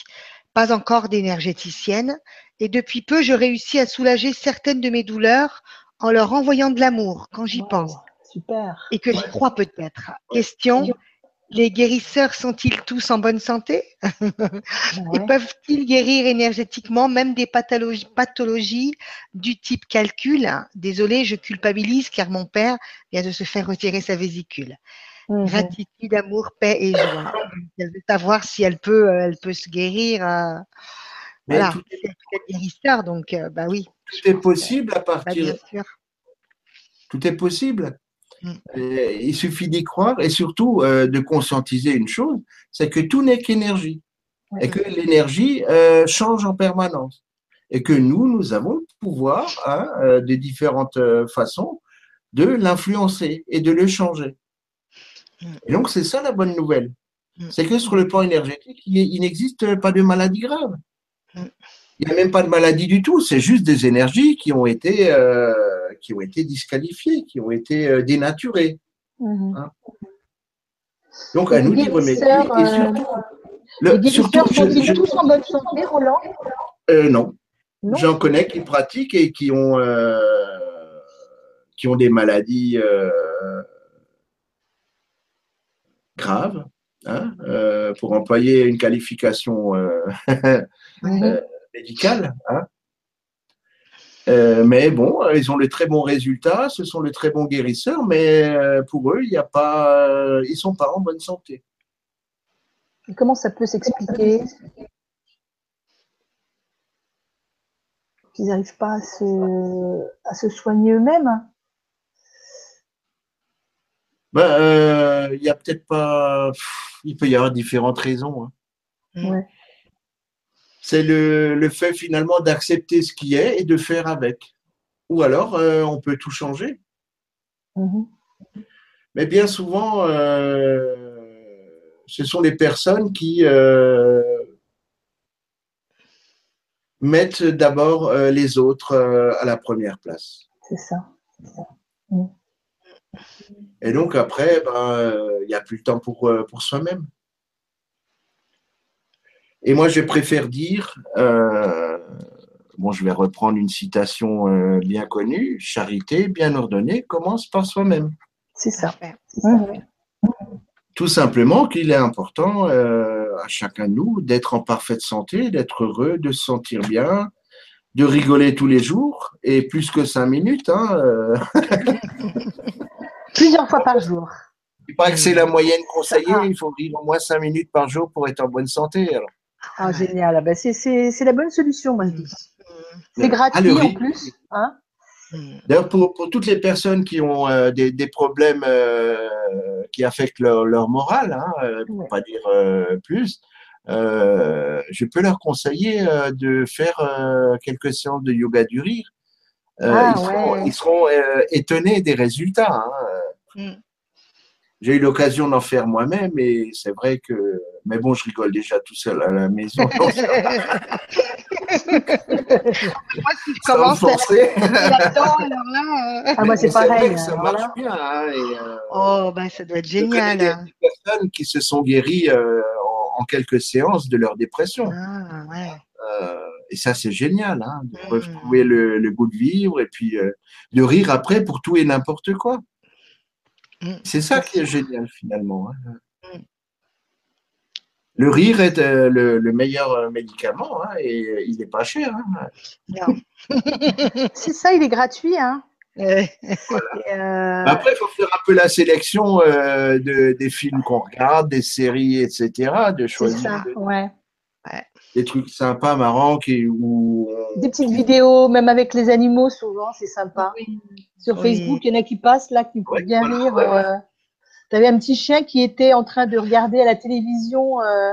pas encore d'énergéticienne. Et depuis peu, je réussis à soulager certaines de mes douleurs en leur envoyant de l'amour quand j'y Wow, pense Super. et que j'y crois peut-être. Question les guérisseurs sont-ils tous en bonne santé? Ouais. et peuvent-ils guérir énergétiquement même des pathologies, pathologies du type calcul? Désolé, je culpabilise car mon père vient de se faire retirer sa vésicule. Mhm. Gratitude, amour, paix et joie. [laughs] Elle veut savoir si elle peut, euh, elle peut se guérir. euh, voilà, tout, elle guérisseur, donc euh, bah oui, tout est possible à bah, partir. bien sûr. Tout est possible. Mm. Il suffit d'y croire et surtout euh, de conscientiser une chose, c'est que tout n'est qu'énergie et que l'énergie change en permanence et que nous, nous avons le pouvoir hein, de différentes façons de l'influencer et de le changer. Et donc, c'est ça la bonne nouvelle. C'est que sur le plan énergétique, il n'existe pas de maladie grave. Il n'y a même pas de maladie du tout. C'est juste des énergies qui ont été, euh, qui ont été disqualifiées, qui ont été euh, dénaturées. Mhm. Donc, à Les nous d'y Et euh, surtout, Les le, surtout guérisseurs sont-ils je- tous en bonne santé, Roland? Euh, non. Non? J'en connais qui pratiquent et qui ont, qui ont des maladies euh, graves, hein, euh, pour employer une qualification euh, [laughs] Mhm. médicale. Hein. Euh, mais bon, ils ont les très bons résultats, ce sont les très bons guérisseurs, mais euh, pour eux, il n'y a pas, euh, ils sont pas en bonne santé. Et comment ça peut s'expliquer? Qu'ils n'arrivent pas à se, à se soigner eux-mêmes? Ben, euh, il y a peut-être pas, il peut y avoir différentes raisons. hein. Mm. Ouais. C'est le, le fait finalement d'accepter ce qui est et de faire avec. Ou alors, euh, on peut tout changer. Mhm. Mais bien souvent, euh, ce sont les personnes qui euh, mettent d'abord euh, les autres euh, à la première place. C'est ça. Et donc après, ben, euh, il n'y a plus le temps pour, euh, pour soi-même. Et moi, je préfère dire, euh, bon, je vais reprendre une citation euh, bien connue, charité bien ordonnée commence par soi-même. C'est ça. Tout simplement qu'il est important euh, à chacun de nous d'être en parfaite santé, d'être heureux, de se sentir bien, de rigoler tous les jours et plus que cinq minutes. Hein, euh, [laughs] Plusieurs fois par jour. il paraît que c'est la moyenne conseillée? Il faut rire au moins cinq minutes par jour pour être en bonne santé. Alors, Ah, génial. Ah, bah, c'est, c'est, c'est la bonne solution, moi, je dis. C'est Ah, gratuit en plus. Hein Mm. D'ailleurs, pour, pour toutes les personnes qui ont euh, des, des problèmes euh, qui affectent leur, leur morale, hein, euh, pour Ouais. pas dire euh, plus, euh, je peux leur conseiller euh, de faire euh, quelques séances de yoga du rire. Euh, Ah, ils seront, ouais. ils seront, euh, étonnés des résultats. hein. Mm. J'ai eu l'occasion d'en faire moi-même et c'est vrai que. Mais bon, je rigole déjà tout seul à la maison. [laughs] Moi, si je Sans forcer. là-dedans, alors là. euh, Ah, moi, c'est pareil. que ça alors marche bien. hein, et, euh, Oh, ben ça doit être génial. des, hein. des personnes qui se sont guéries euh, en, en quelques séances de leur dépression. Ah, ouais. Euh, et ça, c'est génial, hein, de retrouver le, le goût de vivre et puis euh, de rire après pour tout et n'importe quoi. Mm. C'est ça qui est génial finalement. hein. Mm. Le rire est euh, le, le meilleur euh, médicament hein, et euh, il n'est pas cher. hein. C'est [laughs] ça, il est gratuit. Hein Euh, Après, il faut faire un peu la sélection de, des films qu'on regarde, des séries, etc. De c'est choisir ça, ouais. Des trucs sympas, marrants, qui, où on- Des petites vidéos, même avec les animaux, souvent, c'est sympa. oui. Sur. Facebook, il y en a qui passent là, qui me font Ouais, bien voilà, rire. ouais, ouais. euh. T'avais un petit chien qui était en train de regarder à la télévision euh,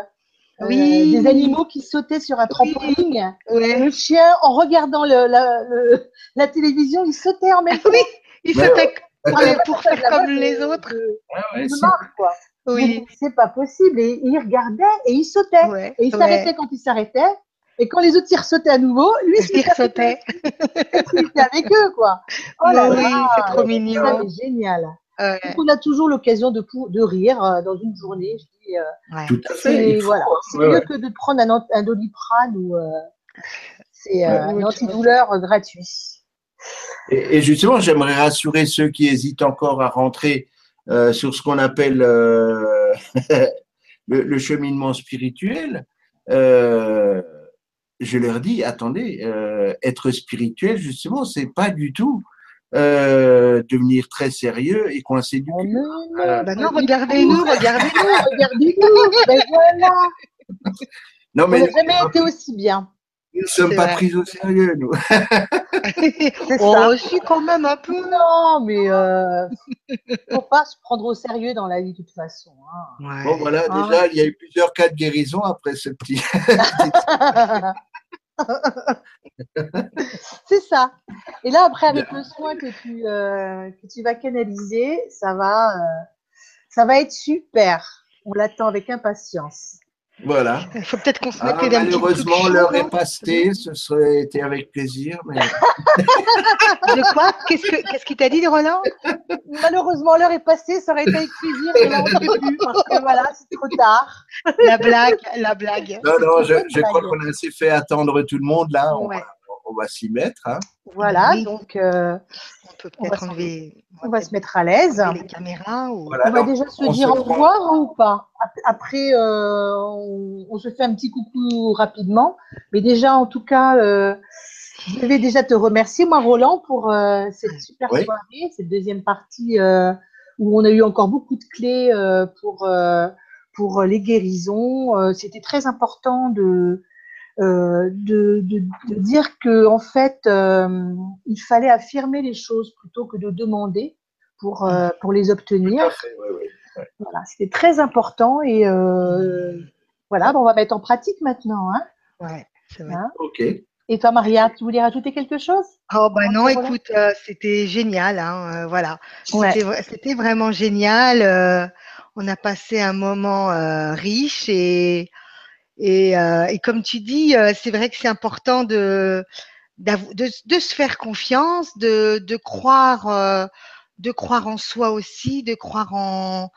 euh, des animaux qui sautaient sur un trampoline. Le chien, en regardant le, la, le- la télévision, il sautait en même temps. Oui, il sautait pour, Ouais, pour ça, faire comme les autres. de- ouais, de marque, quoi. Oui. C'est pas possible. Et il regardait et il sautait. Ouais. Et il ouais. s'arrêtait quand il s'arrêtait. Et quand les autres ils sautaient à nouveau, lui, [laughs] Il il sautait. était avec eux, quoi. Oh là oui, là, c'est trop mignon. c'est génial. Ouais, Donc, on a toujours l'occasion de, rire euh, dans une journée. Je dis, euh, ouais. Tout à fait. il faut, voilà, c'est ouais, mieux que de prendre un, doliprane ou euh, c'est euh, Ouais. un antidouleur gratuit. Et, et justement, j'aimerais rassurer ceux qui hésitent encore à rentrer euh, sur ce qu'on appelle euh, [laughs] le, le cheminement spirituel. Euh, je leur dis, attendez, être spirituel, justement, c'est pas du tout devenir très sérieux et coincé du Oh, non, Euh, Bah non, regardez-nous, regardez-nous. Regardez-nous, ben voilà, [laughs] Non, on mais n'a jamais été aussi bien. Nous ne sommes pas vrai. pris au sérieux, nous. [laughs] C'est Oh, ça. si, quand même un peu. Non, mais euh, faut pas se prendre au sérieux dans la vie de toute façon. hein. Ouais. Bon, voilà, Ah. déjà, il y a eu plusieurs cas de guérison après ce petit. [laughs] [laughs] c'est ça. Et là, après, avec le soin que tu, euh, que tu vas canaliser, ça va, euh, ça va être super. On l'attend avec impatience. Voilà. Il faut peut-être qu'on se Ah, mette de malheureusement, l'heure est passée. Ce serait été avec plaisir. Mais... [laughs] De quoi Qu'est-ce que qu'est-ce qu'il t'a dit, Roland Malheureusement, l'heure est passée, ça aurait été avec plaisir, mais là, on ne peut plus parce que voilà, c'est trop tard. La blague, la blague. Non, non, je, je crois qu'on a assez fait attendre tout le monde. Là, on Ouais. On va s'y mettre. hein. Voilà, Oui. donc euh, On peut peut-être enlever on va se mettre à l'aise. les caméras ou. Voilà, On va déjà se dire se au prend- revoir ou pas? Ap- Après, euh, on, on se fait un petit coucou rapidement. Mais déjà, en tout cas, euh, je vais déjà te remercier, moi, Roland, pour euh, cette super Oui. soirée, cette deuxième partie euh, où on a eu encore beaucoup de clés euh, pour, euh, pour les guérisons. Euh, C'était très important de, euh, de, de, de dire que en fait, euh, il fallait affirmer les choses plutôt que de demander pour, euh, pour les Tout obtenir. à fait, oui, oui. Voilà, c'était très important et euh, voilà, bon, on va mettre en pratique maintenant. Hein. Ouais, c'est vrai. Hein OK. Et toi, Maria, tu voulais rajouter quelque chose? Oh bah non, écoute, euh, c'était génial, hein, euh, voilà. Ouais. C'était vra- C'était vraiment génial. euh, on a passé un moment euh, riche et et, euh, et comme tu dis, euh, c'est vrai que c'est important de, de de se faire confiance, de de croire euh, de croire en soi aussi, de croire en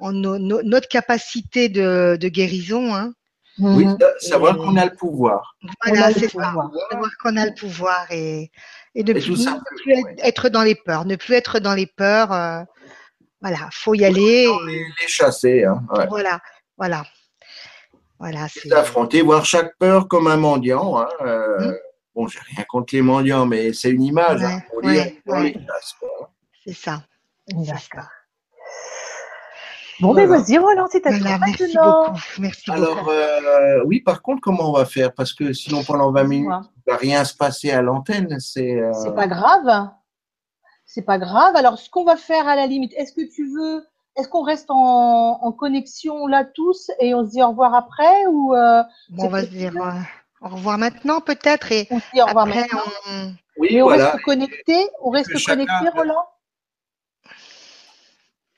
en no- no- notre capacité de de guérison. Hein. Oui, Mhm. savoir Et- qu'on a le pouvoir. Voilà, c'est ça. Savoir qu'on a le pouvoir et, et plus, ça, ne plus être- être dans les peurs. Ne plus être dans les peurs. euh, voilà, faut y aller. et- Les chasser, hein, ouais. Voilà, voilà. Voilà, c'est. D'affronter, voir chaque peur comme un mendiant. Hein, euh, Mm. Bon, j'ai rien contre les mendiants, mais c'est une image. hein, Ouais, ouais, ouais. quoi. C'est ça. D'accord. Bon, ben Voilà. vas-y, Roland, c'est à toi Voilà, merci maintenant. beaucoup. Merci Alors, beaucoup. euh, oui, par contre, comment on va faire? Parce que sinon, pendant 20 minutes, il ne va rien se passer à l'antenne. C'est. euh, C'est pas grave. C'est pas grave. Alors, ce qu'on va faire à la limite, est-ce que tu veux, est-ce qu'on reste en, en connexion là tous et on se dit au revoir après ou euh, Bon, on va se dire euh, au revoir maintenant peut-être et on se dit au revoir après maintenant on. Oui, Mais on reste connecté On reste chacun- connecté, Roland?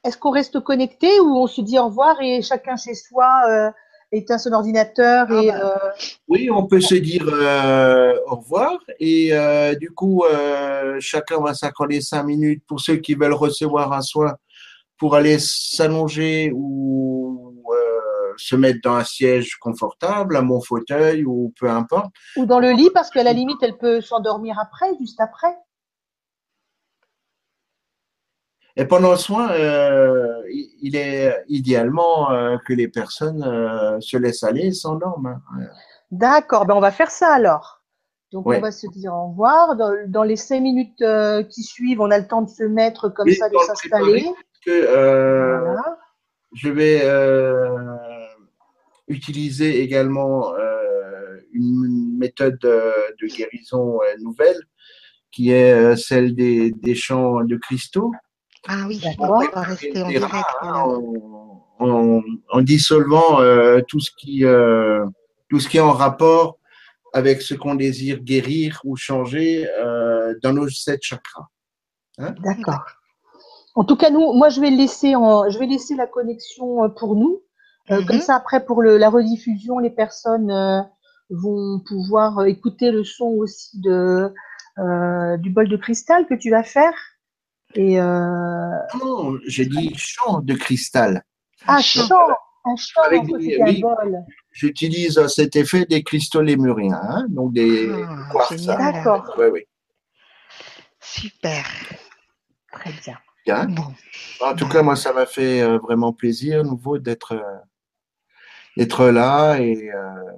Est-ce qu'on reste connecté ou on se dit au revoir et chacun chez soi euh, éteint son ordinateur Ah et bah. euh, Oui, on peut se dire euh, au revoir et euh, du coup, euh, chacun va s'accorder cinq minutes pour ceux qui veulent recevoir un soin pour aller s'allonger ou euh, se mettre dans un siège confortable, à mon fauteuil ou peu importe. ou dans le lit parce qu'à la limite elle peut s'endormir après, juste après. Et pendant le soin, euh, il est idéalement euh, que les personnes euh, se laissent aller et s'endorment. hein. D'accord, ben on va faire ça alors. Donc Ouais. on va se dire au revoir. Dans, dans les cinq minutes qui suivent, on a le temps de se mettre comme ça, de s'installer. Que, euh, Voilà. Je vais euh, utiliser également euh, une méthode de guérison nouvelle qui est celle des, des champs de cristaux. Ah oui, D'accord. on va rester en direct. hein, en, en- en dissolvant tout ce qui tout ce qui est en rapport avec ce qu'on désire guérir ou changer dans nos sept chakras. D'accord. En tout cas, nous, moi, je vais laisser, en, je vais laisser la connexion euh, pour nous. Euh, Mhm. Comme ça, après, pour le, la rediffusion, les personnes euh, vont pouvoir écouter le son aussi de, euh, du bol de cristal que tu vas faire. Et euh, Non, j'ai dit champ de cristal. ah, chant. chant, un chant, Avec en fait, des- oui. bol. J'utilise à cet effet des cristaux lémuriens, hein, donc des Ah, quartz. génial. D'accord, Oui, oui. Super. très bien. Bien. Bon. En tout cas, moi, ça m'a fait euh, vraiment plaisir, à nouveau, d'être euh, d'être là. Et euh,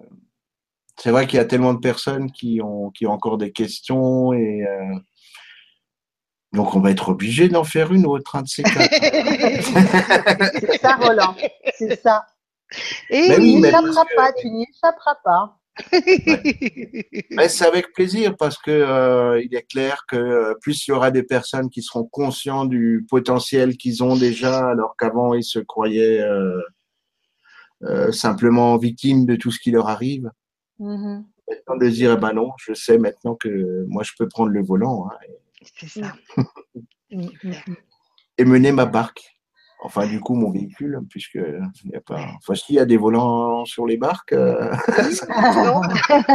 c'est vrai qu'il y a tellement de personnes qui ont, qui ont encore des questions. Et euh, donc, on va être obligé d'en faire une autre, un de ces quatre. [laughs] C'est ça, Roland. C'est ça. Et Mais Tu oui, que- pas, tu n'y échapperas pas. Mais c'est avec plaisir parce que euh, il est clair que euh, plus il y aura des personnes qui seront conscients du potentiel qu'ils ont déjà, alors qu'avant ils se croyaient euh, euh, simplement victimes de tout ce qui leur arrive. Maintenant de se dire, eh ben non, je sais maintenant que moi je peux prendre le volant hein, C'est ça. Mm, mm, mm. et mener ma barque. Enfin, du coup, mon véhicule, puisque il y a pas. Enfin, s'il y a des volants sur les barques. euh, Non. [laughs]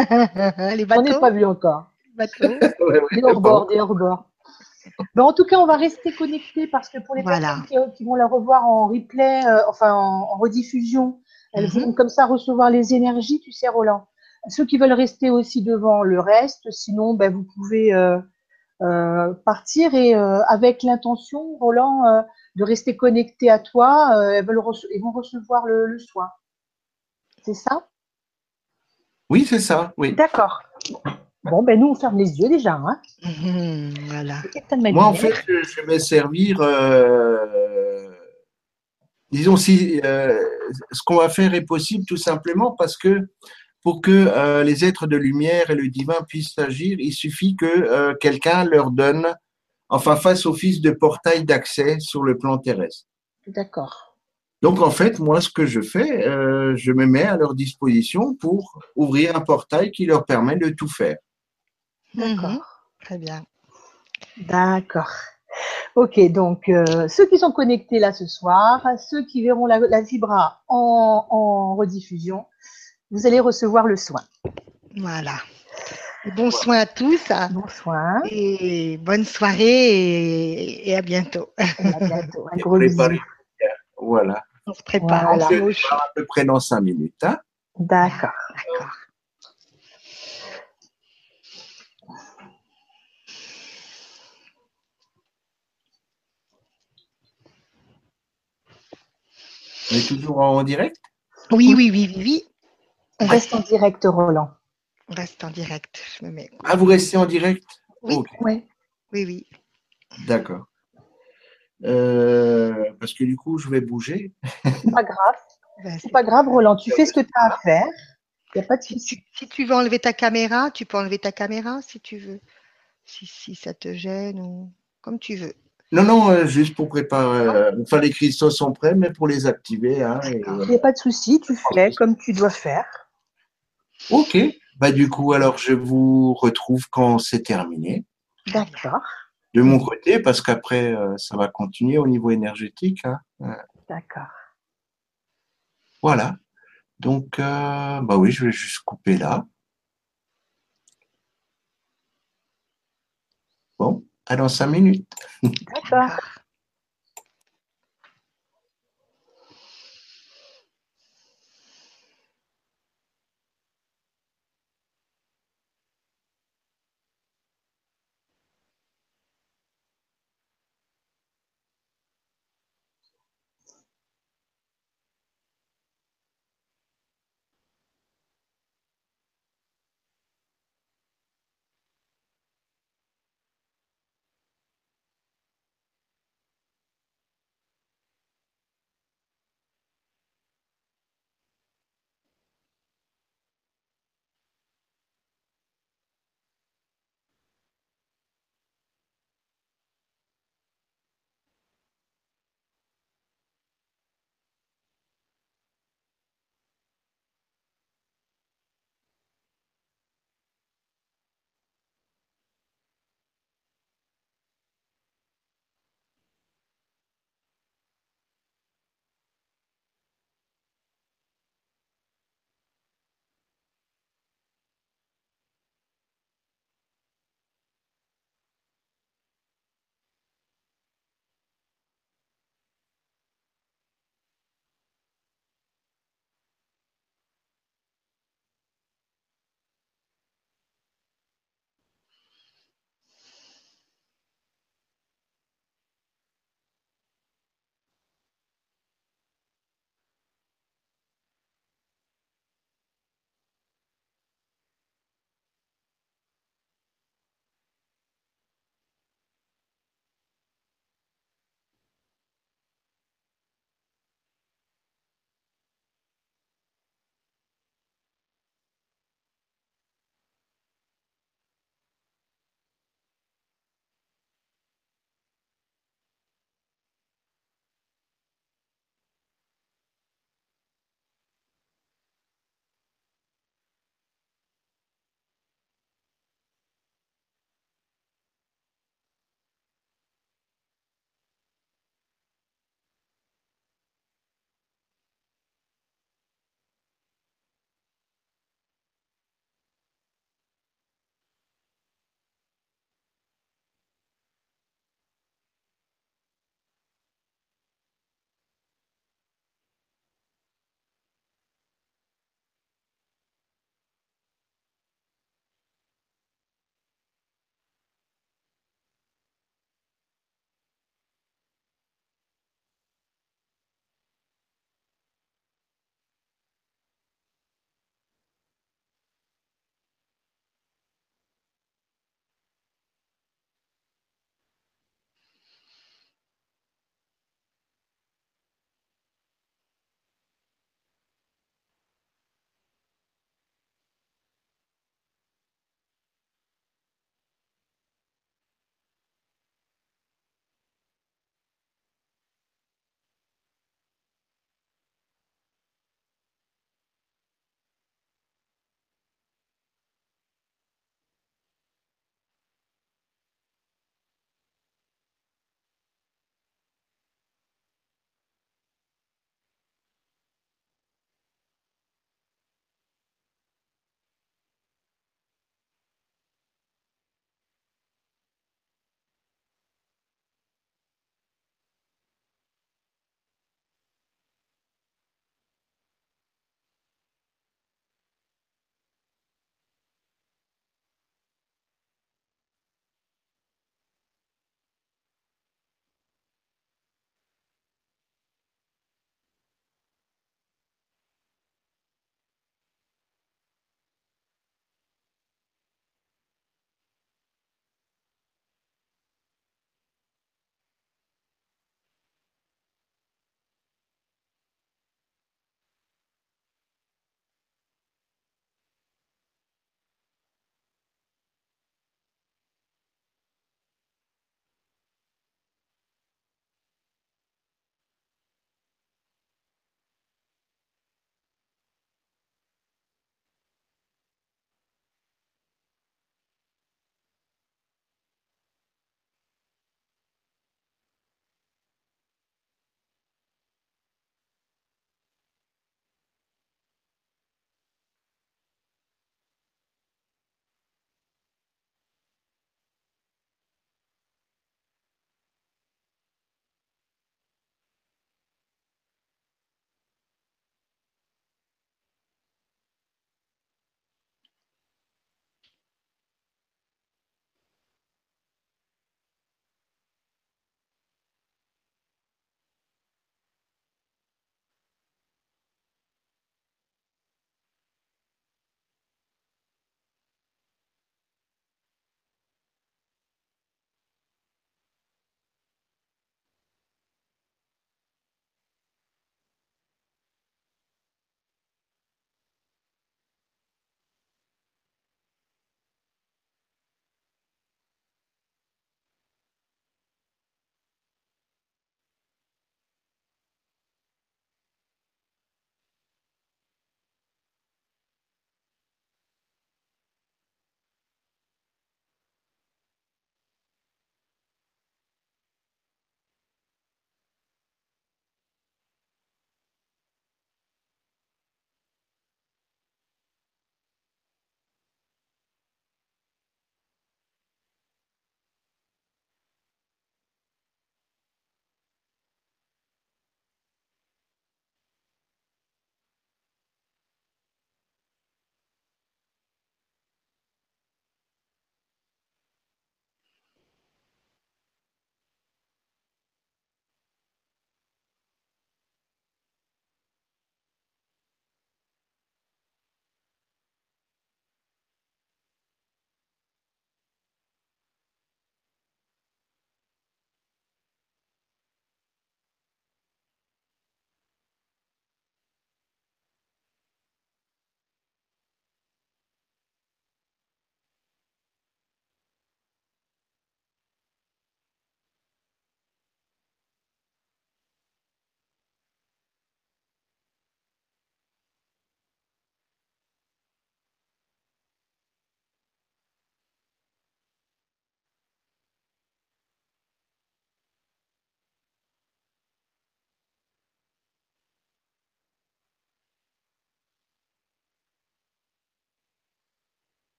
Les On n'est bateaux. pas vu encore. bateaux. [laughs] ouais, ouais, Des hors-bord, des hors-bord. Ben, en tout cas, on va rester connectés parce que pour les Voilà. personnes qui, qui vont la revoir en replay, euh, enfin en, en rediffusion, elles Mhm. vont comme ça recevoir les énergies, tu sais, Roland. Ceux qui veulent rester aussi devant le reste, sinon, ben, vous pouvez euh, euh, partir et euh, avec l'intention, Roland, euh, de rester connecté à toi, euh, elles, veulent rece- ils vont recevoir le, le soin. C'est ça? Oui, c'est ça. Oui. D'accord. Bon, ben nous, on ferme les yeux déjà. Hein. [laughs] Voilà. Moi, en fait, je je vais servir. euh, disons, si euh, ce qu'on va faire est possible, tout simplement parce que pour que euh, les êtres de lumière et le divin puissent agir, il suffit que euh, quelqu'un leur donne, enfin, fasse office de portail d'accès sur le plan terrestre. D'accord. Donc, en fait, moi, ce que je fais, euh, je me mets à leur disposition pour ouvrir un portail qui leur permet de tout faire. D'accord. Mhm. Très bien. D'accord. Ok, donc euh, ceux qui sont connectés là ce soir, ceux qui verront la, la vibra en, en rediffusion, vous allez recevoir le soin. Voilà. Et Bon soin à tous hein, Bon soin. et bonne soirée et, et à bientôt. Et à bientôt. Un Et gros bisou. Voilà. On se prépare. Voilà. on se met au chaud. À peu près dans cinq minutes. Hein D'accord. D'accord. On est toujours en direct? Oui, oui, oui, oui, oui. On reste en direct, Roland. On reste en direct. Je me mets. Ah, vous restez en direct Oui. Oui. Oui, oui. d'accord. Euh, parce que du coup, je vais bouger. C'est pas grave. [laughs] Ben, C'est pas grave, Roland. Tu fais ce que tu as à faire. Il n'y a pas de Si souci. tu, si tu veux enlever ta caméra, tu peux enlever ta caméra si tu veux. Si, si ça te gêne ou comme tu veux. Non, non, euh, juste pour préparer. euh, enfin, les cristaux sont prêts, mais pour les activer. hein. Il n'y a pas de souci. Tu fais comme tu dois faire. Ok. Bah, du coup, alors, je vous retrouve quand c'est terminé. D'accord. De mon côté, parce qu'après, euh, ça va continuer au niveau énergétique. hein. D'accord. Voilà. Donc, euh, bah oui, je vais juste couper là. Bon, à dans cinq minutes. D'accord.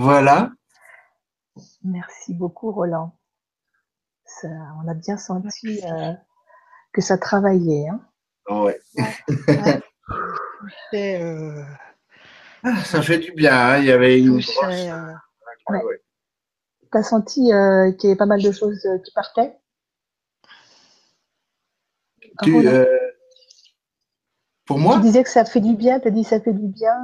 Voilà. Merci beaucoup, Roland. Ça, on a bien senti euh, que ça travaillait. Hein. Ouais. Euh, [laughs] Ah, Ça fait du bien. hein, Il y avait une. touchait, euh, Ouais, ouais. Tu as senti euh, qu'il y avait pas mal de choses euh, qui partaient? Tu, euh, pour moi? Tu disais que ça fait du bien, tu as dit ça fait du bien.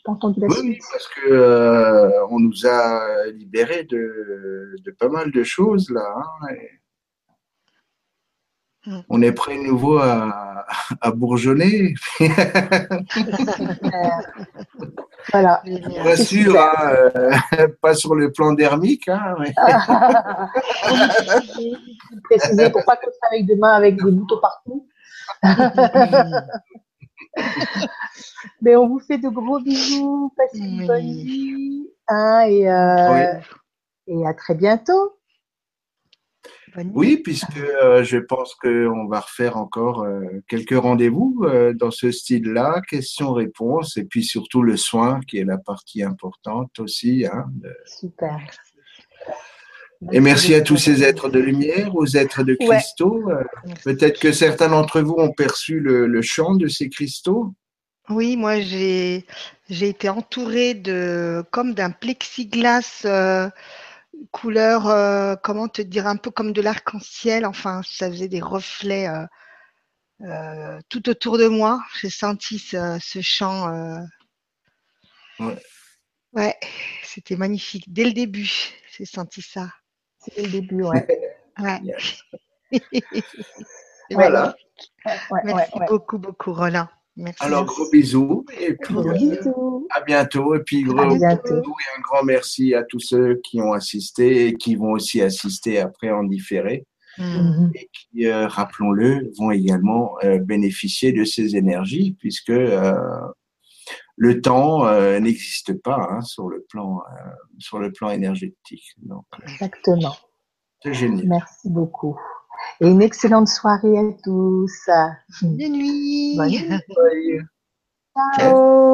Euh, J'ai pas entendu la Oui, suite. parce que euh, on nous a libérés de, de pas mal de choses là. hein, et Mm. On est prêt de nouveau à, à bourgeonner. [laughs] Voilà. génial. Bien C'est sûr, hein, euh, pas sur le plan dermique. Hein, mais- [laughs] Pour préciser, pour pas qu'on travaille demain avec des boutons partout. [laughs] Mais [laughs] on vous fait de gros bisous, passez une Oui. bonne vie. hein, et, euh, et à très bientôt. Bonne nuit. Oui, puisque euh, je pense qu'on va refaire encore euh, quelques rendez-vous euh, dans ce style-là, questions-réponses, et puis surtout le soin qui est la partie importante aussi. hein, de- Super. Et merci à tous ces êtres de lumière, aux êtres de cristaux. Peut-être que certains d'entre vous ont perçu le, le chant de ces cristaux. Oui, moi j'ai j'ai été entourée de comme d'un plexiglas euh, couleur euh, comment te dire un peu comme de l'arc-en-ciel. Enfin, ça faisait des reflets euh, euh, tout autour de moi. J'ai senti ce, ce chant. euh, Ouais. Ouais, c'était magnifique. Dès le début, j'ai senti ça. C'est le début, ouais. [laughs] [laughs] Voilà. ouais, Merci beaucoup, beaucoup, Roland. Merci. Alors, gros bisous, et puis Gros euh, bisous. à bientôt. Et puis, gros bisous et un grand merci à tous ceux qui ont assisté et qui vont aussi assister après en différé. Mm. Mhm. et qui, euh, rappelons-le, vont également euh, bénéficier de ces énergies, puisque euh, le temps euh, n'existe pas hein, sur le plan euh, sur le plan énergétique. Donc, euh, Exactement. c'est génial. Merci beaucoup. Et une excellente soirée à tous. Bonne nuit. Bonne nuit. [laughs] Bye. Ciao.